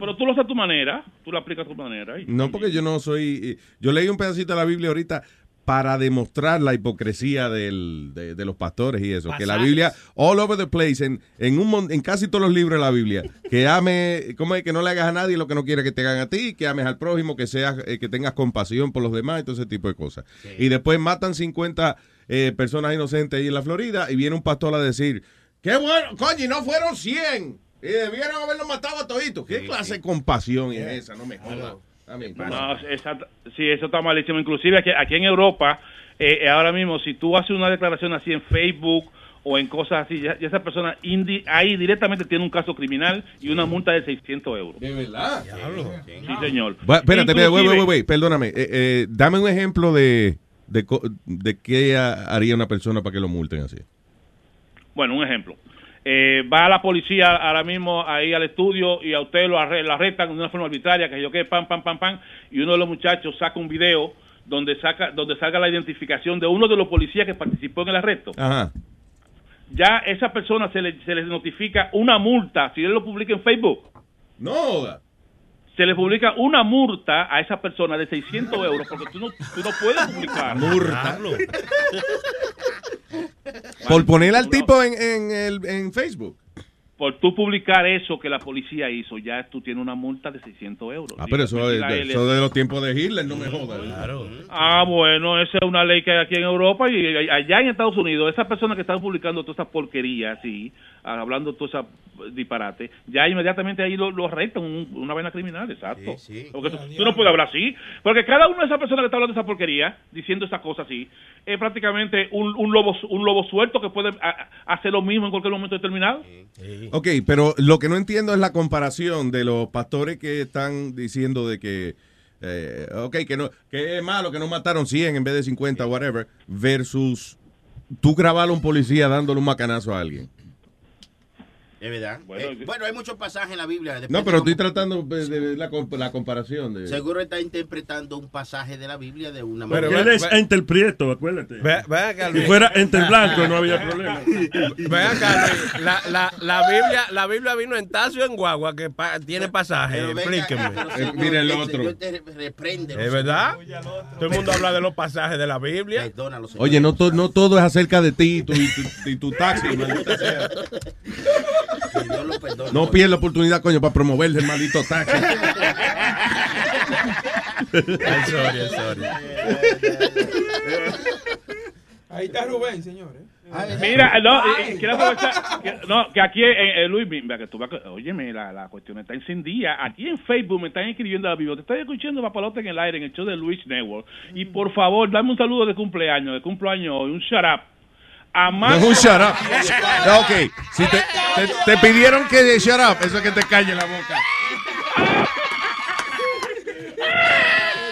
Pero tú lo haces a tu manera, tú lo aplicas a tu manera. y- No, porque yo no soy. Yo leí un pedacito de la Biblia ahorita para demostrar la hipocresía del- de, de los pastores y eso. Que la. Biblia, all over the place, en, en, un, mon- en casi todos los libros de la Biblia, que ame, ¿cómo es? Que no le hagas a nadie lo que no quiere que te hagan a ti, que ames al prójimo, que seas, eh, que tengas compasión por los demás y todo ese tipo de cosas. Y después matan 50 eh, personas inocentes ahí en la Florida y viene un pastor a decir, qué bueno, coño, y no fueron 100. Y debieron haberlo matado a toditos. ¿Qué clase de compasión es esa? No me jodas. No, sí, eso está malísimo. Inclusive aquí, aquí en Europa, eh, ahora mismo, si tú haces una declaración así en Facebook o en cosas así, ya, ya esa persona indi- ahí directamente tiene un caso criminal y una multa de 600 euros. ¿De verdad? Sí, señor. Bu- espérate, espérate, wait, wait, wait, perdóname. Eh, eh, dame un ejemplo de, de, co- de qué ha- haría una persona para que lo multen así. Bueno, un ejemplo. Eh, va la policía ahora mismo ahí al estudio y a usted lo, arre- lo arrestan de una forma arbitraria, que yo qué, pam, pam, pam, pam, y uno de los muchachos saca un video donde saca donde salga la identificación de uno de los policías que participó en el arresto. Ajá. Ya esa persona se le, se les notifica una multa si él lo publica en Facebook. No. Se le publica una multa a esa persona de 600 euros porque tú no, tú no puedes publicar. Multa. Por poner al tipo en, en, el, en Facebook. Por tú publicar eso que la policía hizo, ya tú tienes una multa de 600 euros. Ah, pero eso, es, eso es- de los tiempos de Hitler, no me jodas. Claro. Ah, bueno, esa es una ley que hay aquí en Europa y allá en Estados Unidos, esas personas que están publicando todas esas porquerías, así, hablando todo ese disparate, ya inmediatamente ahí lo, lo arrestan, un- una vaina criminal, exacto. Porque tú, tú no puedes hablar así, porque cada una de esas personas que está hablando esa porquería, diciendo esas cosas así, es prácticamente un, un lobo un lobo suelto que puede a- a- hacer lo mismo en cualquier momento determinado. Ok, pero lo que no entiendo es la comparación de los pastores que están diciendo de que, eh, ok, que, no, que es malo que no mataron 100 en vez de 50, whatever, versus tú grabar a un policía dándole un macanazo a alguien. Es verdad. Eh, Bueno, hay muchos pasajes en la Biblia. No, pero estoy tratando de, de ver la, comp- la comparación. De... Seguro está interpretando un pasaje de la Biblia de una Pero manera. él es Prieto, acuérdate. Ve- ve acá, si fuera Enter Blanco no había problema. Ven acá, Luis. la, la, la, Biblia, la Biblia vino en Tacio en Guagua, que pa- tiene pasaje. Pero Explíqueme. pero señor, mira el el otro. Te reprende. ¿Es verdad? Todo el mundo habla de los pasajes de la Biblia. Oye, no, to- no todo es acerca de ti y tu, y tu, y tu taxi, No pierdas la oportunidad, coño, para promover el maldito taxi. Ay, sorry, sorry. Ahí está Rubén, señores. Mira, no, eh, eh, quiero aprovechar, que, no, que aquí en, en Luis, mira, que tú vas, óyeme, la, la cuestión está encendida. Aquí en Facebook me están escribiendo a la Biblia. Te estoy escuchando Papalote en el aire, en el show de Luis Network. Y por favor, dame un saludo de cumpleaños, de cumpleaños hoy, un shut up. A No Marco- es un shut up. No, ok, si te, te, te pidieron que shut up, eso es que te calle la boca.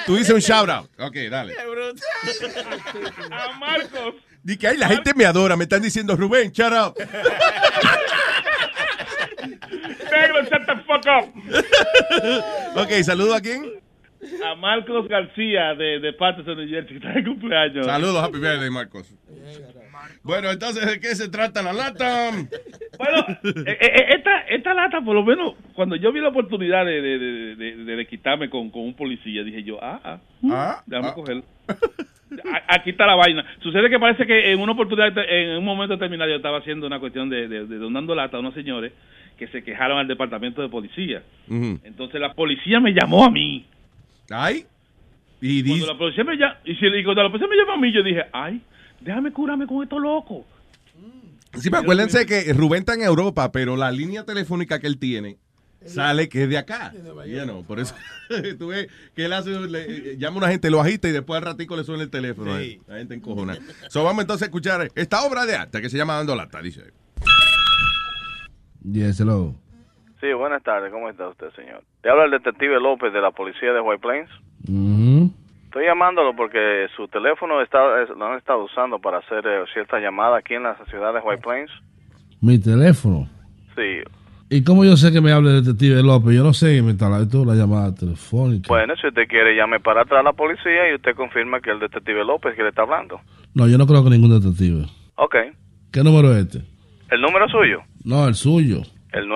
Tú dices un shout out. Ok, dale. a Marcos. Di que ay, la gente me adora, me están diciendo Rubén, shout out. Negro, shut the fuck up. Ok, saludo a quién? A Marcos García de, de Patterson, New Jersey, que está de cumpleaños. Saludos, happy birthday, Marcos. Bueno, entonces, ¿de qué se trata la lata? Bueno, eh, eh, esta, esta lata, por lo menos, cuando yo vi la oportunidad de, de, de, de- quitarme con, con un policía, dije yo, ah, ah, Ah, déjame ah. coger. A- Aquí está la vaina. Sucede que parece que en una oportunidad, en un momento determinado, yo estaba haciendo una cuestión de, de, de donando lata a unos señores que se quejaron al departamento de policía. Entonces la policía me llamó a mí. Ay. Y Cuando la policía me llamó, y, si- cuando la policía me llamó a mí, yo dije, ay, déjame curarme con esto loco. Sí, pero acuérdense que Rubén está en Europa, pero la línea telefónica que él tiene sale que es de acá. You know, por eso tú ves que él hace, le- llama a una gente, lo agita y después al ratico le suena el teléfono. él. La gente encojona. So, vamos entonces a escuchar esta obra de arte que se llama Dando Lata, dice. Yes, hello. Sí, buenas tardes. ¿Cómo está usted, señor? Te habla el detective López de la policía de White Plains. Mhm. Estoy llamándolo porque su teléfono está, es- lo han estado usando para hacer eh, ciertas llamadas aquí en la ciudad de White Plains. Mi teléfono. Sí. ¿Y cómo yo sé que me hable el detective López? Yo no sé que me está esto la llamada telefónica. Bueno, si usted quiere, llame para atrás a la policía y usted confirma que el detective López que le está hablando. No, yo no creo que ningún detective. Ok. ¿Qué número es este? ¿El número suyo? No, el suyo. El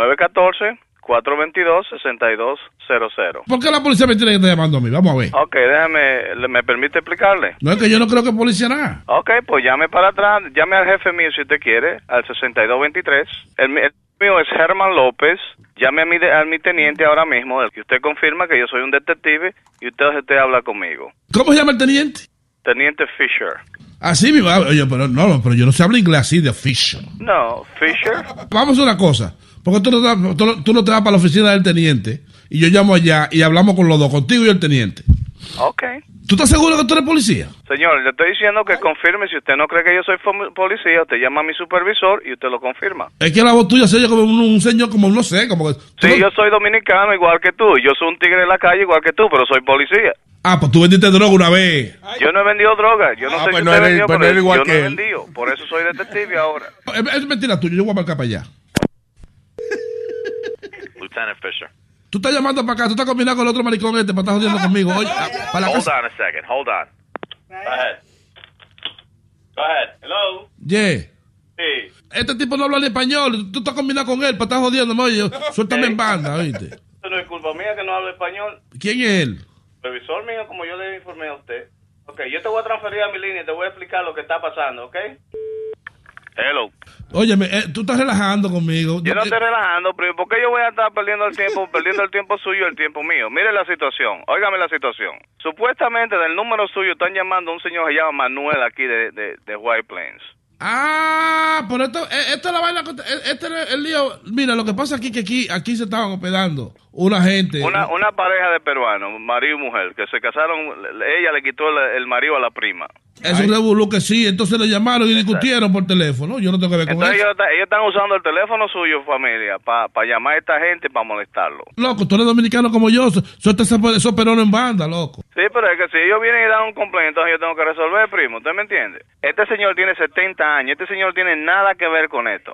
914-422-6200. ¿Por qué la policía me tiene que estar llamando a mí? Vamos a ver. Ok, déjame, ¿me permite explicarle? No es que yo no creo que policía nada. Ok, pues llame para atrás, llame al jefe mío si usted quiere, al 6223. El, el mío es Germán López. Llame a mi, a mi teniente ahora mismo, el que usted confirma que yo soy un detective y usted, usted habla conmigo. ¿Cómo se llama el teniente? Teniente Fisher. Así mismo. Oye, pero no, pero yo no sé hablar inglés así de Fisher. No, Fisher. Vamos a una cosa. Porque tú no, te- tú, no- tú no te vas para la oficina del teniente y yo llamo allá y hablamos con los dos, contigo y el teniente. Ok. ¿Tú estás seguro que tú eres policía? Señor, le estoy diciendo que confirme. Si usted no cree que yo soy policía, usted llama a mi supervisor y usted lo confirma. Es que la voz tuya se oye como un, un señor, como no sé, como que... Sí, no- yo soy dominicano igual que tú. Yo soy un tigre en la calle igual que tú, pero soy policía. Ah, pues tú vendiste droga una vez. Yo no he vendido droga. Yo no Ah, sé pues si no usted eres- vendió, pues no pero eres igual yo que no he él. vendido. Por eso soy detective ahora. Es, es mentira tuya, yo voy a marcar para allá. Lieutenant Fisher. Tú estás llamando para acá, tú estás combinando con el otro maricón este para estar jodiendo conmigo. Oye, para Hold casa. on a second. Hold on. Go ahead. Go ahead. Hello. Yeah. Sí. Este tipo no habla ni español. Tú estás combinando con él para estar jodiendo. Oye, suéltame en banda, oíste. No es culpa mía que no hable español. ¿Quién es él? Supervisor mío, como yo le informé a usted. Ok, yo te voy a transferir a mi línea y te voy a explicar lo que está pasando, ¿ok? Hello. Óyeme, eh, tú estás relajando conmigo. Yo no estoy relajando, pero ¿por qué yo voy a estar perdiendo el tiempo, perdiendo el tiempo suyo y el tiempo mío? Mire la situación, óigame la situación. Supuestamente del número suyo están llamando a un señor que se llama Manuel aquí de, de, de White Plains. Ah, pero esto, eh, esta es la vaina. eh, Este es el lío. Mira, lo que pasa aquí que aquí, aquí se estaban hospedando una gente. Una, una pareja de peruanos, marido y mujer, que se casaron, ella le quitó el, el marido a la prima. Es un revolú que sí. Entonces le llamaron y discutieron por teléfono. Yo no tengo que ver con Entonces eso. ellos, están usando el teléfono suyo, familia, para llamar a esta gente para molestarlo. Loco, tú eres dominicano como yo. ese esos perones en banda, loco. Sí, pero es que si ellos vienen y dan un complaint, entonces yo tengo que resolver, primo. ¿Usted me entiende? Este señor tiene 70 años. Este señor tiene nada que ver con esto.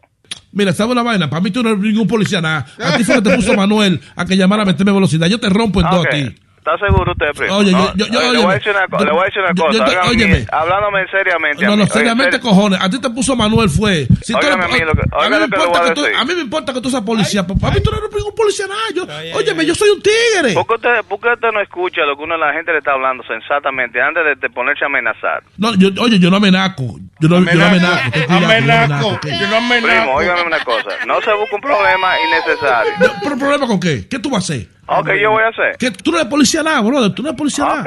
Mira, ¿sabes una vaina? Para mí tú no eres ningún policía nada. A ti fue que te puso Manuel a que llamara a meterme velocidad. Yo te rompo en Ah, dos a ti. ¿Está seguro usted, primo? Oye, No, yo- yo- oye, le, voy a decir una, co- le voy a decir una Yo- cosa. yo óyeme. hablándome seriamente. No, no, Oye, seriamente, cojones. A ti te puso Manuel fue. Si tú Óigame eres- a mí lo que- a, mí óigame me que importa que tú, decir. a mí me importa que tú seas policía. Para mí tú no eres ningún policía nada. Yo, óyeme, yo soy un tigre. ¿Por qué, usted, por qué usted no escucha lo que uno la gente le está hablando sensatamente antes de, de ponerse a amenazar? No, yo, oye, yo no amenaco. Yo no, yo no cuidado, yo no amenaco, ¿ok? Primo, óigame una cosa. No se busque un problema innecesario. ¿Pero problema con qué? ¿Qué tú vas a hacer? Ok, yo voy a hacer. ¿Qué? Tú no eres policía nada, brother. Tú no eres policía nada.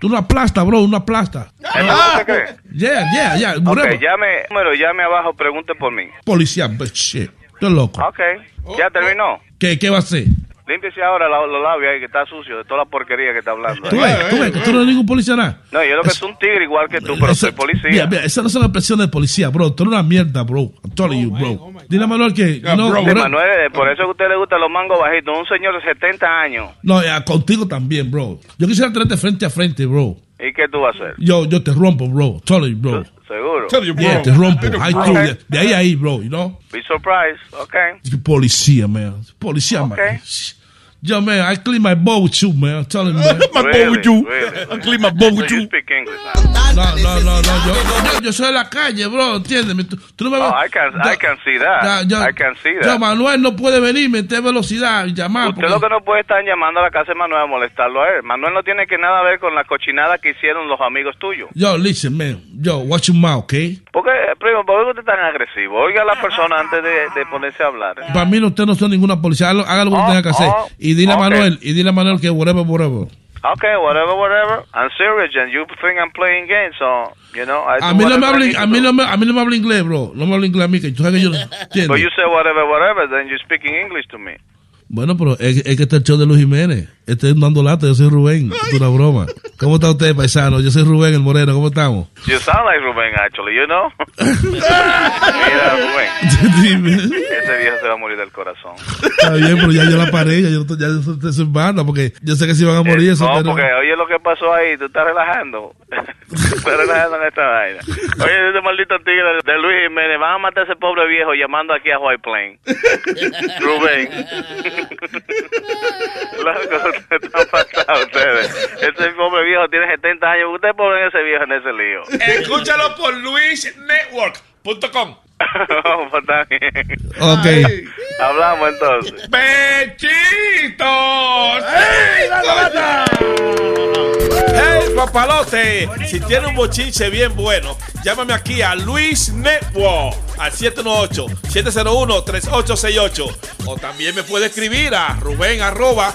Tú una plasta, bro, una plasta. ¿Entonces usted cree? Yeah, yeah, yeah. Ok, llame, número, llame abajo, pregunte por mí. Policía, shit. Estoy loco. Ok, ya terminó. ¿Qué, ¿Qué va a hacer? Límpiese ahora la- los labios ahí que está sucio de toda la porquería que está hablando. Tú ves, tú ves que tú no eres ningún policía nada. No, yo lo que soy un tigre igual que tú, pero soy policía. Mira, mira, esas no son expresiones de policía, bro. Tú eres una mierda, bro. I'm telling you, bro. Dile a Manuel que. no, Sí, bro. Manuel, eh, por eso que a usted le gustan los mangos bajitos. Un señor de 70 años. No, ya, contigo también, bro. Yo quisiera tenerte frente a frente, bro. ¿Y qué tú vas a hacer? Yo, yo te rompo, bro. Totally, bro. ¿Seguro? Yeah, te rompo. De, ahí a ahí, bro, you know? Be surprised, ok. Policía, man. Policía, man. Yo, man, I clean my bowl with you, man. I'm telling you, man. Really, really. I clean my bowl with you you. speak English. No, no, no, no. Yo, yo, yo soy de la calle, bro. Entiéndeme. Tú, tú no me Oh, I can, I can see that. Ya. I can see Yo, that. Manuel no puede venir, meter velocidad y llamar. Usted porque- lo que no puede estar llamando a la casa de Manuel a molestarlo a él. Manuel no tiene que nada ver con la cochinada que hicieron los amigos tuyos. Yo, listen, man. Yo, watch your mouth, ¿ok? ¿Por qué, primo, por qué usted es tan agresivo? Oiga a la persona antes de, de ponerse a hablar. Para mí, usted no son ninguna policía. Haga lo, que Oh, tenga que hacer. oh, y dile a ok. Manuel, y dile a Manuel que whatever, whatever. Okay, whatever, whatever. I'm serious, and you think I'm playing games, so, you know, I A mí, no me habla, a, mí no me, a mí no me habla inglés, bro. No me habla inglés a mí, que tú sabes que yo no But entiendo. you say whatever, whatever, then you're speaking English to me. Bueno, pero es, es que este es el show de Luis Jiménez. Este es dando lata. Yo soy Rubén. Es una broma. ¿Cómo está usted, paisano? Yo soy Rubén, el moreno. ¿Cómo estamos? You sound like Rubén, actually, you know? Mira, Rubén. Dime. Ese viejo se va a morir del corazón. Está bien, pero ya yo la paré, ya yo ya eso eso es en vano, porque yo sé que si van a morir eso. No, pero- porque oye lo que pasó ahí, tú estás relajando. estás relajando en esta vaina. Oye, ese maldito tigre de, de Luis Jiménez, van a matar a ese pobre viejo llamando aquí a White Plain. Rubén. Loco, ustedes están pasados ustedes. Ese pobre viejo tiene 70 años. Ustedes ponen ese viejo en ese lío. Escúchalo por luisnetwork.com. pues está bien. Ok. Hablamos entonces. ¡Bechitos! ¡Ey, la lata! ¡Hey, papalote! Si tiene un bochinche bien bueno, llámame aquí a Luis Network al 718-701-3868. O también me puede escribir a Rubén arroba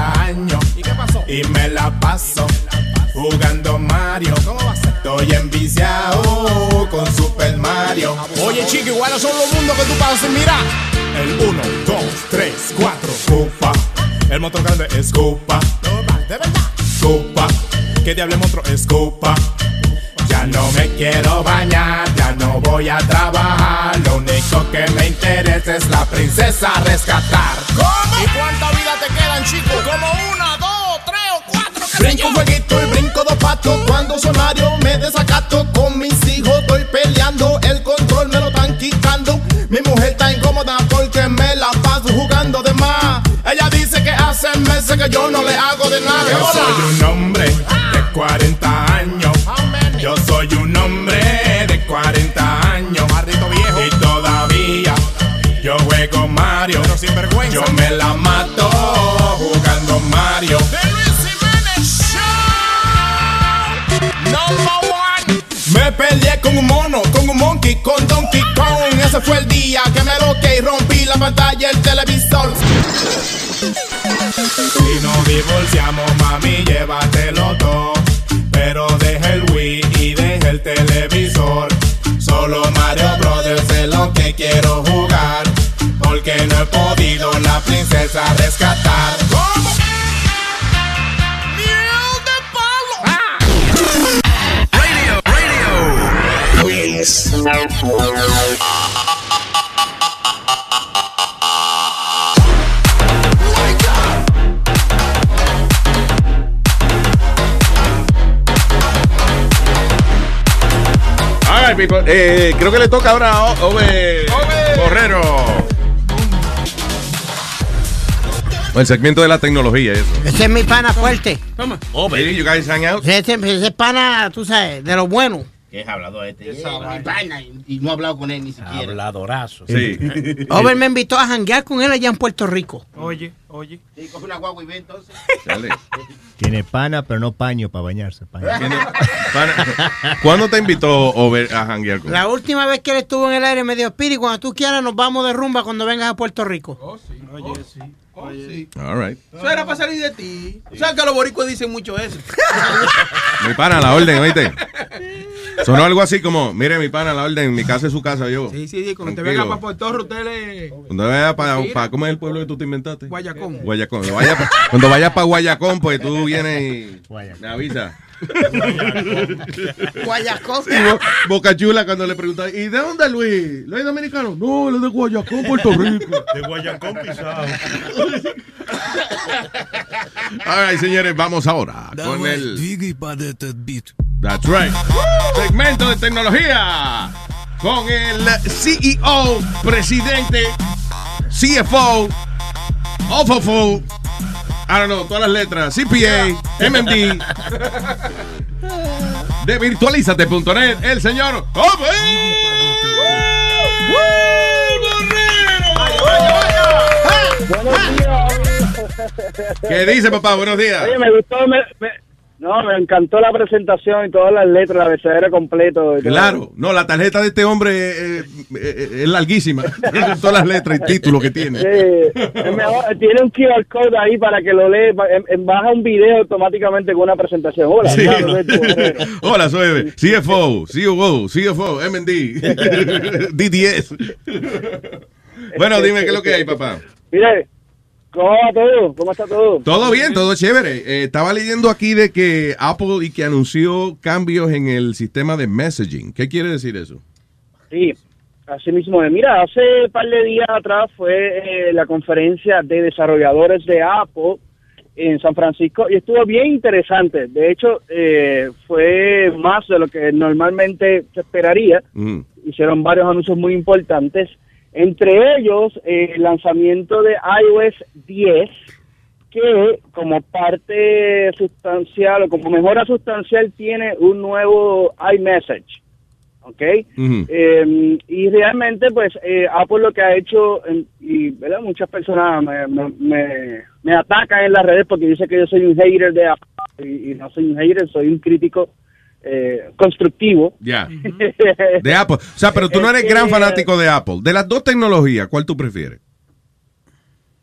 ¿Y? Y me la paso jugando Mario. Estoy enviciado con Super Mario. Oye, chico, igual son los mundos que tú pasas sin mirar. El 1, 2, 3, 4, Cupa. El motor grande es Cupa. ¿De verdad? Cupa. Que diable monstruo es Cupa. Ya no me quiero bañar, ya no voy a trabajar. Lo único que me interesa es la princesa rescatar. ¿Cómo? ¿Y cuánta vida te quedan, chicos? Brinco un jueguito y brinco dos patos. Cuando soy Mario me desacato con mis hijos. Estoy peleando, el control me lo están quitando. Mi mujer está incómoda porque me la paso jugando de más. Ella dice que hace meses que yo no le hago de nada. Yo soy un hombre de 40 años. Yo soy un hombre de 40 años. Viejo. Y todavía yo juego Mario. Yo me la mato jugando Mario. Me peleé con un mono, con un monkey, con Donkey Kong. Ese fue el día que me loqué y rompí la pantalla del televisor. Si nos divorciamos, mami, llévatelo todo. Pero deja el Wii y deja el televisor. Solo Mario Brothers es lo que quiero jugar. Porque no he podido la princesa rescatar. All right, people. Eh, creo que le toca ahora a Ove Borrero. El segmento de la tecnología, eso. Ese es mi pana fuerte. Oh, baby, you guys hang out. Ese, ese es pana, tú sabes, de lo bueno. ¿Qué es hablado este? Vaina, y y no he hablado con él ni siquiera. Habladorazo. Sí. Over me invitó a janguear con él allá en Puerto Rico. Oye, oye. Sí, coge una guagua y ve entonces. Tiene pana, pero no paño para bañarse. paño. ¿Cuándo te invitó Over a janguear con La última vez que él estuvo en el aire me dijo, Spiri, cuando tú quieras nos vamos de rumba cuando vengas a Puerto Rico. Oye, sí. Oye. All right. Eso era para salir de ti. O sea que los boricuas dicen mucho eso. Mi pana, la orden, oíste. Sonó algo así como, mire, mi pana, la orden, mi casa es su casa, yo. Sí, sí, sí. Cuando te venga para Puerto Rico, usted le. Cuando vaya para, ¿cómo es el pueblo que tú te inventaste? Guayacón. Guayacón. Cuando vaya pa- Cuando vayas para Guayacón, pues tú vienes y me avisas. Guayacón. Sí, Bo- Boca Chula cuando le preguntan, ¿y de dónde Luis? ¿Luis dominicano? No, él es de Guayacón, Puerto Rico. De Guayacón pisado. All right, señores, vamos ahora con el... That's right. Segmento de tecnología con el CEO, presidente, CFO, OFOFO, I don't know, todas las letras, CPA, MMD, de virtualizate.net, el señor Borrero. ¿Qué dice, papá? Buenos días. Oye, me gustó, me, me- no, me encantó la presentación y todas las letras, el abecedario completo. Claro, no, la tarjeta de este hombre eh, eh, es larguísima. Todas las letras y títulos que tiene. Sí, mejor- tiene un QR code ahí para que lo lee, baja un video automáticamente con una presentación. Hola, Sí. Hola, soy CFO, COO, CFO, MD, DDS. Bueno, dime qué es lo que hay, papá. Mire, ¿cómo va todo? ¿Cómo está todo? Todo bien, todo chévere. Eh, estaba leyendo aquí de que Apple y que anunció cambios en el sistema de messaging. ¿Qué quiere decir eso? Sí, así mismo. Mira, hace un par de días atrás fue eh, la conferencia de desarrolladores de Apple en San Francisco y estuvo bien interesante. De hecho, eh, fue más de lo que normalmente se esperaría. Mm. Hicieron varios anuncios muy importantes. Entre ellos, eh, el lanzamiento de iOS 10, que como parte sustancial o como mejora sustancial tiene un nuevo iMessage. ¿ok? Eh, y realmente, pues, eh, Apple lo que ha hecho, eh, y ¿verdad? muchas personas me, me, me- me atacan en las redes porque dicen que yo soy un hater de Apple, y, y no soy un hater, soy un crítico eh, constructivo. Ya. De Apple. O sea, pero tú no eres Es gran que- fanático de Apple. De las dos tecnologías, ¿cuál tú prefieres?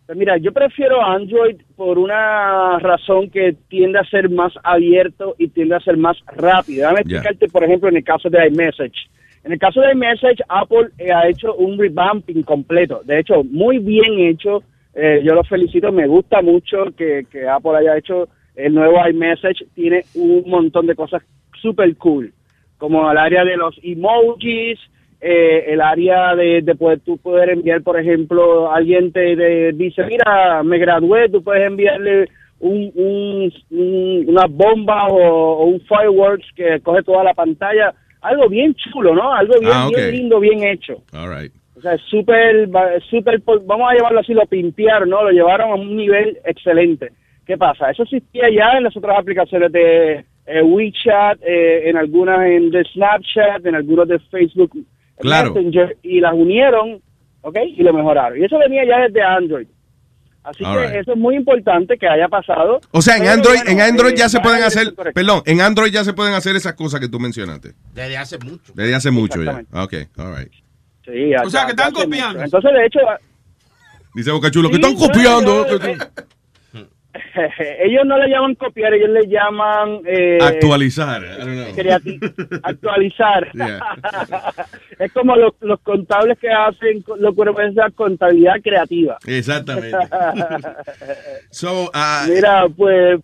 Pues mira, yo prefiero Android por una razón que tiende a ser más abierto y tiende a ser más rápido. Déjame explicarte, por ejemplo, en el caso de iMessage. En el caso de iMessage, Apple eh, ha hecho un revamping completo. De hecho, muy bien hecho. Eh, yo lo felicito. Me gusta mucho que, que Apple haya hecho el nuevo iMessage. Tiene un montón de cosas super cool, como el área de los emojis, eh, el área de, de poder tú poder enviar, por ejemplo, alguien te de- dice, mira, me gradué, tú puedes enviarle un, un, un- una bomba o, o un fireworks que coge toda la pantalla. Algo bien chulo, ¿no? Algo bien, Ah, bien lindo, bien hecho. All right. O sea, súper, súper, vamos a llevarlo así, lo pimpearon, ¿no? Lo llevaron a un nivel excelente. ¿Qué pasa? Eso existía ya en las otras aplicaciones de eh, WeChat, eh, en algunas en de Snapchat, en algunos de Facebook Claro. Messenger, y las unieron, ¿ok? Y lo mejoraron. Y eso venía ya desde Android. Así All que right. eso es muy importante que haya pasado. O sea, en Pero Android, bueno, en Android eh, ya se va pueden en hacer, perdón, en Android ya se pueden hacer esas cosas que tú mencionaste. Desde hace mucho. Desde hace mucho ya. Ok, all right. Sí, O sea, que están copiando. mucho. Entonces, de hecho, Dice Boca Chulo, que Sí, están bueno, copiando. yo- que- ellos no le llaman copiar, ellos le llaman eh, Actualizar. Actualizar. Es como los, los contables que hacen lo que ser contabilidad creativa. Exactamente. So, ah, Mira, pues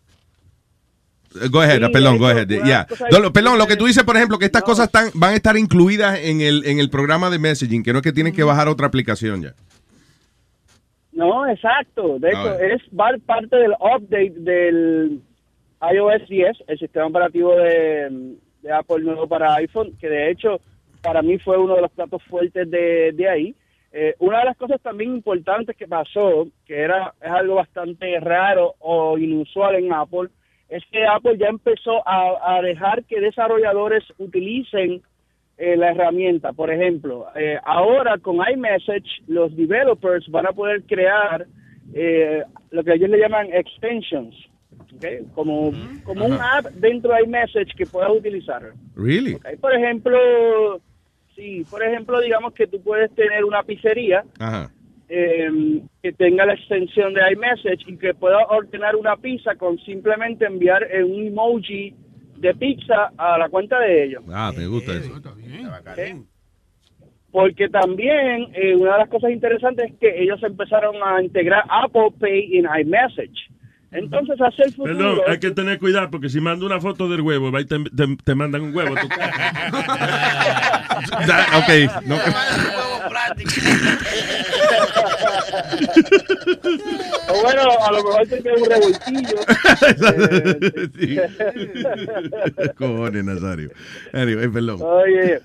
Go ahead, Sí, perdón, go ahead. Yeah. No, perdón, lo que tú dices, por ejemplo, que estas cosas están, van a estar incluidas en el, en el programa de messaging, que no es que tienen que bajar otra aplicación ya. No, exacto. De hecho, es par- parte del update del iOS 10, el sistema operativo de, de Apple nuevo para iPhone, que de hecho para mí fue uno de los platos fuertes de, de ahí. Eh, una de las cosas también importantes que pasó, que era es algo bastante raro o inusual en Apple, es que Apple ya empezó a, a dejar que desarrolladores utilicen eh, la herramienta. Por ejemplo, eh, ahora con iMessage los developers van a poder crear eh, lo que ellos le llaman extensions, ¿ok? como, como un app dentro de iMessage que puedas utilizar. Really? Por ejemplo, sí, por ejemplo, digamos que tú puedes tener una pizzería eh, que tenga la extensión de iMessage y que pueda ordenar una pizza con simplemente enviar un emoji de pizza a la cuenta de ellos. Ah, me gusta eso. Porque también eh, una de las cosas interesantes es que ellos empezaron a integrar Apple Pay en iMessage. Entonces, hacia el futuro... Perdón, hay que tener cuidado porque si mando una foto del huevo, va y te, te- te mandan un huevo. tú- Da- ok, no. o bueno, a lo mejor te queda un revoltillo. Cojones, Nazario. Anyway, perdón. Oye,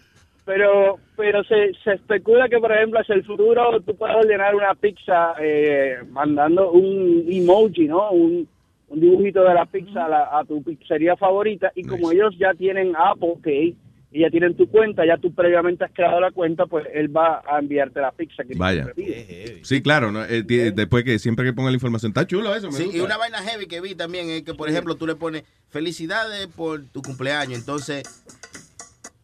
pero pero se, se especula que, por ejemplo, hacia el futuro tú puedes ordenar una pizza eh, mandando un emoji, ¿no? Un, un dibujito de la pizza a, la- a tu pizzería favorita y como ellos ya tienen Apple Pay, y ya tienen tu cuenta, ya tú previamente has creado la cuenta, pues él va a enviarte la pizza que Vaya. Sí, claro. ¿no? Eh, después que siempre que ponga la información. Está chulo eso. me Sí, gusta. y una vaina heavy que vi también es que, por ejemplo, tú le pones felicidades por tu cumpleaños. Entonces,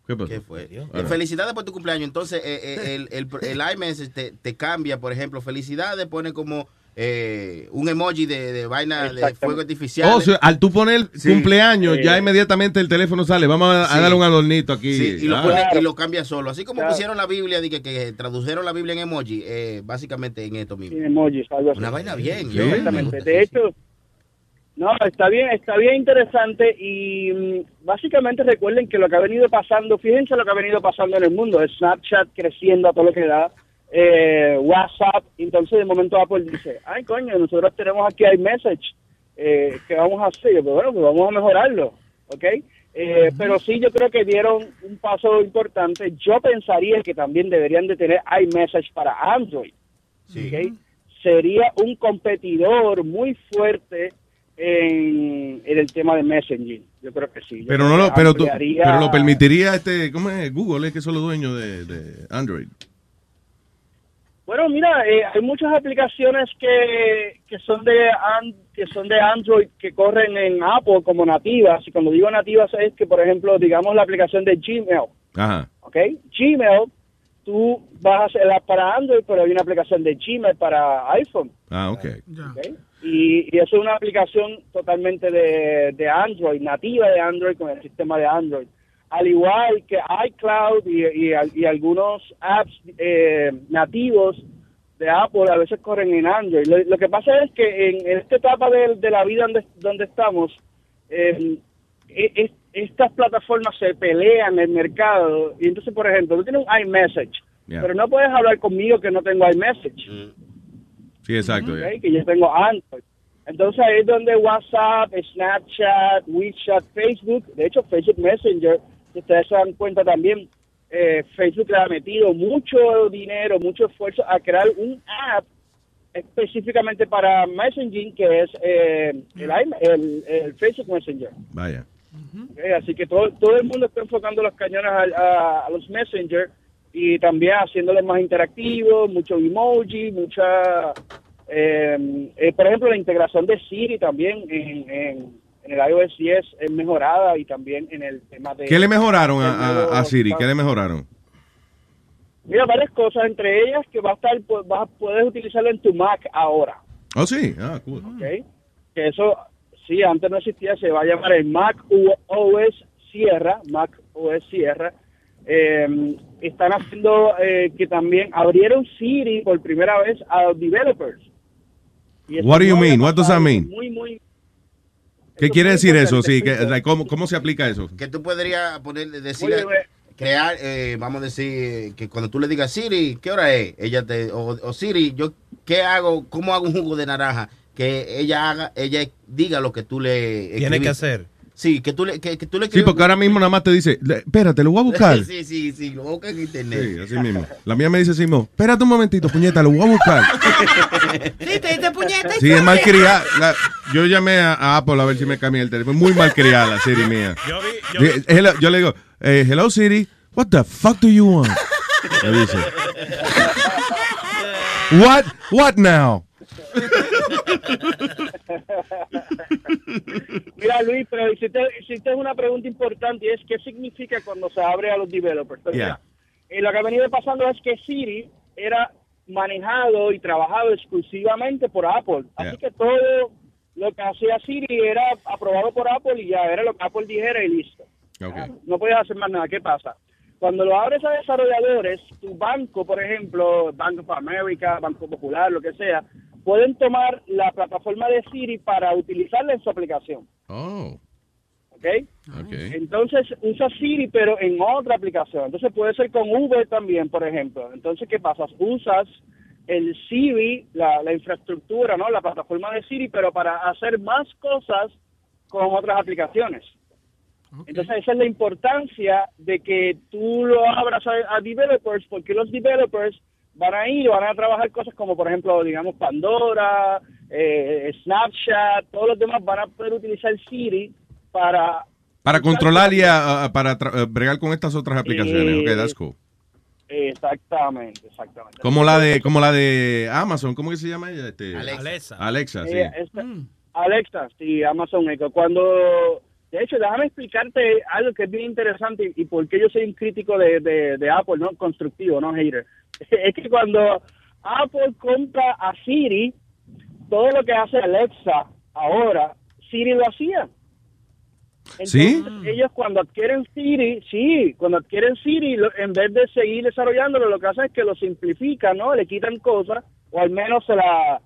¿Qué pasó? ¿qué fue? Eh. Felicidades por tu cumpleaños. Entonces, eh, eh, el, el, el iMessage te, te cambia, por ejemplo, felicidades, pone como eh, un emoji de, de vaina de fuego artificial. Oh, o sea, al tú poner Sí. cumpleaños, Sí. ya inmediatamente el teléfono sale. Vamos a, a Sí. darle un adornito aquí. Sí, y lo, Ah. pone- y lo cambia solo. Así como Claro. pusieron la Biblia, que, que tradujeron la Biblia en emoji, eh, básicamente en esto mismo. Sin emojis, algo así. Una vaina bien. Sí, yo- Exactamente. De hecho, no, está bien, está bien interesante y mm, básicamente recuerden que lo que ha venido pasando, fíjense lo que ha venido pasando en el mundo, Snapchat creciendo a todo lo que da, eh, WhatsApp, entonces de momento Apple dice, ay coño, nosotros tenemos aquí iMessage, eh, ¿qué vamos a hacer? Pues bueno, pues vamos a mejorarlo, ¿ok? Eh, Pero sí, yo creo que dieron un paso importante. Yo pensaría que también deberían de tener iMessage para Android. ¿ok? Sería un competidor muy fuerte en, en el tema de messaging. Yo creo que sí. Yo Pero no lo, pero, tú- pero permitiría este, ¿cómo es? Google, es que son los dueños de, de Android. Bueno, mira, eh, hay muchas aplicaciones que, que son de an- que son de Android que corren en Apple como nativas. Y cuando digo nativas es que, por ejemplo, digamos la aplicación de Gmail. Ajá. ¿ok? Gmail, tú vas a hacerla para Android, pero hay una aplicación de Gmail para iPhone. Ah, ok. ¿ok? Y, y eso es una aplicación totalmente de, de Android, nativa de Android con el sistema de Android. Al igual que iCloud y, y, y algunos apps eh, nativos de Apple a veces corren en Android. Lo, lo que pasa es que en, en esta etapa de, de la vida donde, donde estamos, eh, e- e- estas plataformas se pelean en el mercado. Y entonces, por ejemplo, tú tienes un iMessage, Yeah. pero no puedes hablar conmigo que no tengo iMessage. Sí, exacto. que yo tengo Android. Entonces ahí es donde WhatsApp, Snapchat, WeChat, Facebook, de hecho Facebook Messenger, si ustedes se dan cuenta también, eh, Facebook le ha metido mucho dinero, mucho esfuerzo a crear un app específicamente para messaging que es eh, el, el, el Facebook Messenger. Vaya. Así que todo, todo el mundo está enfocando los cañones a, a los Messenger y también haciéndolos más interactivos, mucho emoji, mucha... eh, eh, por ejemplo, la integración de Siri también en, en, en el iOS 10 es mejorada y también en el tema de... ¿Qué le mejoraron a, a- nuevo a Siri? ¿Qué le mejoraron? Mira, varias cosas, entre ellas que va a estar, vas a poder utilizarlo en tu Mac ahora. Oh, sí. Ah, cool. ¿ok? Que eso, sí, antes no existía, se va a llamar el Mac OS Sierra, Mac OS Sierra. Eh, están haciendo eh, que también abrieron Siri por primera vez a los developers. What do you mean? What does that mean? Muy, muy, ¿Qué quiere decir eso? Sí, que, ¿cómo, ¿Cómo se aplica eso? Que tú podrías poner, decir, crear, eh, vamos a decir, que cuando tú le digas Siri, ¿qué hora es? Ella te, o, o Siri, yo, ¿qué hago? ¿Cómo hago un jugo de naranja? Que ella haga, ella diga lo que tú le Tiene que hacer. Sí, que tú le, que, que tú le Sí, porque ahora mismo nada más te dice, "Le- espérate, lo voy a buscar. sí, sí, sí, lo busca en internet. Sí, así mismo. La mía me dice así mismo, espérate un momentito, puñeta, lo voy a buscar. Sí, te diste puñeta. Sí, es mal criada. Yo llamé a, a Apple a ver si me cambia el teléfono. Muy mal criada la Siri mía. Yo vi, yo hello- yo le digo, eh, hello Siri, what the fuck do you want? Me dice. What? What now? Mira, Luis, pero hiciste, hiciste una pregunta importante y es ¿qué significa cuando se abre a los developers? Pues Yeah. mira, eh, lo que ha venido pasando es que Siri era manejado y trabajado exclusivamente por Apple. Así que todo lo que hacía Siri era aprobado por Apple y ya era lo que Apple dijera y listo. No puedes hacer más nada. ¿Qué pasa? Cuando lo abres a desarrolladores, tu banco, por ejemplo, Bank of America, Banco Popular, lo que sea, pueden tomar la plataforma de Siri para utilizarla en su aplicación. Oh, ¿Ok? ok. Entonces usa Siri, pero en otra aplicación. Entonces puede ser con Uber también, por ejemplo. Entonces, ¿qué pasa? Usas el Siri, la, la infraestructura, ¿no? La plataforma de Siri, pero para hacer más cosas con otras aplicaciones. Entonces, esa es la importancia de que tú lo abras a, a developers, porque los developers van a ir, van a trabajar cosas como, por ejemplo, digamos, Pandora, eh, Snapchat, todos los demás van a poder utilizar Siri para Para controlar y a- a- para tra- eh, bregar con estas otras aplicaciones. Ok, that's cool. Exactamente, exactamente. Como la de, como la de Amazon, ¿cómo que se llama ella? Este, Alexa. Alexa, sí. Eh, esta- Alexa, sí, Amazon Echo. Cuando, de hecho, déjame explicarte algo que es bien interesante y, y por qué yo soy un crítico de, de, de Apple, no constructivo, no hater. Es que cuando Apple compra a Siri, todo lo que hace Alexa ahora, Siri lo hacía. ¿Sí? Entonces, ellos cuando adquieren Siri, sí, cuando adquieren Siri, lo- en vez de seguir desarrollándolo, lo que hacen es que lo simplifican, ¿no? Le quitan cosas, o al menos se la,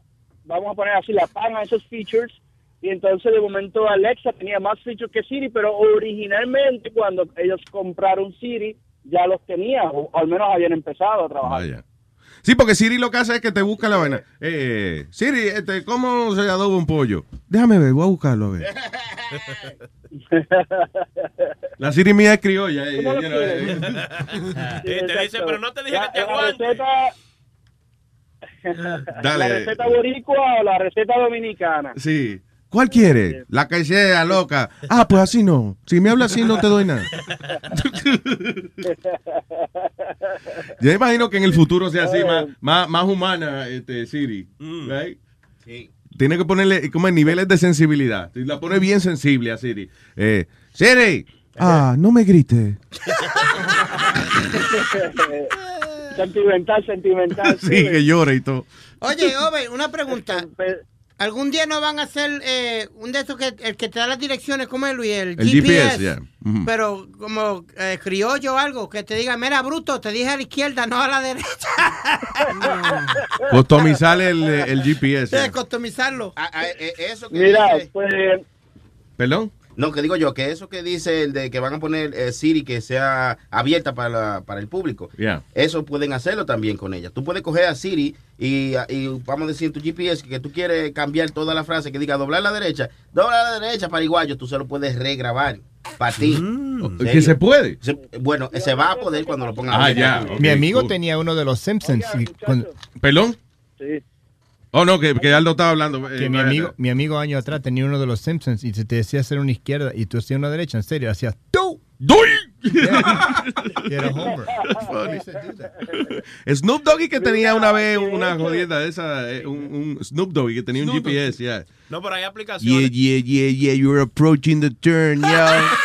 vamos a poner así, la pagan esos features, y entonces de momento Alexa tenía más features que Siri, pero originalmente cuando ellos compraron Siri, ya los tenían, o al menos habían empezado a trabajar. Vaya. Sí, porque Siri lo que hace es que te busca la vaina. Eh, Siri, este, ¿cómo se adoba un pollo? Déjame ver, voy a buscarlo a ver. La Siri mía es criolla. eh, eh. Sí, te dice, pero no te dije que te aguante. receta, Dale. la receta boricua o la receta dominicana. Sí. ¿Cuál quiere? La que sea loca. Ah, pues así no. Si me habla así no te doy nada. Yo imagino que en el futuro sea así, más, más, más humana, este, Siri. right? Tiene que ponerle como en niveles de sensibilidad. Si La pone bien sensible a Siri. Eh, Siri. Ah, no me grites. sentimental, sentimental. Sí, que llore y todo. Oye, Ove, una pregunta. ¿Algún día no van a hacer eh, un de estos que el que te da las direcciones, como es Luis? El, El GPS, yeah. Pero como eh, criollo o algo, que te diga, mira, bruto, te dije a la izquierda, no a la derecha. Customizar el, el GPS. Sí, yeah. customizarlo. Ah, ah, eh, eso que Mira, dice- pues ¿Perdón? No, que digo yo, que eso que dice el de que van a poner eh, Siri que sea abierta para, la- para el público, Yeah. eso pueden hacerlo también con ella. Tú puedes coger a Siri y, y vamos a decir en tu GPS que tú quieres cambiar toda la frase que diga doblar a la derecha, doblar a la derecha para igual, tú se lo puedes regrabar para ti. ¿En Mm. ¿Que se puede? Se- bueno, se va a poder cuando lo pongan Ah, abierto. ya. Mi amigo cool. tenía uno de los Simpsons. y cuando- ¿Perdón? Sí. Oh, no, que, que Aldo estaba hablando. que Eh, mi eh, amigo, mi amigo años atrás tenía uno de los Simpsons y se te decía hacer una izquierda y tú hacías una derecha, en serio, hacías ¡tú! ¡Doy! Y era Homer. Snoop Doggy que tenía una vez una jodienda de esa, eh, un, un Snoop Doggy que tenía un GPS, yeah. No, pero hay aplicaciones. Yeah, yeah, yeah, yeah, you're approaching the turn, yeah.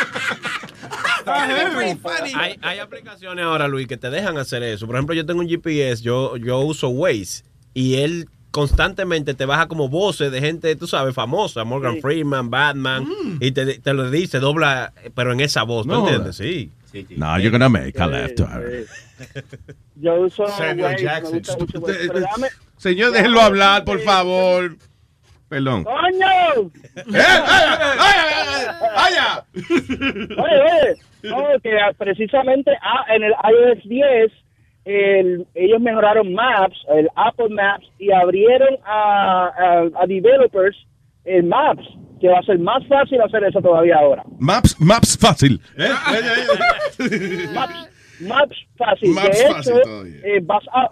Hay, hay aplicaciones ahora, Luis, que te dejan hacer eso. Por ejemplo, yo tengo un GPS, yo, yo uso Waze y él constantemente te baja como voces de gente, tú sabes, famosa, Morgan Sí. Freeman, Batman, y te, te lo dice, dobla, pero en esa voz, ¿tú No entiendes? Sí. No, you're gonna make a left turn. Yo uso Samuel Jackson. mucho Señor, déjenlo hablar, por favor. Perdón. ¡Coño! ¡Vaya! Oye, oye, no, que ah, precisamente ah, en el iOS 10 el- ellos mejoraron Maps, el Apple Maps, y abrieron a, a, a developers el Maps, que va a ser más fácil hacer eso todavía ahora. Maps, maps fácil. ¿eh? Maps, Maps fácil. Maps de fácil hecho, todavía. eh, vas a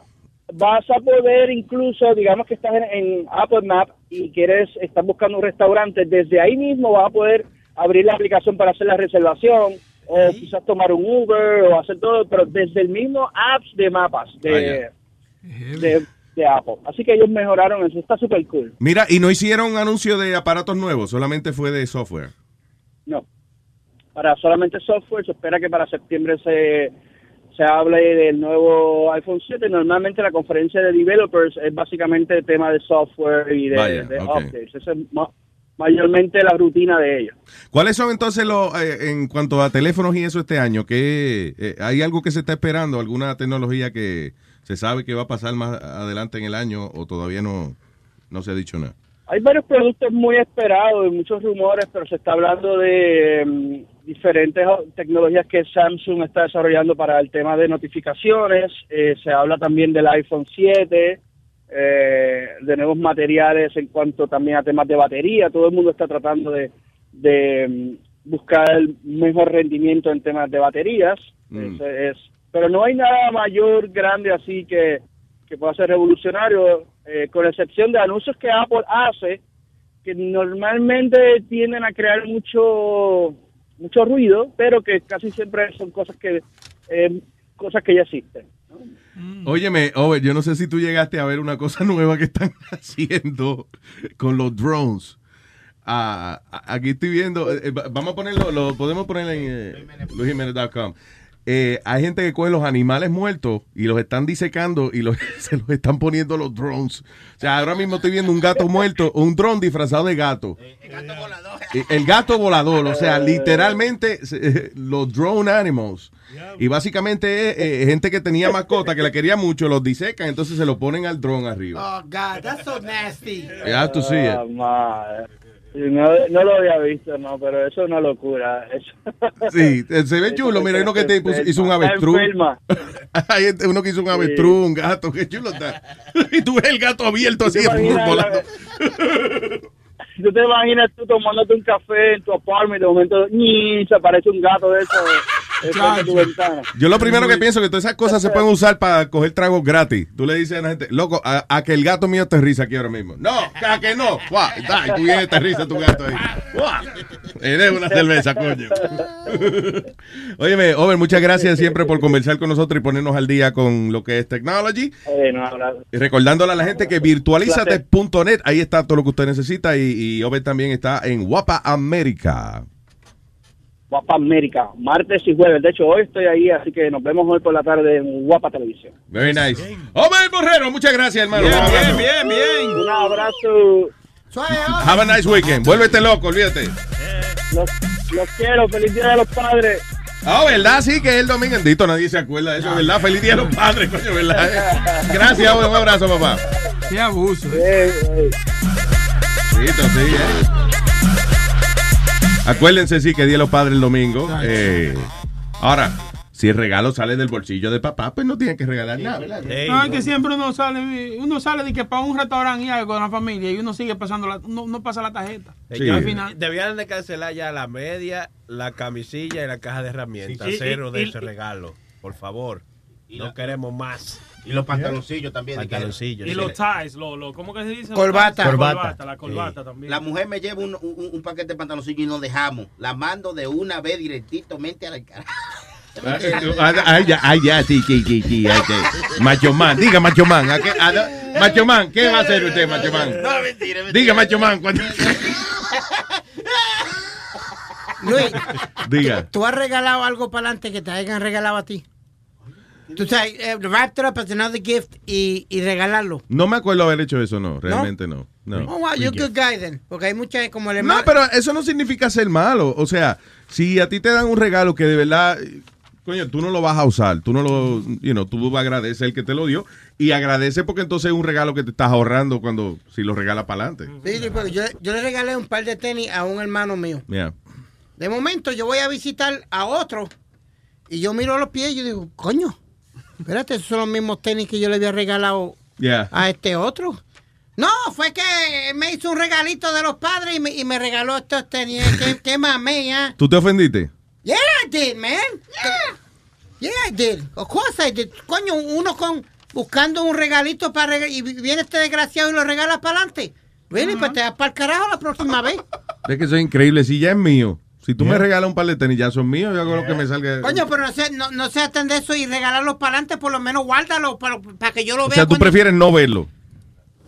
vas a poder incluso, digamos que estás en, en Apple Map y quieres, estás buscando un restaurante, desde ahí mismo vas a poder abrir la aplicación para hacer la reservación o quizás tomar un Uber o hacer todo, pero desde el mismo apps de mapas de, de, de Apple. Así que ellos mejoraron eso, está súper cool. Mira, y no hicieron anuncio de aparatos nuevos, solamente fue de software. No, para solamente software, se espera que para septiembre se, se hable del nuevo iPhone 7. Normalmente la conferencia de developers es básicamente el tema de software y de, Vaya, de ok. updates. Esa es mayormente la rutina de ellos. ¿Cuáles son entonces los, eh, en cuanto a teléfonos y eso este año? ¿qué, eh, ¿Hay algo que se está esperando? ¿Alguna tecnología que se sabe que va a pasar más adelante en el año o todavía no, no se ha dicho nada? Hay varios productos muy esperados y muchos rumores, pero se está hablando de mm, diferentes tecnologías que Samsung está desarrollando para el tema de notificaciones. Eh, se habla también del iPhone 7, eh, de nuevos materiales en cuanto también a temas de batería. Todo el mundo está tratando de, de, mm, buscar el mejor rendimiento en temas de baterías. Mm. Es, pero no hay nada mayor, grande así que, que pueda ser revolucionario, eh, con excepción de anuncios que Apple hace, que normalmente tienden a crear mucho mucho ruido, pero que casi siempre son cosas que eh, cosas que ya existen. Óyeme, Over, yo no sé si tú llegaste a ver una cosa nueva que están haciendo con los drones. Ah, aquí estoy viendo, eh, va- vamos a ponerlo, lo podemos poner en eh, luisjimenez.com. Eh, hay gente que coge los animales muertos y los están disecando y los, se los están poniendo los drones. O sea, ahora mismo estoy viendo un gato muerto, un drone disfrazado de gato. Eh, El gato volador, o sea, literalmente eh, los drone animals. Y básicamente es eh, gente que tenía mascota, que la quería mucho, los disecan, entonces se lo ponen al drone arriba. Oh, God, that's so nasty. You have to see it. Ah, madre. No, no lo había visto, no, pero eso es una locura. Eso. Sí, eh, se ve chulo. Mira, hay uno que te puso- hizo un avestruz. Hay uno que hizo un avestruz, un gato, qué chulo está. Y tú ves el gato abierto así, ¿Tú volando. ¿Tú te imaginas tú tomándote un café en tu apartment y de momento ¡ni! se aparece un gato de eso tu ventana? Yo lo primero que pienso es que todas esas cosas se pueden usar para coger tragos gratis. Tú le dices a la gente, loco, a, a que el gato mío te risa aquí ahora mismo. No, a que no. Y tú vienes te risa tu gato ahí. Eres una cerveza, coño. Óyeme, Over, muchas gracias siempre por conversar con nosotros y ponernos al día con lo que es technology. Eh, no, recordándole a la gente que virtualizate.net, ahí está todo lo que usted necesita y, y Over también está en Guapa América. Guapa América, martes y jueves. De hecho, hoy estoy ahí, así que nos vemos hoy por la tarde en Guapa Televisión. Very nice. Over Borrero, muchas gracias, hermano. Bien, bien, bien, Un abrazo. Have a nice weekend. Vuélvete loco, olvídate. Los, los quiero. Feliz Día de los Padres. Ah, ¿verdad? Sí, que es el domingo. Nadie se acuerda de eso, ¿verdad? Feliz día a los padres, coño, ¿verdad? Gracias, un abrazo, papá. Qué abuso. Bendito, sí, eh. Acuérdense, sí, que día de los padres el domingo. Eh, ahora, si el regalo sale del bolsillo de papá, pues no tienen que regalar nada, ¿verdad? No, es que siempre uno sale, uno sale de que para un restaurante y algo con la familia y uno sigue pasando la, no, no pasa la tarjeta. Sí. Al final, Debían de cancelar ya la media, la camisilla y la caja de herramientas. Sí, sí. Cero Y- de y- ese regalo. Por favor. No queremos más. Y los pantaloncillos también. Pantaloncillos. Y los ties, lo, lo, ¿cómo que se dice? Corbata. La Corbata. corbata, la corbata también. La mujer me lleva un, un- un paquete de pantaloncillos y nos dejamos. La mando de una vez directamente a la cara. Ah, Ay, ya, ay, ya, sí, sí, sí, sí. ay. Macho man, diga Macho man. ¿a qué- a Macho man, ¿qué va a hacer usted, Macho man? No, mentira, mentira. Diga Macho man. cuando- Luis, Diga. ¿tú has regalado algo para adelante que te hayan regalado a ti? Tú sabes, eh, wrap it up as another gift y, y regalarlo. No me acuerdo haber hecho eso, no. Realmente no. No. Oh, wow, you're a good guy then. Porque hay mucha, como el. No, pero eso no significa ser malo. O sea, si a ti te dan un regalo que de verdad, coño, tú no lo vas a usar, tú no lo, you know, tú vas a agradecer el que te lo dio y agradece porque entonces es un regalo que te estás ahorrando cuando, si lo regalas para adelante. Sí, sí, porque yo, yo le regalé un par de tenis a un hermano mío. Yeah. De momento yo voy a visitar a otro y yo miro los pies y yo digo, coño, espérate, esos son los mismos tenis que yo le había regalado Yeah. a este otro. No, fue que me hizo un regalito de los padres y me, y me regaló estos tenis. ¿Qué, qué mamé, ya? ¿Tú te ofendiste? Yeah, I did, man. Yeah. Yeah, I did. Of course I did. Coño, uno con buscando un regalito para y viene este desgraciado y lo regala para adelante. Really, pues te das para el carajo la próxima vez. Es que eso es increíble. Si ya es mío, si tú me regalas un par de tenis, ya son míos, yo hago lo que me salga. Coño, pero no se, no, no se aten de eso y regalarlo para adelante, por lo menos guárdalo para, para que yo lo o vea. sea, tú prefieres no verlo.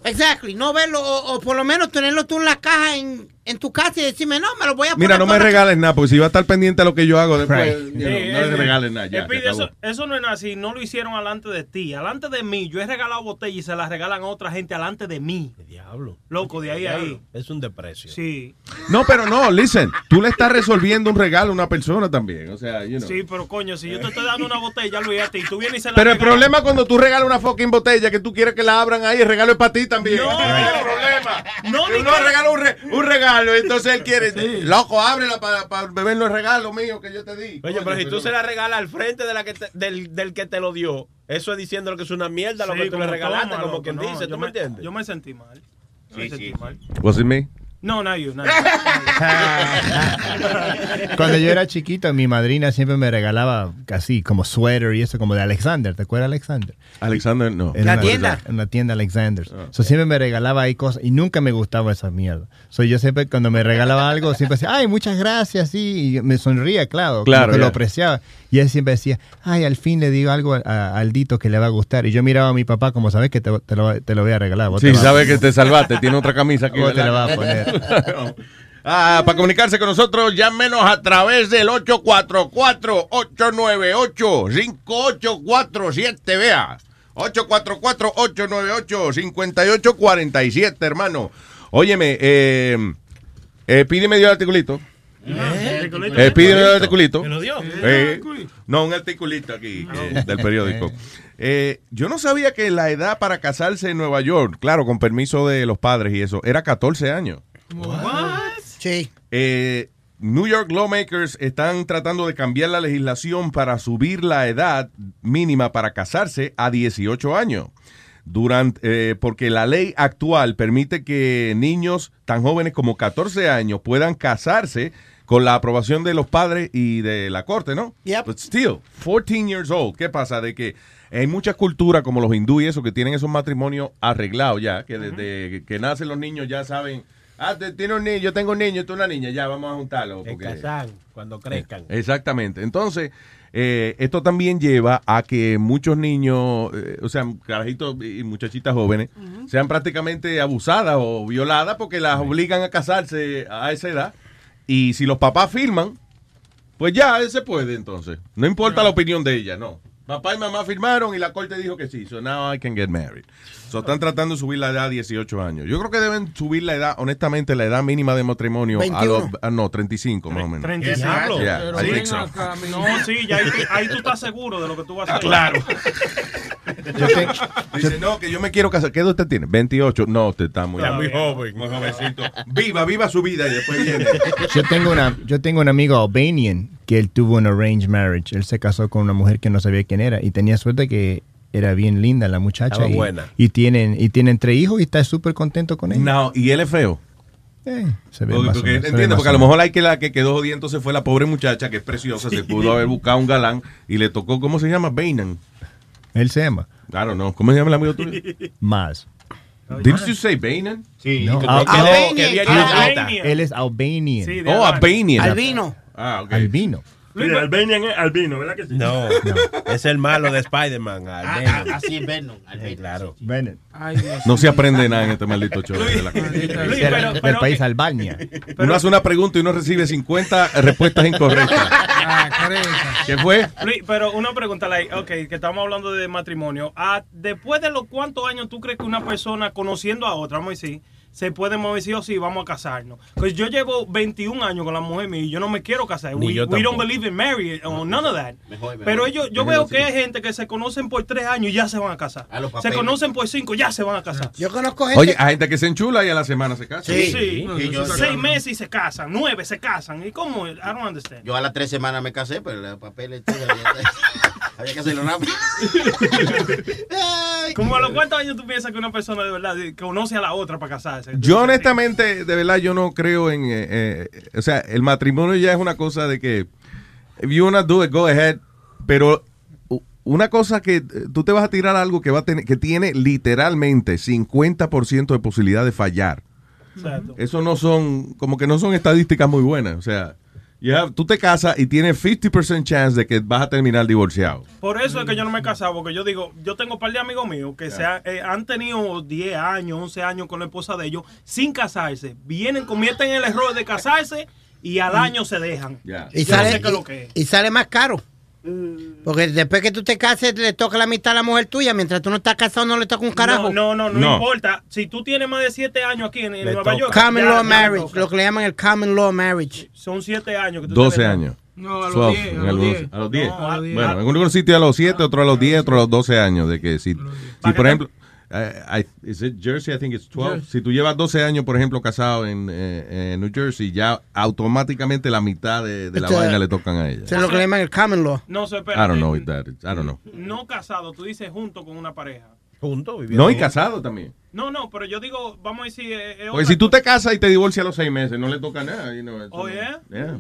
Exactly, no verlo o, o por lo menos tenerlo tú en la caja en, en tu casa y decirme, no, me lo voy a poner. Mira, no me regales nada, porque si va a estar pendiente a lo que yo hago después, Sí, you know, no le eh, regales nada. Ya, eh, Pide, eso, eso no es así, no lo hicieron alante de ti, alante de mí. Yo he regalado botellas y se las regalan a otra gente alante de mí. Diablo. Loco, de ahí a ahí. Es un deprecio. Sí. No, pero no, listen, tú le estás resolviendo un regalo a una persona también, o sea, you know. Sí, pero coño, si yo te estoy dando una botella, Luis, a ti, y tú vienes y se la Pero el problema es cuando tú regalas una fucking botella que tú quieres que la abran ahí, el regalo es para ti también. No. Es el problema. No, Tú no que- regalas un, re- un regalo, entonces él quiere, loco, ábrela para beber los regalos míos que yo te di. Oye, pero si tú se la regalas al frente de la que te- del, del que te lo dio, eso es diciendo que es una mierda lo Sí, que tú le regalaste, toma, como loco, quien no, dice, ¿tú me me- entiendes? Yo me sentí mal. Yo me sentí mal. Was it me? No, you. Not Cuando yo era chiquito, mi madrina siempre me regalaba casi como suéter y eso, como de Alexander. ¿Te acuerdas de Alexander? Alexander, no. En ¿La una- tienda? En la tienda Alexander. So, siempre me regalaba ahí cosas y nunca me gustaba esa mierda. So, yo siempre, cuando me regalaba algo, siempre decía, ay, muchas gracias, sí. Y me sonría, claro. Claro, que lo apreciaba. Y él siempre decía, ay, al fin le digo algo a, a Aldito que le va a gustar. Y yo miraba a mi papá como, sabes que te, te lo, te lo voy a regalar. Vos Sí, te vas- sabe que te salvaste. Tiene otra camisa que Vos te la vas a poner. Ah, para comunicarse con nosotros, llámenos a través del 844-898-5847, vea. 844-898-5847, hermano. Óyeme, eh, eh, pídeme dio el articulito. Eh, pídeme dio el articulito. ¿Me lo dio? Eh, no, un articulito aquí que- del periódico. Eh, yo no sabía que la edad para casarse en Nueva York, claro, con permiso de los padres y eso, era 14 años. Sí. Eh, New York lawmakers están tratando de cambiar la legislación para subir la edad mínima para casarse a 18 años. Durante, eh, porque la ley actual permite que niños tan jóvenes como 14 años puedan casarse con la aprobación de los padres y de la corte, ¿no? But still, 14 years old. ¿Qué pasa? De que hay muchas culturas como los hindú y eso que tienen esos matrimonios arreglados ya, que desde que nacen los niños ya saben, ah, te- tiene un niño, yo tengo un niño, tú una niña, ya vamos a juntarlo. Porque- casan cuando crezcan. Exactamente. Entonces, eh, esto también lleva a que muchos niños, eh, o sea, carajitos y muchachitas jóvenes, sean prácticamente abusadas o violadas porque las obligan a casarse a esa edad. Y si los papás firman, pues ya, se puede entonces. No importa la opinión de ella, no. Papá y mamá firmaron y la corte dijo que sí. So now I can get married. So están tratando de subir la edad a 18 años. Yo creo que deben subir la edad, honestamente, la edad mínima de matrimonio a los, 21. ah, no, 35 más o menos. 35. Yeah, Pero think so. acá, No, sí, ya ahí, tú- ahí tú estás seguro de lo que tú vas a hacer. Claro. Dice, no, que yo me quiero casar. ¿Qué edad usted tiene? 28. No, usted está muy, Está muy joven. Muy jovencito. Viva, viva su vida y después viene. Yo tengo, una, yo tengo un amigo albanian que él tuvo un arranged marriage. Él se casó con una mujer que no sabía quién era y tenía suerte que era bien linda la muchacha. Estaba y, buena. Y tienen, y tienen tres hijos y está súper contento con ella. No, y él es feo. Eh, se ve Porque, más porque, menos, se ve entiende, más porque a lo mejor hay que la que quedó jodida entonces fue la pobre muchacha que es preciosa, se pudo haber buscado un galán y le tocó, ¿cómo se llama? Bainan. Él se llama. Claro, no. ¿Cómo se llama el amigo tuyo? Más. Didn't you say Bainan? Sí, No, Al- Albanian. Albanian. Él es albanian. Sí, Oh, Albanian. Albino. Ah, ok. Albino. Sí, Albanian es albino, ¿verdad que sí? No, es el malo de Spider-Man. Ah, Venom. ah, así es Venom. Sí, claro. Bennett. No se aprende nada en este maldito show. de la- Luis, pero- del pero país Albania. Uno hace una pregunta y uno recibe 50 respuestas incorrectas. Ah. ¿Qué fue? Luis, pero una pregunta, like, ok, que estamos hablando de matrimonio. Ah, después de los cuántos años tú crees que una persona conociendo a otra, vamos a decir, se puede mover sí o sí, vamos a casarnos? Pues yo llevo 21 años con la mujer mía y yo no me quiero casar. Ni We, yo we don't believe in marriage or none of that. Mejor, mejor. Pero ellos, yo Mejor veo que hay gente que se conocen por tres años y ya se van a casar. A Se conocen por cinco, ya se van a casar. Yo conozco gente. Oye, hay gente que se enchula y a la semana se casa. Sí. Sí, yo- seis meses y se casan, nueve se casan. ¿Y cómo? I don't understand. Yo a las tres semanas me casé, pero los papeles tú, había, que hacerlo rápido. ¿Cómo a los cuántos años tú piensas que una persona de verdad conoce a la otra para casarse? Yo honestamente, de verdad, yo no creo en... eh, eh, o sea, el matrimonio ya es una cosa de que... If you wanna do it, go ahead. Pero una cosa que eh, tú te vas a tirar algo que va a tener, que tiene literalmente 50% de posibilidad de fallar. Exacto. Eso no son, como que no son estadísticas muy buenas. O sea, have- tú te casas y tienes 50% chance de que vas a terminar divorciado. Por eso es que yo no me he casado, porque yo digo, yo tengo un par de amigos míos que se ha- eh, han tenido 10 años, 11 años con la esposa de ellos sin casarse. Vienen, cometen el error de casarse y al año se dejan. No sé lo que es. y sale más caro. Porque después que tú te cases, le toca la mitad a la mujer tuya. Mientras tú no estás casado, no le toca un carajo. No, no, no, no, No. importa. Si tú tienes más de 7 años aquí en, en Nueva toca. York. Common ya- law ya marriage, lo que le llaman el common law marriage. Son 7 años que tú 12 tienes- años. No, a los 12, 10. en A los algunos- 10. a los 10. No, a los 10. Bueno, en algunos sitios a los 7, otro a los 10, otro a los 12 años. De que si, si por ejemplo, eh, I- is it Jersey? I think it's 12. Jersey. Si tú llevas 12 años, por ejemplo, casado en, eh, en New Jersey, ya automáticamente la mitad de, de la Esto- vaina le tocan a ella. Es lo que le llaman el common law. No, se I espera. don't know that is- I don't know. No casado, tú dices junto con una pareja. Juntos, No, y casado también. No, no, pero yo digo, vamos a decir. eh, eh, Porque si tú te casas y te divorcias a los seis meses, no le toca nada. you know, Oh, no- yeah? Yeah.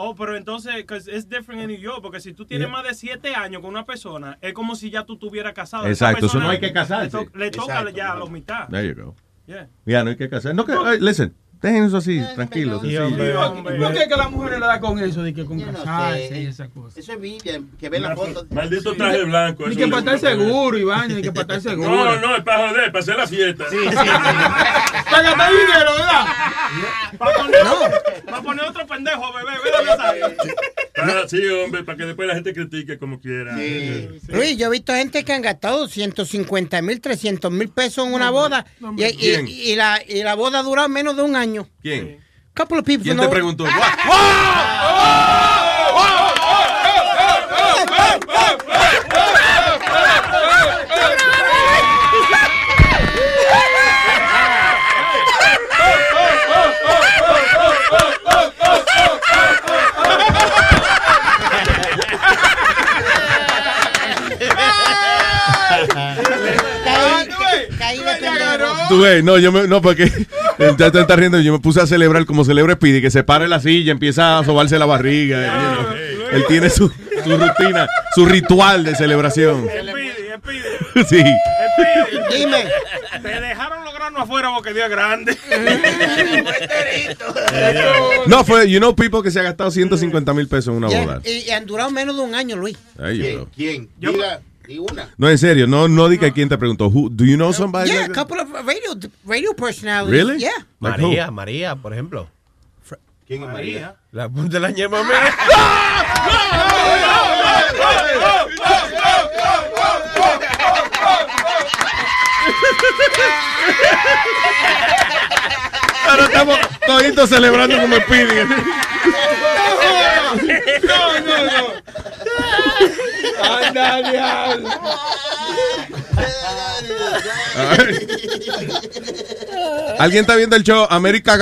Oh, pero entonces, because it's different in New York, porque si tú tienes Yeah. más de siete años con una persona, es como si ya tú estuvieras casado. Exacto, eso no hay que casarse. Le, to- le toca Exacto, ya a los mitad. There you go. Yeah. Ya, no hay que casar. No, que, ay, listen, dejen eso así, tranquilo. ¿Por sencillo. qué que las mujeres le da con eso? De que con casarse y esa cosa. Eso es Biblia, que ve la foto. Maldito traje blanco. Ni que para estar seguro, Iván, ni que para estar seguro. No, no, es para joder, para hacer la fiesta. Sí, sí, Para gastar dinero, ¿verdad? Para poner, pa' poner otro pendejo, bebé, ¿verdad? Para, sí, hombre, para que después la gente critique como quiera. Luis, yo he visto gente que han gastado 150 mil, 300 mil pesos en una boda y, y- ¿Quién? y la, y la boda ha durado menos de un año. ¿Quién? Couple of people ¿Quién te preguntó? Tú ves, no, yo me, no, porque ya te riendo, yo me puse a celebrar como celebra Speedy, que se pare la silla, empieza a sobarse la barriga. Él tiene su, su rutina, su ritual de celebración. Sí. Dime. Te dejaron los granos afuera porque Dios es grande. No, fue, you know, people que se ha gastado 150 mil pesos en una boda. y, y han durado menos de un año, Luis. Ahí go. ¿Quién? Diga, una. No, en serio, no, no diga quién te preguntó. Who, do you know somebody? Yeah, a like that? couple of radio, radio personalities. Really? Yeah. Like María, who? María, por ejemplo. ¿Quién es María? La punta de la ñema mía. Ahora estamos toditos celebrando como Speedy. No, no, no. Anda, diablo. ¿Alguien está viendo el show? América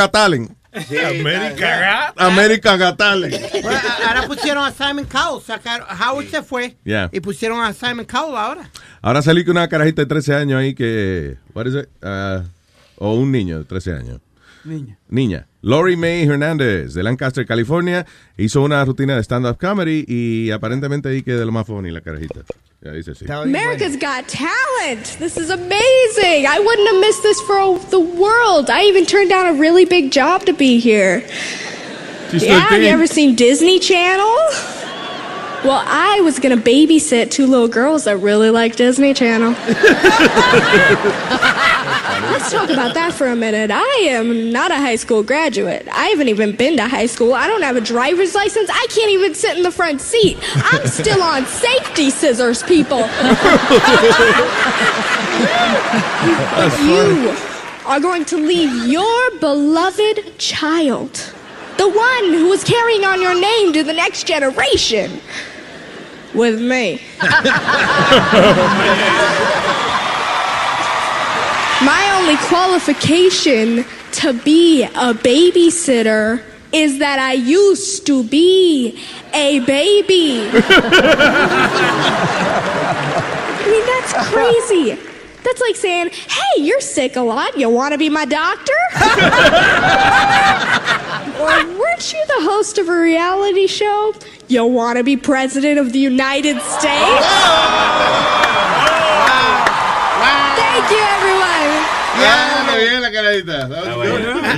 America Got Talent. Bueno, a- ahora pusieron a Simon Cowell. Sacaron, Howard se fue. Yeah. Y pusieron a Simon Cowell ahora. Ahora salí con una carajita de 13 años ahí que. What is it? Ah, o un niño de 13 años. Niña. Niña. Lori May Hernández de Lancaster, California, hizo una rutina de stand-up comedy y aparentemente ahí que de lo más funny la carajita. Ya dice sí. America's Got Talent. This is amazing. I wouldn't have missed this for the world. I even turned down a really big job to be here. She's yeah, have you ever seen Disney Channel? Well, I was gonna babysit two little girls that really like Disney Channel. Let's talk about that for a minute. I am not a high school graduate. I haven't even been to high school. I don't have a driver's license. I can't even sit in the front seat. I'm still on safety scissors, people. but you are going to leave your beloved child, the one who is carrying on your name to the next generation, with me. My only qualification to be a babysitter is that I used to be a baby. I mean, that's crazy. That's like saying, hey, you're sick a lot. You want to be my doctor? or weren't you the host of a reality show? You want to be president of the United States? Wow! Wow! Thank you, everyone. Ah, bien la carajita.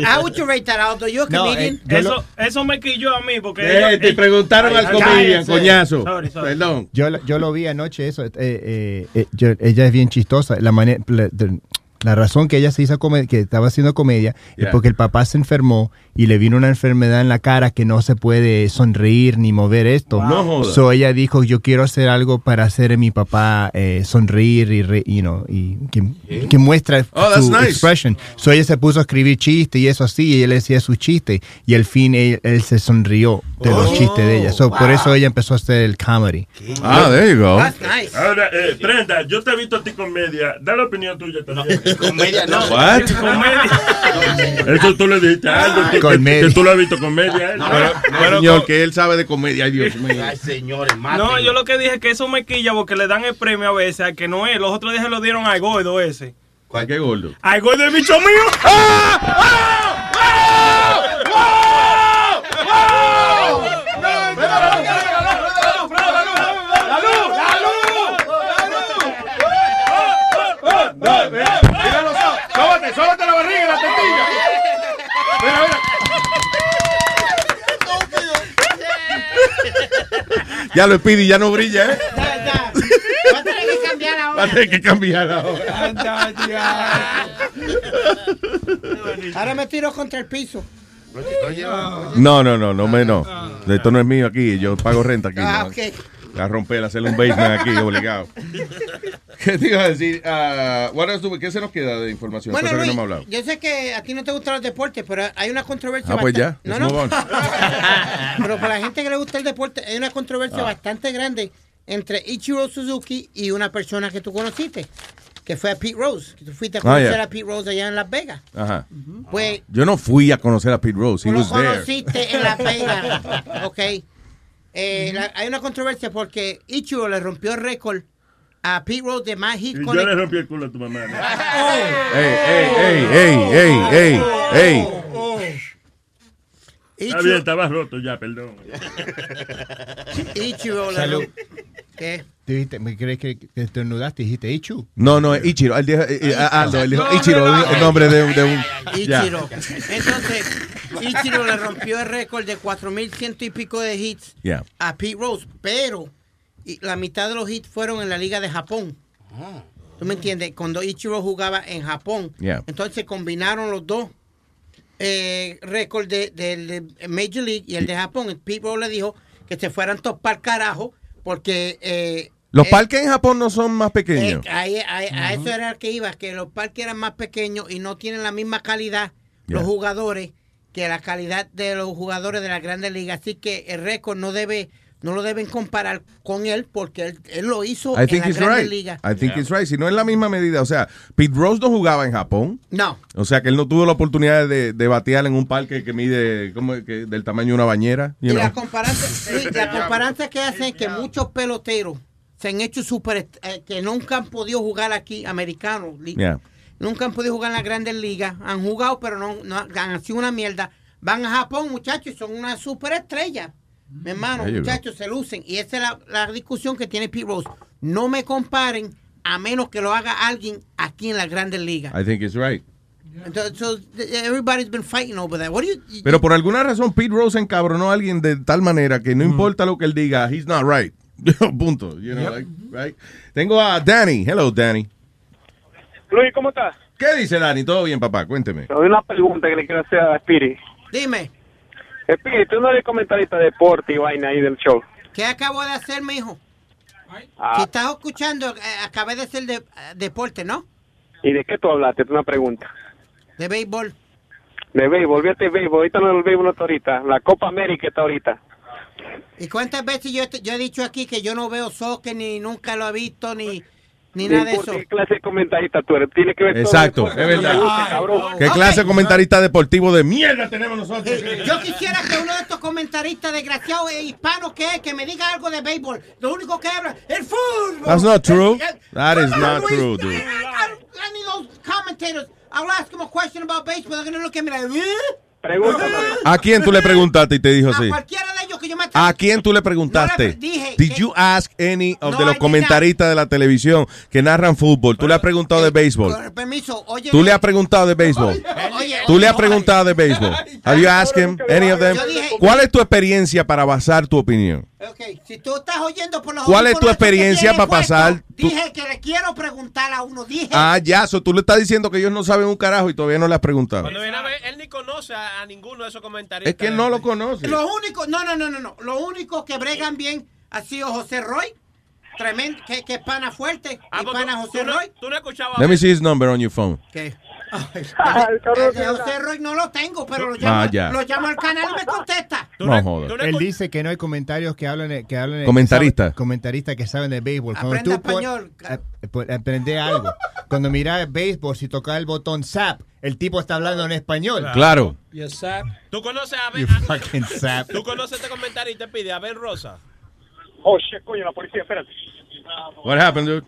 How would you rate that? You're a No, comedian. eh, yo Eso, eso me quilló a mí porque. Eh, ellos- te preguntaron Ay, al comedian, coñazo. Sorry, sorry. Perdón. Yo, lo- yo lo vi anoche, eso. eh, eh, eh, yo- ella es bien chistosa. La, mane- la, razón que ella se hizo que estaba haciendo comedia es Yeah. porque el papá se enfermó y le vino una enfermedad en la cara que no se puede sonreír ni mover esto. No joda. So ella dijo, yo quiero hacer algo para hacer a mi papá eh, sonreír y, re- you know, y que, que muestra Oh, that's su nice. expression. So ella se puso a escribir chistes y eso así, y él decía sus chistes y al fin él, él se sonrió de los Oh, chistes de ella. So, Por wow. eso ella empezó a hacer el comedy. Ah, there you go. That's nice. Ahora, eh, Brenda, yo te he visto a ti comedia. Da la opinión tuya también. Comedia no. What? Eso tú le dijiste a algo que, Comedia. que tú lo has visto comedia. ¿eh? Señor, que él sabe de comedia. Ay, Dios mío. Ay, señores, No, yo lo que dije es que eso me quilla porque le dan el premio a veces al que no es. Los otros días se lo dieron al gordo ese. ¿Cuál que gordo? ¡Al gordo de bicho mío! Sóbate, sóbate la barriga y la tetilla. Mira, mira. Ya lo pide y ya no brilla, ¿eh? Va a tener que cambiar Va a ahora. tener que cambiar ahora. Ahora me tiro contra el piso. No, no, no, no me no. Esto no es mío aquí, yo pago renta aquí. Ah, ¿no? ok. A romper, hacerle un basement aquí, obligado. ¿Qué te iba a decir? What else do we- ¿Qué se nos queda de información? Bueno, Cosa que Luis, no hemos hablado. yo sé que a ti no te gustan los deportes, pero hay una controversia. Ah, pues ya, No, no. move on. pero para la gente que le gusta el deporte, hay una controversia Ah. bastante grande entre Ichiro Suzuki y una persona que tú conociste, que fue a Pete Rose. Que tú fuiste a Ah, conocer yeah. a Pete Rose allá en Las Vegas. Ajá. Pues Yo no fui a conocer a Pete Rose, he lo was there. conociste en Las Vegas. ok. Eh, la- hay una controversia porque Ichiro le rompió el récord a Pete Rose de más hits Y yo el- le rompí el culo a tu mamá. ¿no? Ey, ey, ey, ey, ey, ey, Está bien, estaba roto ya, perdón. Ichiro le Salud. rompió. ¿Qué? ¿Tú dijiste, ¿Me crees que que estornudaste dijiste Ichu? No, no, es Ichiro. Él dijo, eh, eh, Aldo, él dijo Ichiro, el nombre de, un- de un. ya. Ichiro. Entonces, Ichiro le rompió el récord de 4.100 y pico de hits Yeah. a Pete Rose, pero la mitad de los hits fueron en la Liga de Japón. ¿Tú me entiendes? Cuando Ichiro jugaba en Japón. Yeah. Entonces combinaron los dos eh, récords de, del de Major League y el de Japón. Pete Rose le dijo que se fueran todos para el carajo porque... eh, Los eh, parques en Japón no son más pequeños. eh, a eso era el que iba, que los parques eran más pequeños y no tienen la misma calidad los jugadores que la calidad de los jugadores de la Grandes Ligas. Así que el récord no debe, no lo deben comparar con él porque él, él lo hizo I en think la he's Grandes right. Ligas. I think he's right. Si no es la misma medida. O sea, Pete Rose no jugaba en Japón. No. O sea, que él no tuvo la oportunidad de, de batear en un parque que mide como que del tamaño de una bañera. Y know. la comparanza, Luis, la comparanza que hacen es que muchos peloteros se han hecho super eh, que nunca han podido jugar aquí americanos. Yeah. Nunca han podido jugar en las grandes ligas. Han jugado, pero no, no han sido una mierda. Van a Japón, muchachos, y son una superestrella. Mi hermano, you go. muchachos, se lucen. Y esa es la, la discusión que tiene Pete Rose. No me comparen a menos que lo haga alguien aquí en las grandes ligas. I think he's right. Entonces, so, everybody's been fighting over that. What do you, Pero por alguna razón Pete Rose encabronó a alguien de tal manera que no Mm. importa lo que él diga, he's not right. Punto. You know, Yep. like, right? Tengo a Danny. Hello, Danny. Luis, ¿cómo estás? ¿Qué dice Danny? ¿Todo bien, papá? Cuénteme. Te doy una pregunta que le quiero hacer a Spirit. Dime, Spirit, tú no eres comentarista de deporte y vaina ahí del show. ¿qué acabo de hacer, mi hijo? Ah, Si estás escuchando, eh, acabé de hacer de, eh, deporte, ¿no? ¿Y de qué tú hablaste? Es una pregunta. De béisbol. De béisbol, de béisbol. Ahorita no es el béisbol no está ahorita. La Copa América está ahorita. ¿Y cuántas veces yo, te- yo he dicho aquí que yo no veo soccer, ni nunca lo he visto, ni, ni nada de ¿Por eso? ¿Qué clase de comentarista tú eres? Tiene que ver todo Exacto, el deporte, es verdad. cabrón. ¿Qué clase de comentarista deportivo de mierda tenemos nosotros? Eh, Yo quisiera que uno de estos comentaristas desgraciados e hispanos que es, que me diga algo de béisbol. Lo único que habla es fútbol. That's not true. Eh, eh, That is not Luis. true, dude. I, I need those commentators. I'll ask them a question about baseball. They're going to look at me like, ¿eh? Pregúntame. ¿A quién tú le preguntaste y te dijo A así? cualquiera de ellos que yo me ¿A quién tú le preguntaste? No le dije Did que- you ask any of No, de los comentaristas de la televisión que narran fútbol? ¿Tú le has preguntado de béisbol? Permiso, oye. ¿Tú le has preguntado de béisbol? ¿Tú le has preguntado de béisbol? Have you asked him any of them? ¿Cuál es tu experiencia para basar tu opinión? Ok, si tú estás oyendo por los ¿Cuál es tu experiencia para pasar Dije que le quiero preguntar a uno. Dije. Ah, ya, so tú le estás diciendo que ellos no saben un carajo y todavía no le has preguntado. Cuando viene a ver, él ni conoce a, a ninguno de esos comentarios. Es que no lo conoce. Lo único, no, no, no, no, no. Lo único que bregan bien ha sido José Roy. Tremendo, que, que pana fuerte. Ah, y pues pana tú- José tú no- Roy. Tú no escuchabas. Let me see his number on your phone. ¿Qué? De José Roy no lo tengo, pero lo llamo, Ah, lo llamo al canal y me contesta. No joda. Él dice que no hay comentarios que hablan que hablan Comentarista. que saben- comentaristas que saben de béisbol. Cuando Aprenda tú español. eh, pues, aprende algo. Cuando miras el béisbol, si tocas el botón zap, el tipo está hablando en español. Claro. Yes, sir. ¿Tú conoces a Ben? You fucking sap. ¿Tú conoces este comentario y te pide a Ben Rosa? Oh, shit, coño, la policía, espérate. What happened, dude?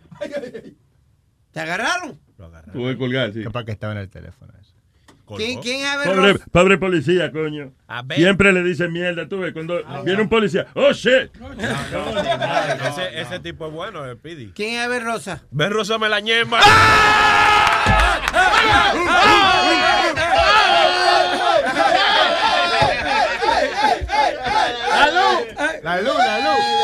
¿Te agarraron? Tuve que colgar, sí. Capaz que estaba en el teléfono. ¿Quién, quién Pobre, policía, coño. ver. Siempre le dicen mierda, tú ves, cuando viene un policía, oh shit. ese, ese tipo es bueno, el Pidi. ¿Quién es Abel Rosa? Ben Rosa me la ñema. ¡La luz! ¡La luz, la luz!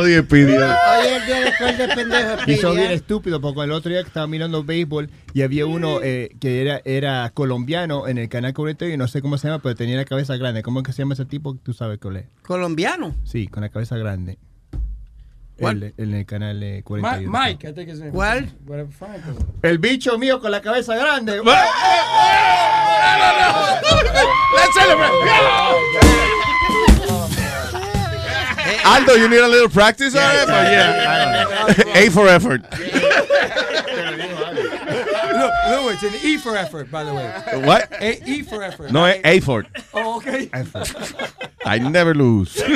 Oye, pidió. Hoy es el día de col de pendejo. Speedy, bien estúpido, porque el otro día que estaba mirando béisbol y había uno eh, que era, era colombiano en el canal 41, no sé cómo se llama, pero tenía la cabeza grande. ¿Cómo es que se llama ese tipo? Tú sabes cuál es. ¿Colombiano? Sí, con la cabeza grande. ¿Cuál? El- en el canal eh, Ma- 41. Mike, I think his name. ¿Cuál? Frank. El bicho mío con la cabeza grande. Let's celebrate. Aldo, you need a little practice on it? But yeah. A for effort. Look, it's an E for effort, by the way. What? A, e for effort. No, A for. Oh, okay. I never lose. All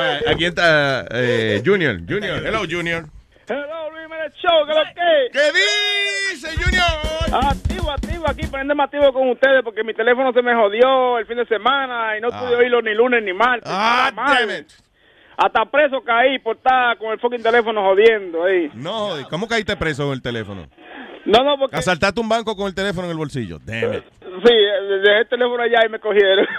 right, aquí está eh, Junior. Junior. Hello, Junior. Hello, Luis Show, ¿qué lo que? ¿Qué dice, Junior? Activo, activo, aquí poniéndome activo con ustedes porque mi teléfono se me jodió el fin de semana y no pude oírlo ni lunes ni martes. Ah, damn it. Hasta preso caí por estar con el fucking teléfono jodiendo ahí. No, joder, ¿cómo caíste preso con el teléfono? No, no, porque... Asaltaste un banco con el teléfono en el bolsillo. Damn it. Sí, dejé el teléfono allá y me cogieron.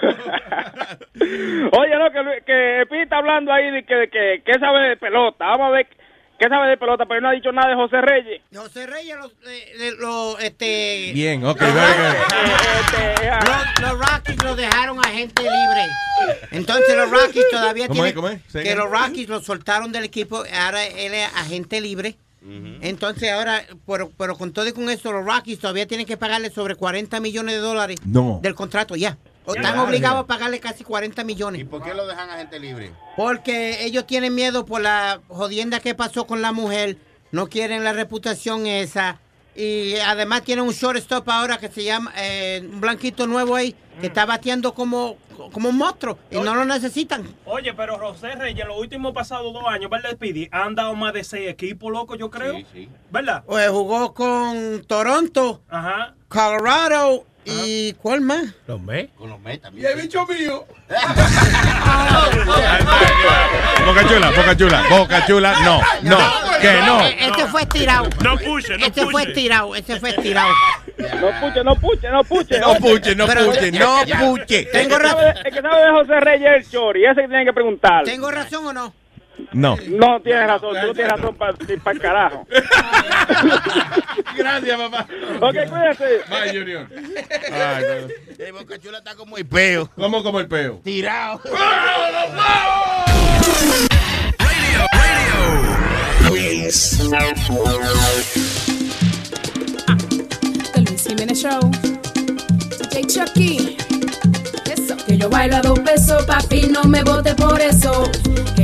Oye, no, que, que Pi está hablando ahí de que, de que, que sabe de pelota. Vamos a ver qué sabe de pelota, pero no ha dicho nada de José Reyes. José Reyes, los, eh, los, este, Bien, ok, very good. los, los Rockies lo dejaron a gente libre. Entonces los Rockies todavía ¿Cómo es? tienen ¿Cómo es? Que los Rockies lo soltaron del equipo, ahora él es agente libre. Entonces ahora, pero, pero con todo y con eso, los Rockies todavía tienen que pagarle sobre 40 millones de dólares No. del contrato ya. O están obligados a pagarle casi 40 millones. ¿Y por qué lo dejan a gente libre? Porque ellos tienen miedo por la jodienda que pasó con la mujer. No quieren la reputación esa. Y además tienen un shortstop ahora que se llama, eh, un blanquito nuevo ahí, que está bateando como, como un monstruo. Y no lo necesitan. Oye, pero José Reyes, los últimos pasados dos años, ¿verdad, Speedy? Han dado más de seis equipos, loco, yo creo. ¿Verdad? Pues jugó con Toronto, Ajá. Colorado y ¿cuál más? Los Mets. Con los Y también. el bicho mío. Boca chula, boca chula, boca chula. No, no, que no. Este fue estirado. No puche, no Este fue puche. estirado, este fue estirado. No puche, no puche, no puche. No puche, no puche, no puche. Tengo razón. el que sabe de José Reyes es el Chori, ese que tienen que preguntar. ¿Tengo razón o no? No. No tienes razón, tú no tienes razón para el carajo. Gracias, papá. Ok, cuídate. Bye, Junior. Ay, bueno. El Boca Chula está como el peo. ¿Cómo como el peo? Tirado. The Luis Jiménez Show. DJ Chucky. Eso. Que yo bailo a dos pesos, papi, no me vote por eso. Que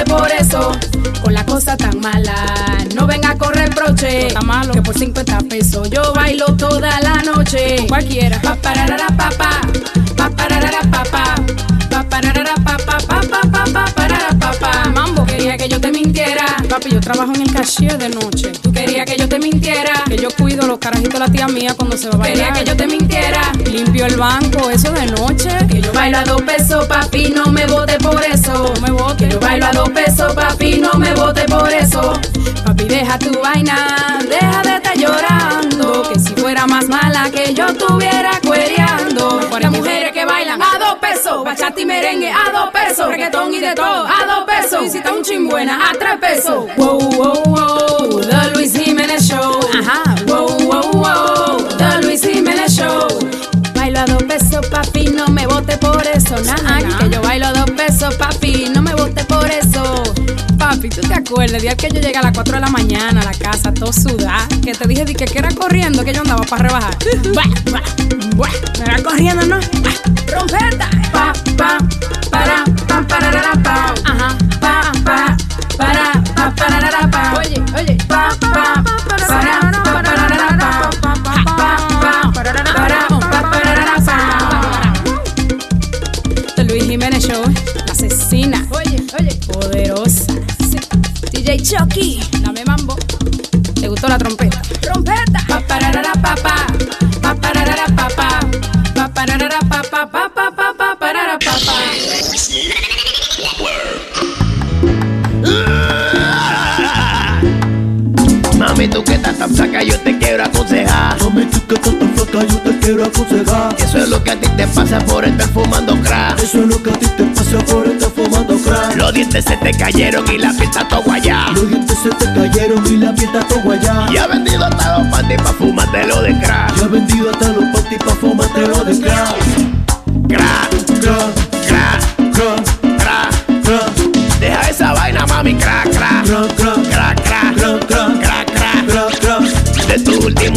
por eso. Con la cosa tan mala, no venga a correr broche. Que por 50 pesos yo bailo toda la noche. Cualquiera. Pa pararara papá, pa pararara papá, pa pararara Mambo quería que yo te mintiera. Papi, yo trabajo en el cashier de noche. Tú querías que yo te mintiera. Que yo cuido los carajitos de la tía mía cuando se va a bailar. Quería que yo te mintiera. Limpio el banco, eso de noche. Que yo bailo a dos pesos, papi, no me vote por eso. No me vote. Que yo bailo a dos pesos, papi, no me vote por deja tu vaina, deja de estar llorando. Que si fuera más mala que yo estuviera cuereando. Las mujeres que pesos, bachata y merengue a dos pesos, reggaetón y de todo a dos pesos. Y si está un chimbuena a tres pesos. Wow, wow, wow, The Luis Jiménez Show. Ajá, wow, wow, wow, The Luis Jiménez Show. Bailo a dos pesos, papi, no me vote por eso. Nah, que yo bailo a dos pesos, papi, no me vote por eso. Papi, ¿tú te acuerdas? El día que yo llegué a las 4 de la mañana a la casa, todo sudada, que te dije di que, que era corriendo, que yo andaba para rebajar. Buah, buah, buah, me era corriendo, ¿no? Trompeta. Pa, pa, para, pa, pararara, pa. Ajá. Pa, pa, para, pa, pararara, pa. Oye, oye. Pa, pa, para, pa, pararara, pa. Pa, pa, para, pa, pararara, pa. De Luis Jiménez Show, la asesina. Oye, oye. Poderosa. Chucky. Dame mambo. ¿Te gustó la trompeta? ¡Trompeta! Papararara papá. Papararara papá. Papararara papá. Papá papá parara papá. Mami, tú que tan flaca, yo te quiero aconsejar. Mami, tú que estás tan flaca, yo te quiero aconsejar. Eso es lo que a ti te pasa por estar fumando crack. Eso es lo que a ti te pasa por estar fumando crack. Los dientes se te cayeron y la está todo guayá. Los dientes se te cayeron y la está todo guayá. Y ha vendido hasta los panties pa' fumártelo de crack. Y ha vendido hasta los panties pa' fumártelo de crack. Crack, crack, crack, crack, crack, crack. Deja esa vaina, mami, crack, crack, crack, crack,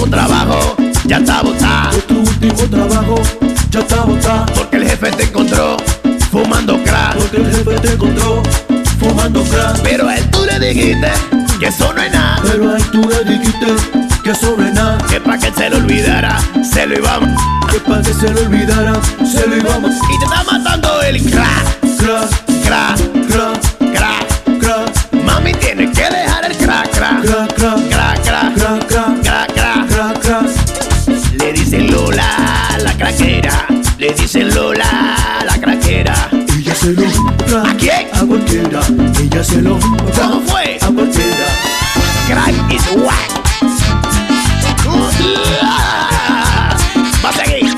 último trabajo, ya está botado. Tu último trabajo, ya está botado. Porque el jefe te encontró fumando crack. Porque el jefe te encontró fumando crack. Pero a él tú le dijiste que eso no es nada. Pero a él tú le dijiste que eso no es nada. Que pa' que se lo olvidara, se lo íbamos. Que pa' que se lo olvidara, se lo íbamos. Y te está matando el. Crack, crack, crack, crack, craquera, le dicen Lola la craquera. Ella se lo ¿A quién? A cualquiera. Ella se lo ¿Cómo fue? A cualquiera. Crack is whack. Va a seguir.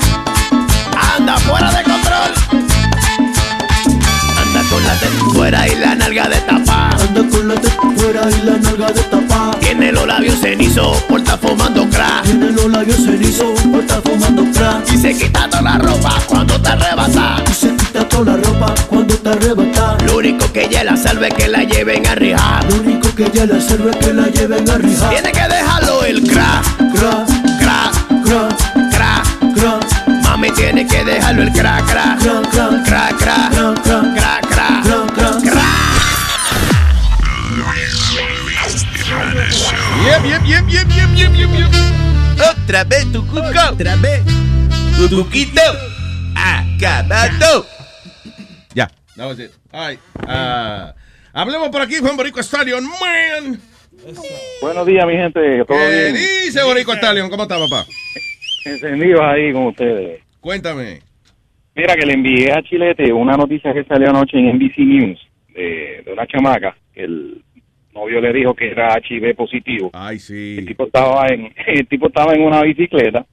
Anda fuera de control. Anda con la teta fuera y la nalga de tapa. Anda con la teta fuera y la nalga de tapa. Tiene los labios cenizos por estar fumando crack. Tiene los labios cenizos por estar se quita toda la ropa cuando te arrebata. Y se quita toda la ropa cuando te arrebata. Lo único que ella la salve es que la lleven a rijar. Lo único que ella la salve es que la lleven a rijar. Tiene que dejarlo el crack. Crack, crack, crack, crack, crack. Mami tiene que dejarlo el crack, crack, crack, crack, crack, crack, crack, crack, crack, crack, crack. Bien, bien, bien, bien, bien, bien, bien, bien. Otra vez tu cuco. Otra vez. Tu cuquito. Acabado. Ya, that was it. All right. Ah, hablemos por aquí, Juan Borico Stallion, man. Buenos días, mi gente. ¿Todo ¿Qué bien? dice Borico Stallion? ¿Cómo está, papá? Encendidos ahí con ustedes. Cuéntame. Mira, que le envié a Chilete una noticia que salió anoche en NBC News de, de una chamaca que el novio le dijo que era HIV positivo. Ay, sí. El tipo estaba en, el tipo estaba en una bicicleta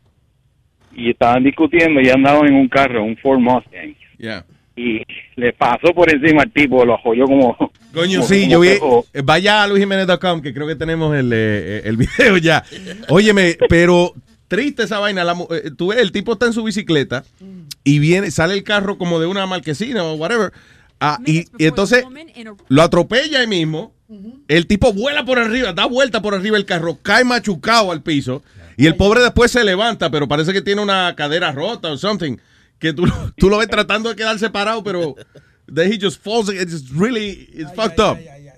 y estaban discutiendo y andaban en un carro, un Ford Mustang. Ya. Y le pasó por encima al tipo, lo joyó como... Coño, como- sí, como yo vi. pegó. eh, Vaya a luisjiménez.com, que creo que tenemos el, eh, el video ya. Óyeme, pero triste esa vaina. La mu- eh, tú ves, el tipo está en su bicicleta y viene, sale el carro como de una marquesina o whatever. ah, y, y entonces lo atropella ahí mismo. El tipo vuela por arriba, da vuelta por arriba el carro, cae machucado al piso. Y el pobre después se levanta, pero parece que tiene una cadera rota o something. Que tú, lo- tú lo ves tratando de quedar separado, pero then he just falls. It's really, it's fucked up.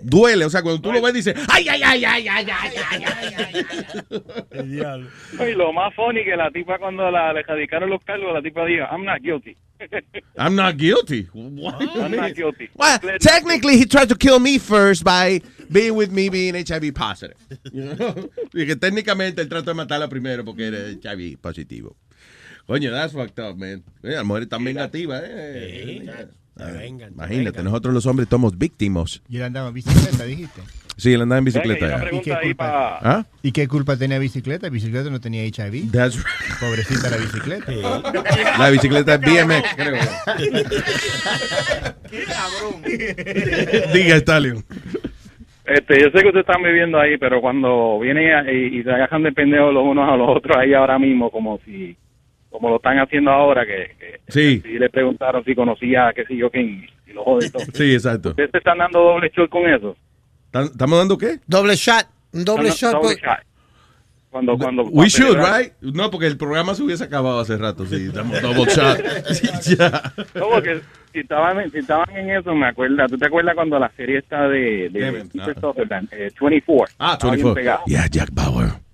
Duele, o sea, cuando tú lo ves, dices, ¡ay, ay, ay, ay, ay, ay, ay, ay! Y lo más funny que la tipa cuando la, le radicaron los cargos, la tipa dijo, I'm not guilty. I'm not guilty. What? I'm not guilty. Well, technically, he tried to kill me first by being with me being HIV positive. You know? Y que técnicamente él trató de matarla primero porque era HIV positivo. Coño, that's fucked up, man. Eh, las mujeres están vengativas, eh. Imagínate, nosotros los hombres somos víctimas. Y él andaba en bicicleta, dijiste. Sí, él andaba en bicicleta. Para... ¿Ah? ¿Y qué culpa tenía bicicleta? Bicicleta no tenía HIV. That's Pobrecita la bicicleta. La bicicleta es BMX, creo. Diga, Stallion. Este, yo sé que ustedes están viviendo ahí, pero cuando vienen y, y se agarran de pendejos los unos a los otros ahí ahora mismo, como si, como lo están haciendo ahora, que, que Sí, si le preguntaron si conocía, qué sé yo, quién, y lo joden todo. sí, exacto. ¿Ustedes están dando doble shot con eso? ¿Están- ¿Estamos dando qué? Doble shot. Un doble Están shot. pues. doble shot. Cuando, cuando, We should, right? No, porque el programa se hubiese acabado hace rato. Sí, damos double shot. Sí, ya. No, porque si estaban, si estaban en eso, me acuerdo. ¿Tú te acuerdas cuando la serie está de, de Kiefer ah. Sutherland, eh, 24? Ah, Estaba bien 24. pegado. Yeah, Jack Bauer.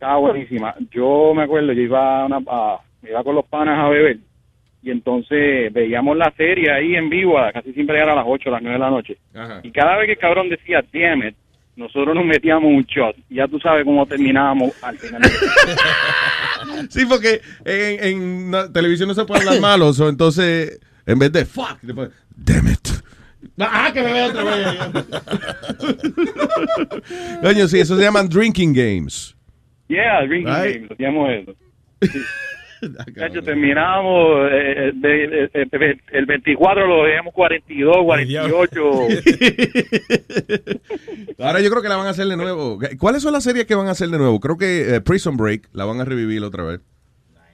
Estaba buenísima. Yo me acuerdo, yo iba, a una, a- me iba con los panas a beber y entonces veíamos la serie ahí en vivo, casi siempre era a las 8 o las 9 de la noche. Ajá. Y cada vez que el cabrón decía, damn it, nosotros nos metíamos un shot. Y ya tú sabes cómo terminábamos al final. Sí, porque en, televisión no se puede hablar malo, so, entonces en vez de fuck, después, damn it. Ah, que me vea otra vez. Coño, sí, eso se llaman drinking games. Yeah, drinking Right. games, hacíamos eso. Chacho, terminábamos eh, eh, de- de- de- de- el 24 lo dejamos 42, 48. Ahora yo creo que la van a hacer de nuevo. ¿Cuáles son las series que van a hacer de nuevo? Creo que eh, Prison Break la van a revivir otra vez.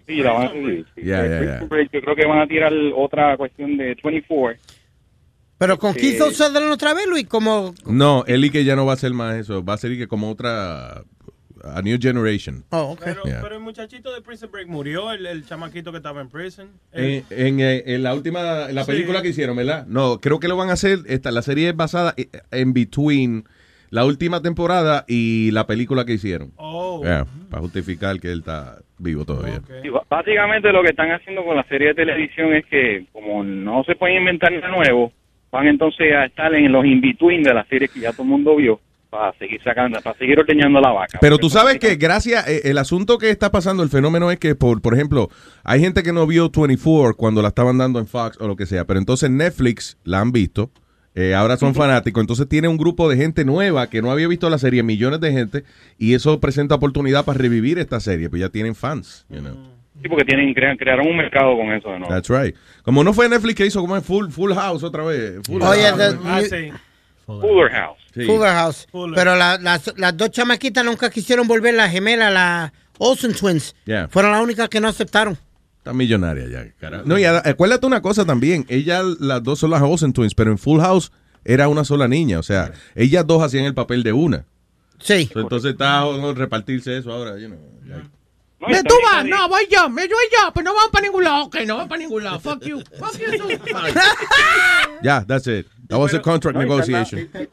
Sí, la van a subir. sí. Ya, ya, Prison ya. Break, Yo creo que van a tirar otra cuestión de 24. Pero con Sí. Keith Sutherland otra vez, Luis, como... No, Eli que ya no va a hacer más eso. Va a ser que como otra. A New Generation. Oh, ok. Pero, Yeah. pero el muchachito de Prison Break murió, el, el chamaquito que estaba en prison. En, en, eh, en la última, en la Sí. película que hicieron, ¿verdad? No, creo que lo van a hacer. Esta, la serie es basada eh, en between la última temporada y la película que hicieron. Oh. Yeah, para justificar que él está vivo todavía. Sí, b- básicamente lo que están haciendo con la serie de televisión es que como no se pueden inventar nada nuevo, van entonces a estar en los in-between de las series que ya todo el mundo vio para seguir sacando, para seguir ordeñando la vaca. Pero tú sabes que gracias, eh, el asunto que está pasando, el fenómeno es que, por, por ejemplo, hay gente que no vio 24 cuando la estaban dando en Fox o lo que sea, pero entonces Netflix la han visto, eh, ahora son fanáticos, entonces tiene un grupo de gente nueva que no había visto la serie, millones de gente, y eso presenta oportunidad para revivir esta serie, pues ya tienen fans, you know. Sí, porque tienen, crean, crearon un mercado con eso de nuevo. That's right. Como no fue Netflix que hizo como en Full, full House otra vez. Full Oye, House. the- Ah, sí. Fuller House. Sí. Fuller House. Fuller. Pero la- las, las dos chamaquitas nunca quisieron volver la gemela, la Olsen Twins. Yeah. Fueron las únicas que no aceptaron. Está millonaria ya, carajo. No, y acuérdate una cosa también. Ellas, las dos son las Olsen Twins, pero en Full House era una sola niña. O sea, ellas dos hacían el papel de una. Sí. Entonces está jodido repartirse eso ahora, you know, like- No, Me tú vas, no, voy yo, me voy yo, pero no vamos para ningún lado, ok, no vamos para ningún lado, fuck you, fuck you. tú. Yeah, that's it. That was a contract No, negotiation. y-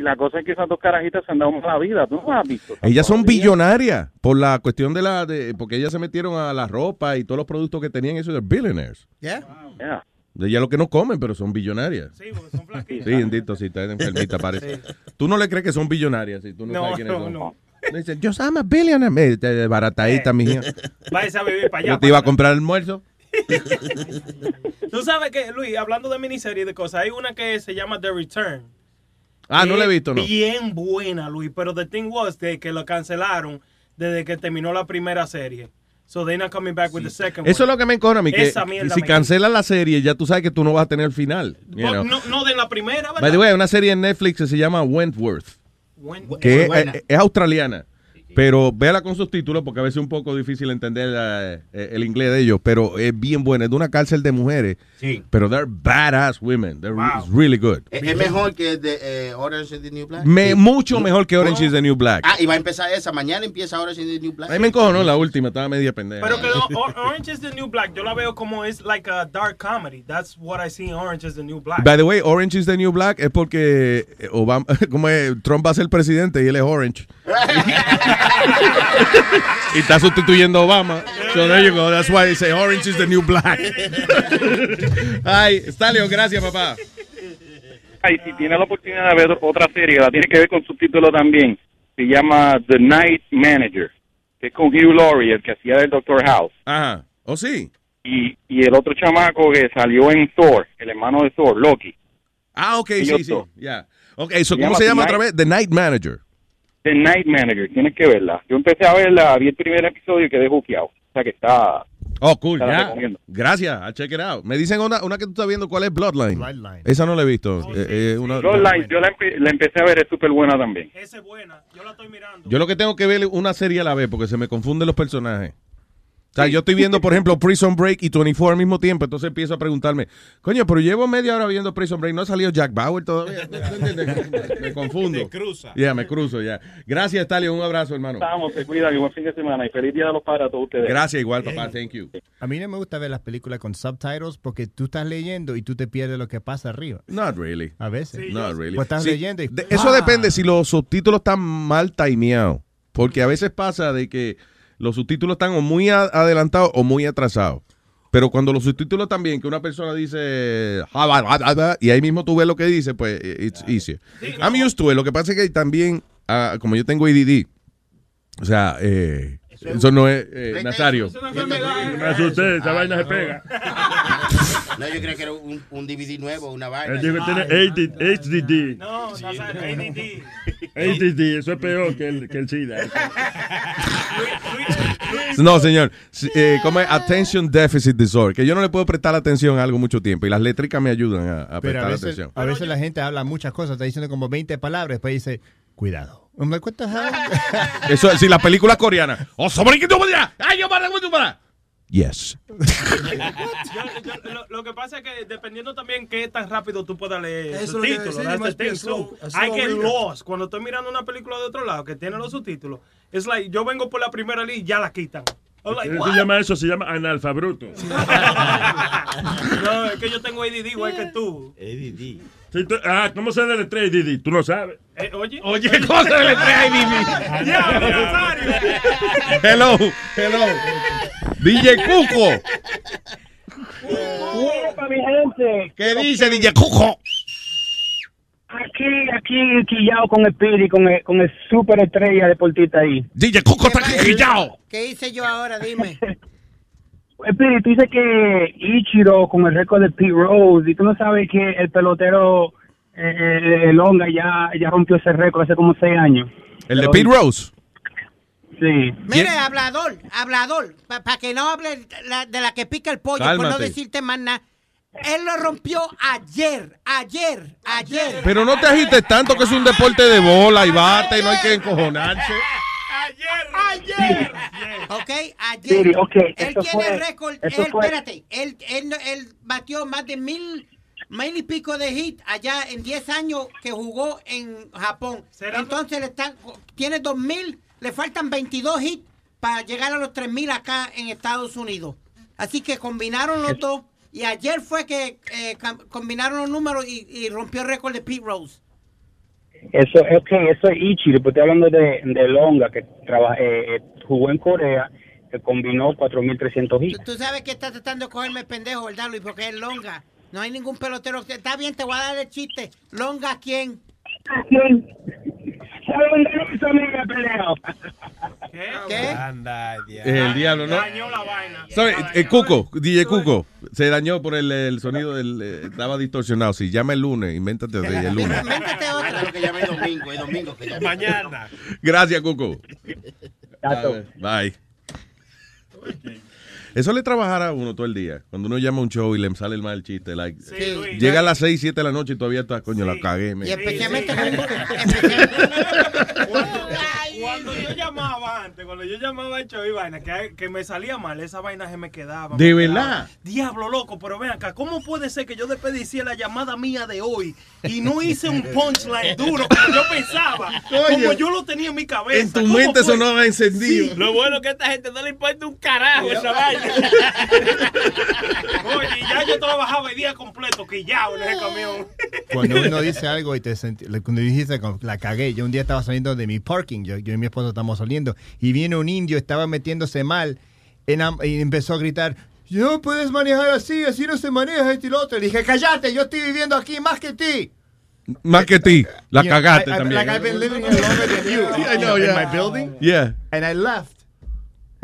la cosa es que esas dos carajitas se han dado mala vida. ¿Tú no has visto? Ellas son billonarias por la cuestión de la... De, porque ellas se metieron a la ropa y todos los productos que tenían, eso de billionaires. Yeah. Yeah. Ellas lo que no comen, pero son billonarias. Sí, porque son flaquitas. Sí, bendito, sí, está enfermita, parece. Tú no le crees que son billonarias, si tú no, No, sabes quiénes no, son. no. Dicen, yo soy a billionaire. Eh, Baratadita, mija. Váyase a vivir para allá. Yo te iba a comprar almuerzo. Tú sabes que, Luis, hablando de miniseries y de cosas, hay una que se llama The Return. Ah, no la he visto, ¿no? Bien buena, Luis, pero the thing was de que lo cancelaron desde que terminó la primera serie. So they're not coming back with the second Eso es lo que me encona a mí, que Esa mierda si me- cancelan la serie, ya tú sabes que tú no vas a tener el final. you know. No, no de la primera, ¿verdad? By the way, hay una serie en Netflix que se llama Wentworth, que es, buena. es- es australiana. Pero véala con subtítulos porque a veces es un poco difícil entender eh, eh, el inglés de ellos. Pero es bien buena. Es de una cárcel de mujeres. Sí. Pero they're badass women. They're Wow. really good. Es, es mejor que de eh, Orange is the New Black. Me- mucho mejor que Orange is the New Black. Ah, y va a empezar esa. Mañana empieza Orange is the New Black. A mí me encojonó la última, estaba media pendeja. Pero que Orange is the New Black, yo la veo como es like a dark comedy. That's what I see in Orange is the New Black. By the way, Orange is the New Black es porque Obama, como es, Trump va a ser presidente y él es Orange. y está sustituyendo a Obama. So there you go. That's why they say Orange is the New Black. Ay, Stalio, gracias, papá. Ay, si tiene la oportunidad de ver otra serie, la tiene que ver con subtítulo también. Se llama The Night Manager, que es con Hugh Laurie, el que hacía del Doctor House. Ajá. ¿O sí? Y, y el otro chamaco que salió en Thor, el hermano de Thor, Loki. Ah, ok, Ellos sí, sí. Ok, so, ¿cómo se llama otra vez? The Night Manager. The Night Manager, tienes que verla. Yo empecé a verla, vi el primer episodio y quedé juqueado. O sea que está... Oh, cool, la ya. Gracias, I'll check it out. Me dicen una, una que tú estás viendo, ¿cuál es Bloodline? Esa no la he visto. Eh, eh, una- Bloodline, yo la, empe- la empecé a ver, es súper buena también. Yo lo que tengo que ver es una serie a la vez porque se me confunden los personajes. O sea, yo estoy viendo, por ejemplo, Prison Break y 24 al mismo tiempo, entonces empiezo a preguntarme, coño, pero llevo media hora viendo Prison Break, no ha salido Jack Bauer todavía. me confundo. Te cruza. Ya, me cruzo, ya. Gracias, Talio, un abrazo, hermano. Estamos, se cuidan buen fin de semana y feliz día de los padres a todos ustedes. Gracias, igual, papá, thank you. A mí no me gusta ver las películas con subtitles porque tú estás leyendo y tú te pierdes lo que pasa arriba. Not really. A veces. Not really. Pues estás Sí, leyendo y... de- eso ¡Ah! depende si los subtítulos están mal timeados. Porque a veces pasa de que los subtítulos están o muy adelantados o muy atrasados. Pero cuando los subtítulos también, que una persona dice y ahí mismo tú ves lo que dice, pues eh, it's easier. I'm used to it. Lo que pasa es que también, ah, como yo tengo ADD, o sea, eh, eso no es eh, Nazario. Me asusté, esa vaina se pega. No, yo creo que era un, un DVD nuevo, una vaina. Él dijo que tiene HDD. No, Nazario, ADD. ADD, eso es peor que el, que el SIDA. No, señor. Eh, ¿Cómo es? Attention Deficit Disorder. Que yo no le puedo prestar atención a algo mucho tiempo. Y las létricas me ayudan a, a Pero prestar a veces, atención. a veces la gente habla muchas cosas, está diciendo como 20 palabras, después dice, cuidado. I'm like, what the hell? Eso es, si la película coreana. ¡Oh, sobre qué tú! ¡Ay, yo para, tú para! Yes. Yo- yo- lo, lo que pasa es que dependiendo también qué tan rápido tú puedas leer Eso el lo que lost cuando estoy mirando una película de otro lado que tiene los subtítulos. Es like, yo vengo por la primera línea y ya la quitan. Like, se llama eso? Se llama analfabruto. No, es que yo tengo ADD igual que tú. Sí, tú- ah, ¿cómo se deletrea ADD? Tú no sabes. Eh, oye, Oye, ¿cómo se deletrea ADD? Ya, Nazario. Hello, hello. DJ Cuco. Uepa, mi gente. ¿Qué dice DJ Cuco? Aquí, aquí, quillado con el Piri, con el, con el super estrella deportista ahí. DJ Cuco está quillado. ¿Qué hice yo ahora? Dime. El Piri, tú dices que Ichiro con el récord de Pete Rose, y tú no sabes que el pelotero eh, eh, Longa ya, ya rompió ese récord hace como seis años. ¿El de Pete Rose? Sí. Mire, hablador, hablador, para que no hable la- de la que pica el pollo, por no Cálmate. decirte más nada. Él lo rompió ayer, ayer, ayer. Pero no te agites tanto que es un deporte de bola y bate y no hay que encojonarse. Ayer. Ok, ayer. Siri, ok, él eso tiene fue- récord. Él, fue- espérate, él, él, él batió más de mil, mil y pico de hit allá en 10 años que jugó en Japón. Entonces le están, tiene dos mil, le faltan 22 hits para llegar a los 3000 acá en Estados Unidos. Así que combinaron los dos y ayer fue que eh, combinaron los números y, y rompió el récord de Pete Rose. Eso, ok, eso es Ichiro, pero estoy hablando de, de Longa, que trabaja, eh, eh, jugó en Corea, que combinó 4.300 hits. Tú sabes que estás tratando de cogerme pendejo, ¿verdad, Luis? Porque es longa. No hay ningún pelotero. que- Está bien, te voy a dar el chiste. ¿Longa a quién? ¿A quién? ¿Sabe dónde no hizo amiga peleo? ¿Qué? Anda, Es el diablo, ¿no? Dañó la vaina. Sorry, eh, Cuco, DJ Cuco, se dañó por el, el sonido del. eh, estaba distorsionado. Si llama el lunes, invéntate otro día, el lunes. Méntate otra. Creo que llame el domingo, el domingo que llame. Mañana. Gracias, Cuco. A ver, Bye. Eso le trabajará a uno todo el día. Cuando uno llama a un show y le sale el mal chiste. Like, Sí, Luis. llega a las 6, 7 de la noche y todavía está, coño, la cagué. me- Y especialmente con Cuando yo llamaba antes, cuando yo llamaba al show y vaina, que, que me salía mal, esa vaina se me quedaba. ¿De me quedaba. verdad? Diablo, loco, pero ven acá, ¿cómo puede ser que yo desperdicié la llamada mía de hoy y no hice un punchline duro como yo pensaba? como yo lo tenía en mi cabeza. En tu ¿Cómo mente fue? sonaba encendido. Lo bueno es que a esta gente no le importa un carajo esa vaina. Oye, y ya yo trabajaba el día completo, quillado en ese camión. Cuando uno dice algo y te senti- cuando dijiste la cagué, yo un día estaba saliendo de mi parking, yo, yo y mi esposo estamos saliendo, y viene un indio, estaba metiéndose mal, en y empezó a gritar, no puedes manejar así, así no se maneja este y lo otro. Le dije, cállate, yo estoy viviendo aquí más que ti. Más que ti. La cagaste también. Like I've been living here longer than you. I know, in yeah. my building. Yeah. And I left.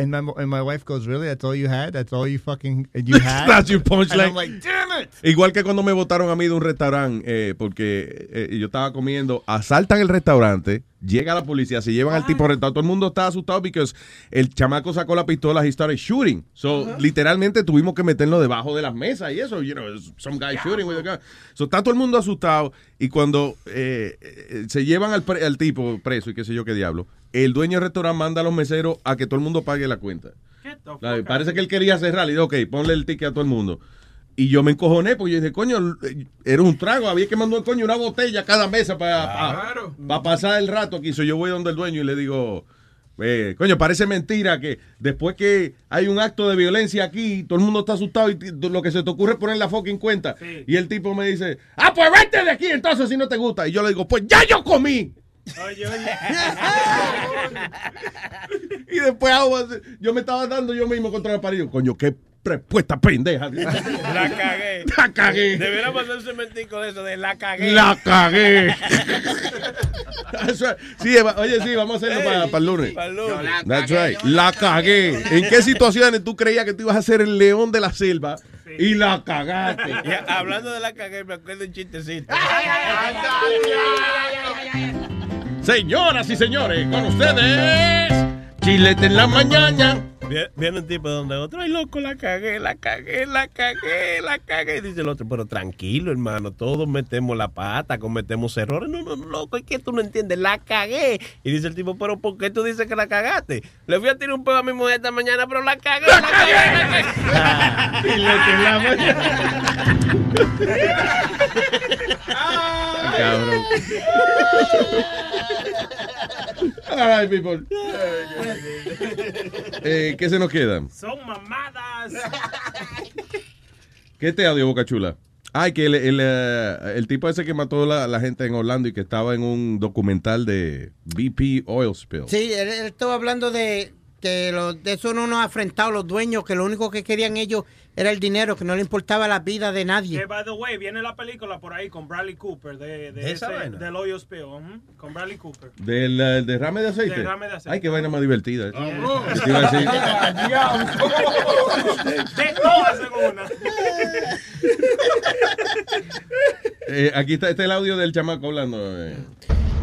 And my, and my wife goes, really? That's all you had? That's all you fucking you had? That's your And punchline. I'm like, damn it. Igual que cuando me votaron a mí de un restaurante, eh, porque eh, yo estaba comiendo, asaltan el restaurante, llega la policía, se llevan al tipo restaurante, todo el mundo estaba asustado porque el chamaco sacó la pistola y started shooting. So, literalmente tuvimos que meterlo debajo de las mesas y eso, you know, some guy shooting with a gun. So, está todo el mundo asustado y cuando eh, eh, se llevan al, pre- al tipo preso y qué sé yo qué diablo, el dueño del restaurante manda a los meseros a que todo el mundo pague la cuenta. La- Parece que él quería cerrar. Le digo, ok, ponle el ticket a todo el mundo. Y yo me encojoné porque yo dije, coño, era un trago. Había que mandar, coño, una botella a cada mesa para pasar el rato aquí. So, yo voy donde el dueño y le digo, eh, coño, parece mentira que después que hay un acto de violencia aquí, todo el mundo está asustado y lo que se te ocurre es poner la fucking cuenta. Y el tipo me dice, ah, pues vete de aquí entonces si no te gusta. Y yo le digo, pues ya yo comí. Y después yo me estaba dando yo mismo contra el pared. Coño, qué respuesta pendeja. La cagué. La cagué. Deberíamos hacer un cementico de eso, de la cagué. La cagué. Sí, Eva, oye, sí, vamos a hacerlo para, para el lunes. Para el lunes. That's right. La cagué. ¿En qué situaciones tú creías que tú ibas a ser el león de la selva y la cagaste? Hablando de la cagué, me acuerdo un chistecito. Señoras y señores, con ustedes, Chilete en la mañana. Viene, un tipo donde otro, ay loco, la cagué, la cagué, la cagué, la cagué. Y dice el otro, pero tranquilo, hermano, todos metemos la pata, cometemos errores. No, no, no, loco, es que tú no entiendes, la cagué. Y dice el tipo, pero ¿por qué tú dices que la cagaste? Le fui a tirar un pedo a mi mujer esta mañana, pero la cagué, la cagué, la cagué. Chilete en la Cabrón. All right, people. Eh, ¿Qué se nos queda? Son mamadas. ¿Qué te audio, Boca Chula? Ay, que el, el, eh, el tipo ese que mató la, la gente en Orlando y que estaba en un documental de BP Oil Spill. Sí, él, él estaba hablando de que los, de eso no nos ha afrentado los dueños, que lo único que querían ellos era el dinero, que no le importaba la vida de nadie. Que, by the way, viene la película por ahí con Bradley Cooper de, de ¿De esa ese- del oil spill, ujú, con Bradley Cooper. ¿Del eh, derrame de aceite? Derrame de aceite. Ay, qué vaina más divertida. Cabrón. ¿Qué te iba a decir? De todas en una. Eh, aquí está este es el audio del chamaco hablando. eh.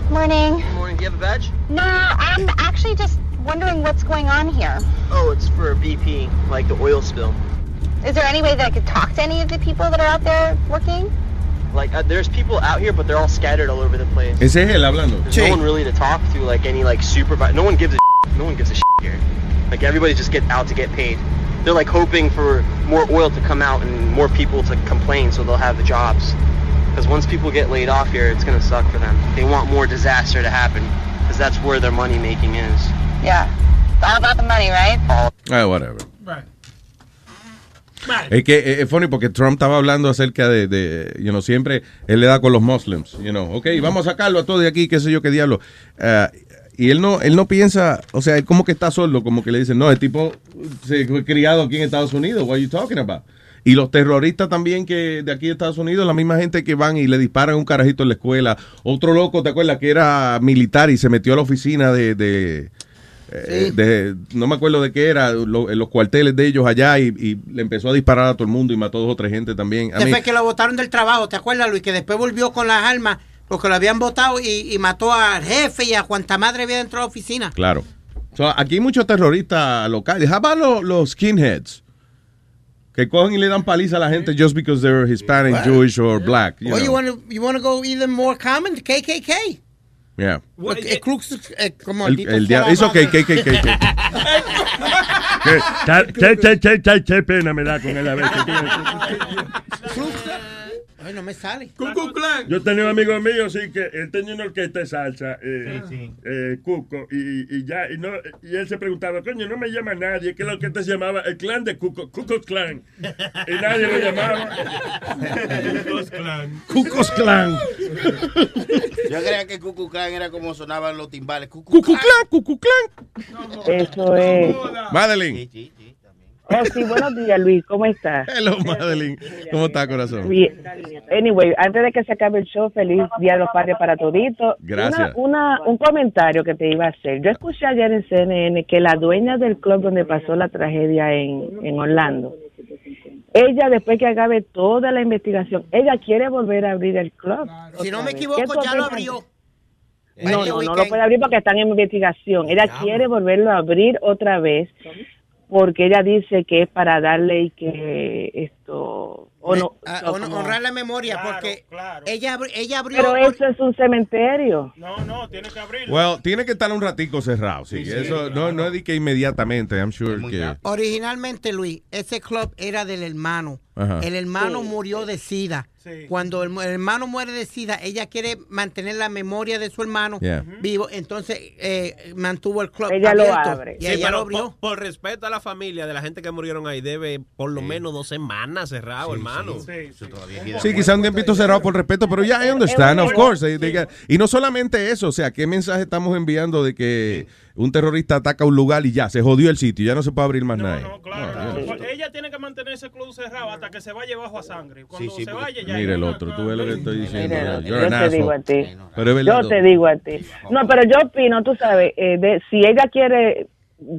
Morning. Morning. Do you have a badge? No, I'm actually just wondering what's going on here. Oh, it's for BP, like the oil spill. Is there any way that I could talk to any of the people that are out there working? Like, uh, there's people out here, but they're all scattered all over the place. Ese es él hablando. There's no one really to talk to, like any like supervisor. No one gives a no one gives a shit here. Like everybody just get out to get paid. They're like hoping for more oil to come out and more people to complain, so they'll have the jobs. Because once people get laid off here, it's gonna suck for them. They want more disaster to happen, because that's where their money making is. Yeah. It's all about the money, right? Ah, whatever. Es que eh, es funny porque Trump estaba hablando acerca de, de, you know, siempre él le da con los muslims, you know, ok, vamos a sacarlo a todos de aquí, qué sé yo, qué diablo. Ah, y él no, él no piensa, o sea, él como que está solo, como que le dicen, no, el tipo se fue criado aquí en Estados Unidos, what are you talking about? Y los terroristas también que de aquí de Estados Unidos, la misma gente que van y le disparan un carajito en la escuela. Otro loco, ¿te acuerdas? Que era militar y se metió a la oficina de, de, eh, de- no me acuerdo de qué era, lo- en los cuarteles de ellos allá y, y le empezó a disparar a todo el mundo y mató a dos o tres gente también. A Ese mí- fue que lo votaron del trabajo, ¿te acuerdas, Luis? Que después volvió con las armas porque lo habían votado y, y mató al jefe y a cuanta madre había dentro de la oficina. Claro. So, aquí hay muchos terroristas locales. About los, los skinheads? Que cogen y le dan paliza a la gente just because they're Hispanic? Jewish or black. You Or you you go even more common, KKK. Yeah. Que- el Klux- eh, como El, el sea dia- la It's okay, madre. KKK. Qué, ta- qué- qué- qué- qué- qué pena me da con él a veces. Ay, no me sale. Yo tenía un amigo mío, sí, que él tenía una orquesta de salsa, eh, eh, Cuco, y, y ya, y, no, y él se preguntaba, coño, no me llama nadie, que la orquesta se llamaba el clan de Cuco, Cuco Clan, y nadie lo llamaba. Cucos Clan. Cucos Clan. Yo creía que Cucu Clan era como sonaban los timbales. Cucu Cucu Clan, Cucu Clan. Eso es. Madeline. Oh, sí, buenos días, Luis. ¿Cómo estás? Hello, Madeline. ¿Cómo está, corazón? Bien. Anyway, antes de que se acabe el show, feliz Día de los Padres para todito. Gracias. Una, una- un comentario que te iba a hacer. Yo escuché ayer en CNN que la dueña del club donde pasó la tragedia en, en Orlando, ella después que acabe toda la investigación, ella quiere volver a abrir el club. Si no me ¿Qué equivoco, ya lo abrió. No, Este no, no lo puede abrir porque están en investigación. Ella quiere volverlo a abrir otra vez porque ella dice que es para darle y que esto o no, Ah, o honrar la memoria porque ella, abri- ella abrió. pero eso es un cementerio. No, no, tiene que abrir. Well, tiene que estar un ratico cerrado, sí. Sí, sí, Eso no, no es de que inmediatamente, I'm sure que... Originalmente, Luis, ese club era del hermano. Ajá. El hermano Sí. murió de sida. Cuando el, el hermano muere de sida, ella quiere mantener la memoria de su hermano Yeah. vivo. Entonces, eh, mantuvo el club Ella lo abre. Y Sí, ella pero lo abrió. Por, por respeto a la familia de la gente que murieron ahí, debe por lo menos dos semanas cerrado, hermano. Sí, quizá un tiempito cerrado por respeto, pero ya, I understand, of course. Y no solamente eso, o sea, ¿qué mensaje estamos enviando de que un terrorista ataca un lugar y ya, se jodió el sitio, ya no se puede abrir más nada? No, ya. Pues Ella tiene que mantener ese club cerrado hasta que se vaya bajo a sangre. Cuando Sí, sí, se vaya ya. Mira el otro, tú ves lo que estoy diciendo. Mira, yo te digo a ti. Pero. Yo te digo a ti. No, pero yo opino, tú sabes, eh, de, si ella quiere,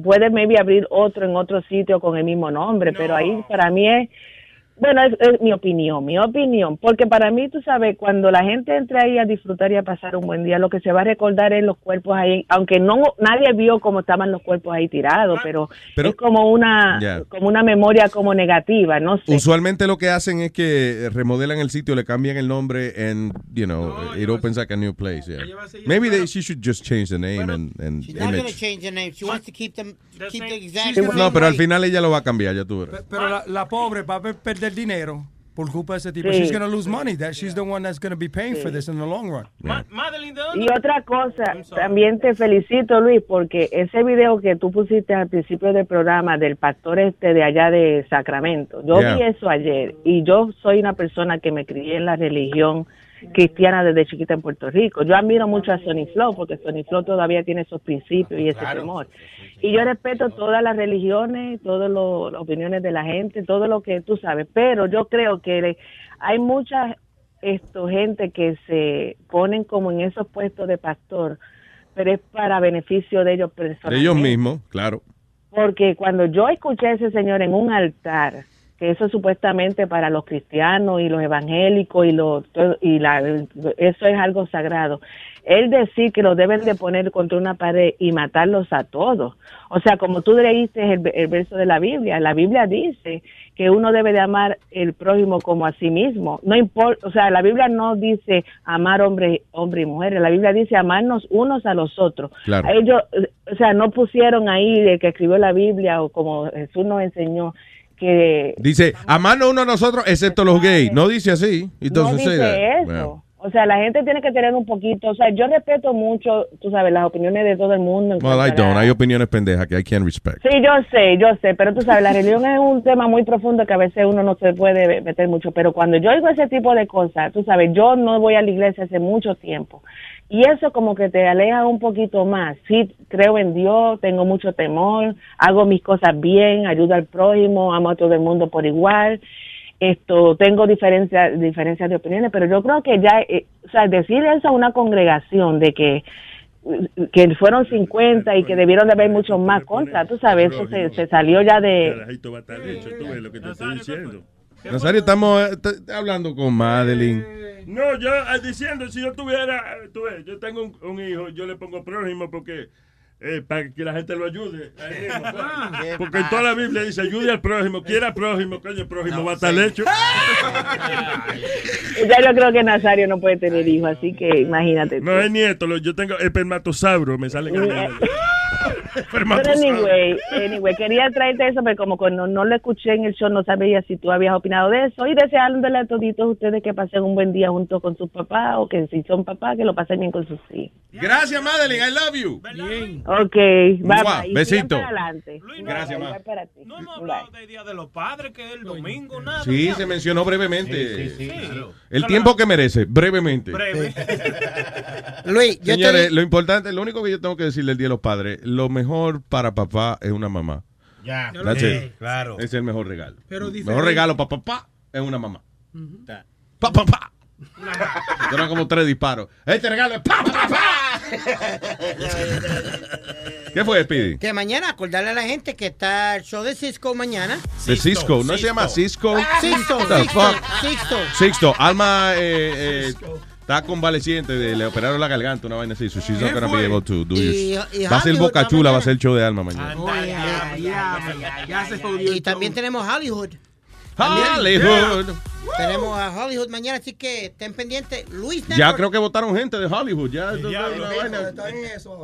puede maybe abrir otro en otro sitio con el mismo nombre, pero ahí para mí es, bueno, es, es mi opinión, mi opinión, porque para mí, tú sabes, cuando la gente entre ahí a disfrutar y a pasar un buen día, lo que se va a recordar es los cuerpos ahí, aunque no nadie vio cómo estaban los cuerpos ahí tirados, pero, Pero- es como una, como una memoria como negativa, no sé. Usualmente lo que hacen es que remodelan el sitio, le cambian el nombre and, you know, it opens like a new place. yeah. Maybe they, she should just change the name and, and She's not going to image. change the name. She wants to keep them, keep the exact No, pero al final ella lo va a cambiar, ya tú verás. Pero la, la pobre va a per- perder dinero por culpa de ese tipo. Sí. She's going to lose money. That she's the one that's going to be paying for this in the long run. Y otra cosa, también te felicito Luis, porque ese video que tú pusiste al principio del programa del pastor este de allá de Sacramento, yo Yeah. vi eso ayer y yo soy una persona que me crié en la religión cristiana desde chiquita en Puerto Rico. Yo admiro mucho a Sonny Flow porque Sonny Flow todavía tiene esos principios y ese Claro. temor. Y yo respeto todas las religiones, todas las opiniones de la gente, todo lo que tú sabes, pero yo creo que le- hay mucha esto gente que se ponen como en esos puestos de pastor, pero es para beneficio de ellos De personalmente. ellos mismos, claro. Porque cuando yo escuché a ese señor en un altar, que eso es supuestamente para los cristianos y los evangélicos y los y la eso es algo sagrado. Él decir que lo deben de poner contra una pared y matarlos a todos. O sea, como tú leíste el, el verso de la Biblia, la Biblia dice que uno debe de amar el prójimo como a sí mismo. No importa, o sea, la Biblia no dice amar hombre, hombre y mujeres, la Biblia dice amarnos unos a los otros. Claro. Ellos, o sea, no pusieron ahí el que escribió la Biblia o como Jesús nos enseñó que Dice, amarnos uno a nosotros, excepto los gays. No dice así. No dice eso. Well, O sea, la gente tiene que tener un poquito, o sea, yo respeto mucho, tú sabes, las opiniones de todo el mundo. well, I a la- don't. Hay opiniones pendejas que I can't respect. Sí, yo sé, yo sé, pero tú sabes, la religión es un tema muy profundo que a veces uno no se puede meter mucho, pero cuando yo oigo ese tipo de cosas, tú sabes, yo no voy a la iglesia hace mucho tiempo y eso como que te aleja un poquito más. Sí, creo en Dios, tengo mucho temor, hago mis cosas bien, ayudo al prójimo, amo a todo el mundo por igual. Esto, tengo diferencias diferencias de opiniones, pero yo creo que ya, eh, o sea, decir eso a una congregación de que que fueron 50 y que debieron de haber muchos más cosas, tú sabes, eso se, se salió ya de... Carajito va a estar hecho, tú ves lo que te estoy diciendo. Nazario, estamos eh, hablando con Madeline. No, yo eh, diciendo, si yo tuviera, eh, tú ves, yo tengo un, un hijo, yo le pongo prójimo porque eh, para que la gente lo ayude. a él mismo, claro. porque en toda la Biblia dice, ayude al prójimo, quiera prójimo, coño, el prójimo va a estar hecho. Ya yo creo que Nazario no puede tener hijos, así que imagínate. No es nieto, yo tengo espermatosauro, me sale Pero anyway, anyway, quería traerte eso, pero como que no, no lo escuché en el show, no sabía si tú habías opinado de eso. Y deseándole a toditos ustedes que pasen un buen día junto con sus papás o que si son papás, que lo pasen bien con sus hijos. Gracias, Madeline. I love you. Ok, bye besito. para adelante. Gracias, Bye, bye. No hemos hablado del Día de los Padres, que es el domingo, nada. Sí, se mencionó brevemente. El tiempo que merece, brevemente. Breve. Luis, yo Señores, te lo importante, lo único que yo tengo que decirle el Día de los Padres, lo mejor para papá es una mamá. Ya. Claro. Es el mejor regalo. Pero el mejor regalo para papá es una mamá. Pa, pa, pa. Eran como tres disparos. Este regalo es pa, pa, pa. ¿Qué fue, Speedy? Que mañana acordarle a la gente que está el show de Cisco mañana. De Cisco. ¿No se llama Cisco? Sixto, the Sixto? Sixto. Sixto. Alma eh, eh, está convaleciente. de- le operaron la garganta, una vaina así. So she's not ¿Qué gonna be able to do Y- y Va a ser Boca Chula, va a ser el show de Alma mañana. Oh. Y también tenemos Hollywood. Hollywood. Tenemos a Hollywood mañana, así que estén pendientes. Luis Ya Network. creo que votaron gente de Hollywood. Ya, una vaina.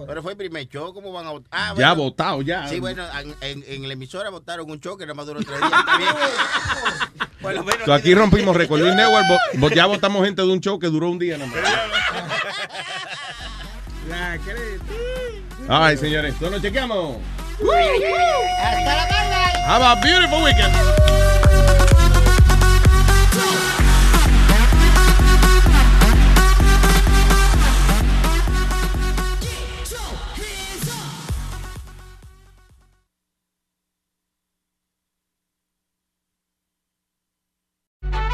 Pero fue el primer show, ¿cómo van a votar? Ah, Ya bueno. votado, ya. Sí, bueno, en, en- en la emisora votaron un show que nada más duró tres días. Por lo menos So, aquí rompimos récord. Luis Network, vo- ya votamos gente de un show que duró un día nada más. Ya, ¿qué le- All right, señores. Nos chequeamos. Hasta la tarde. Have a beautiful weekend.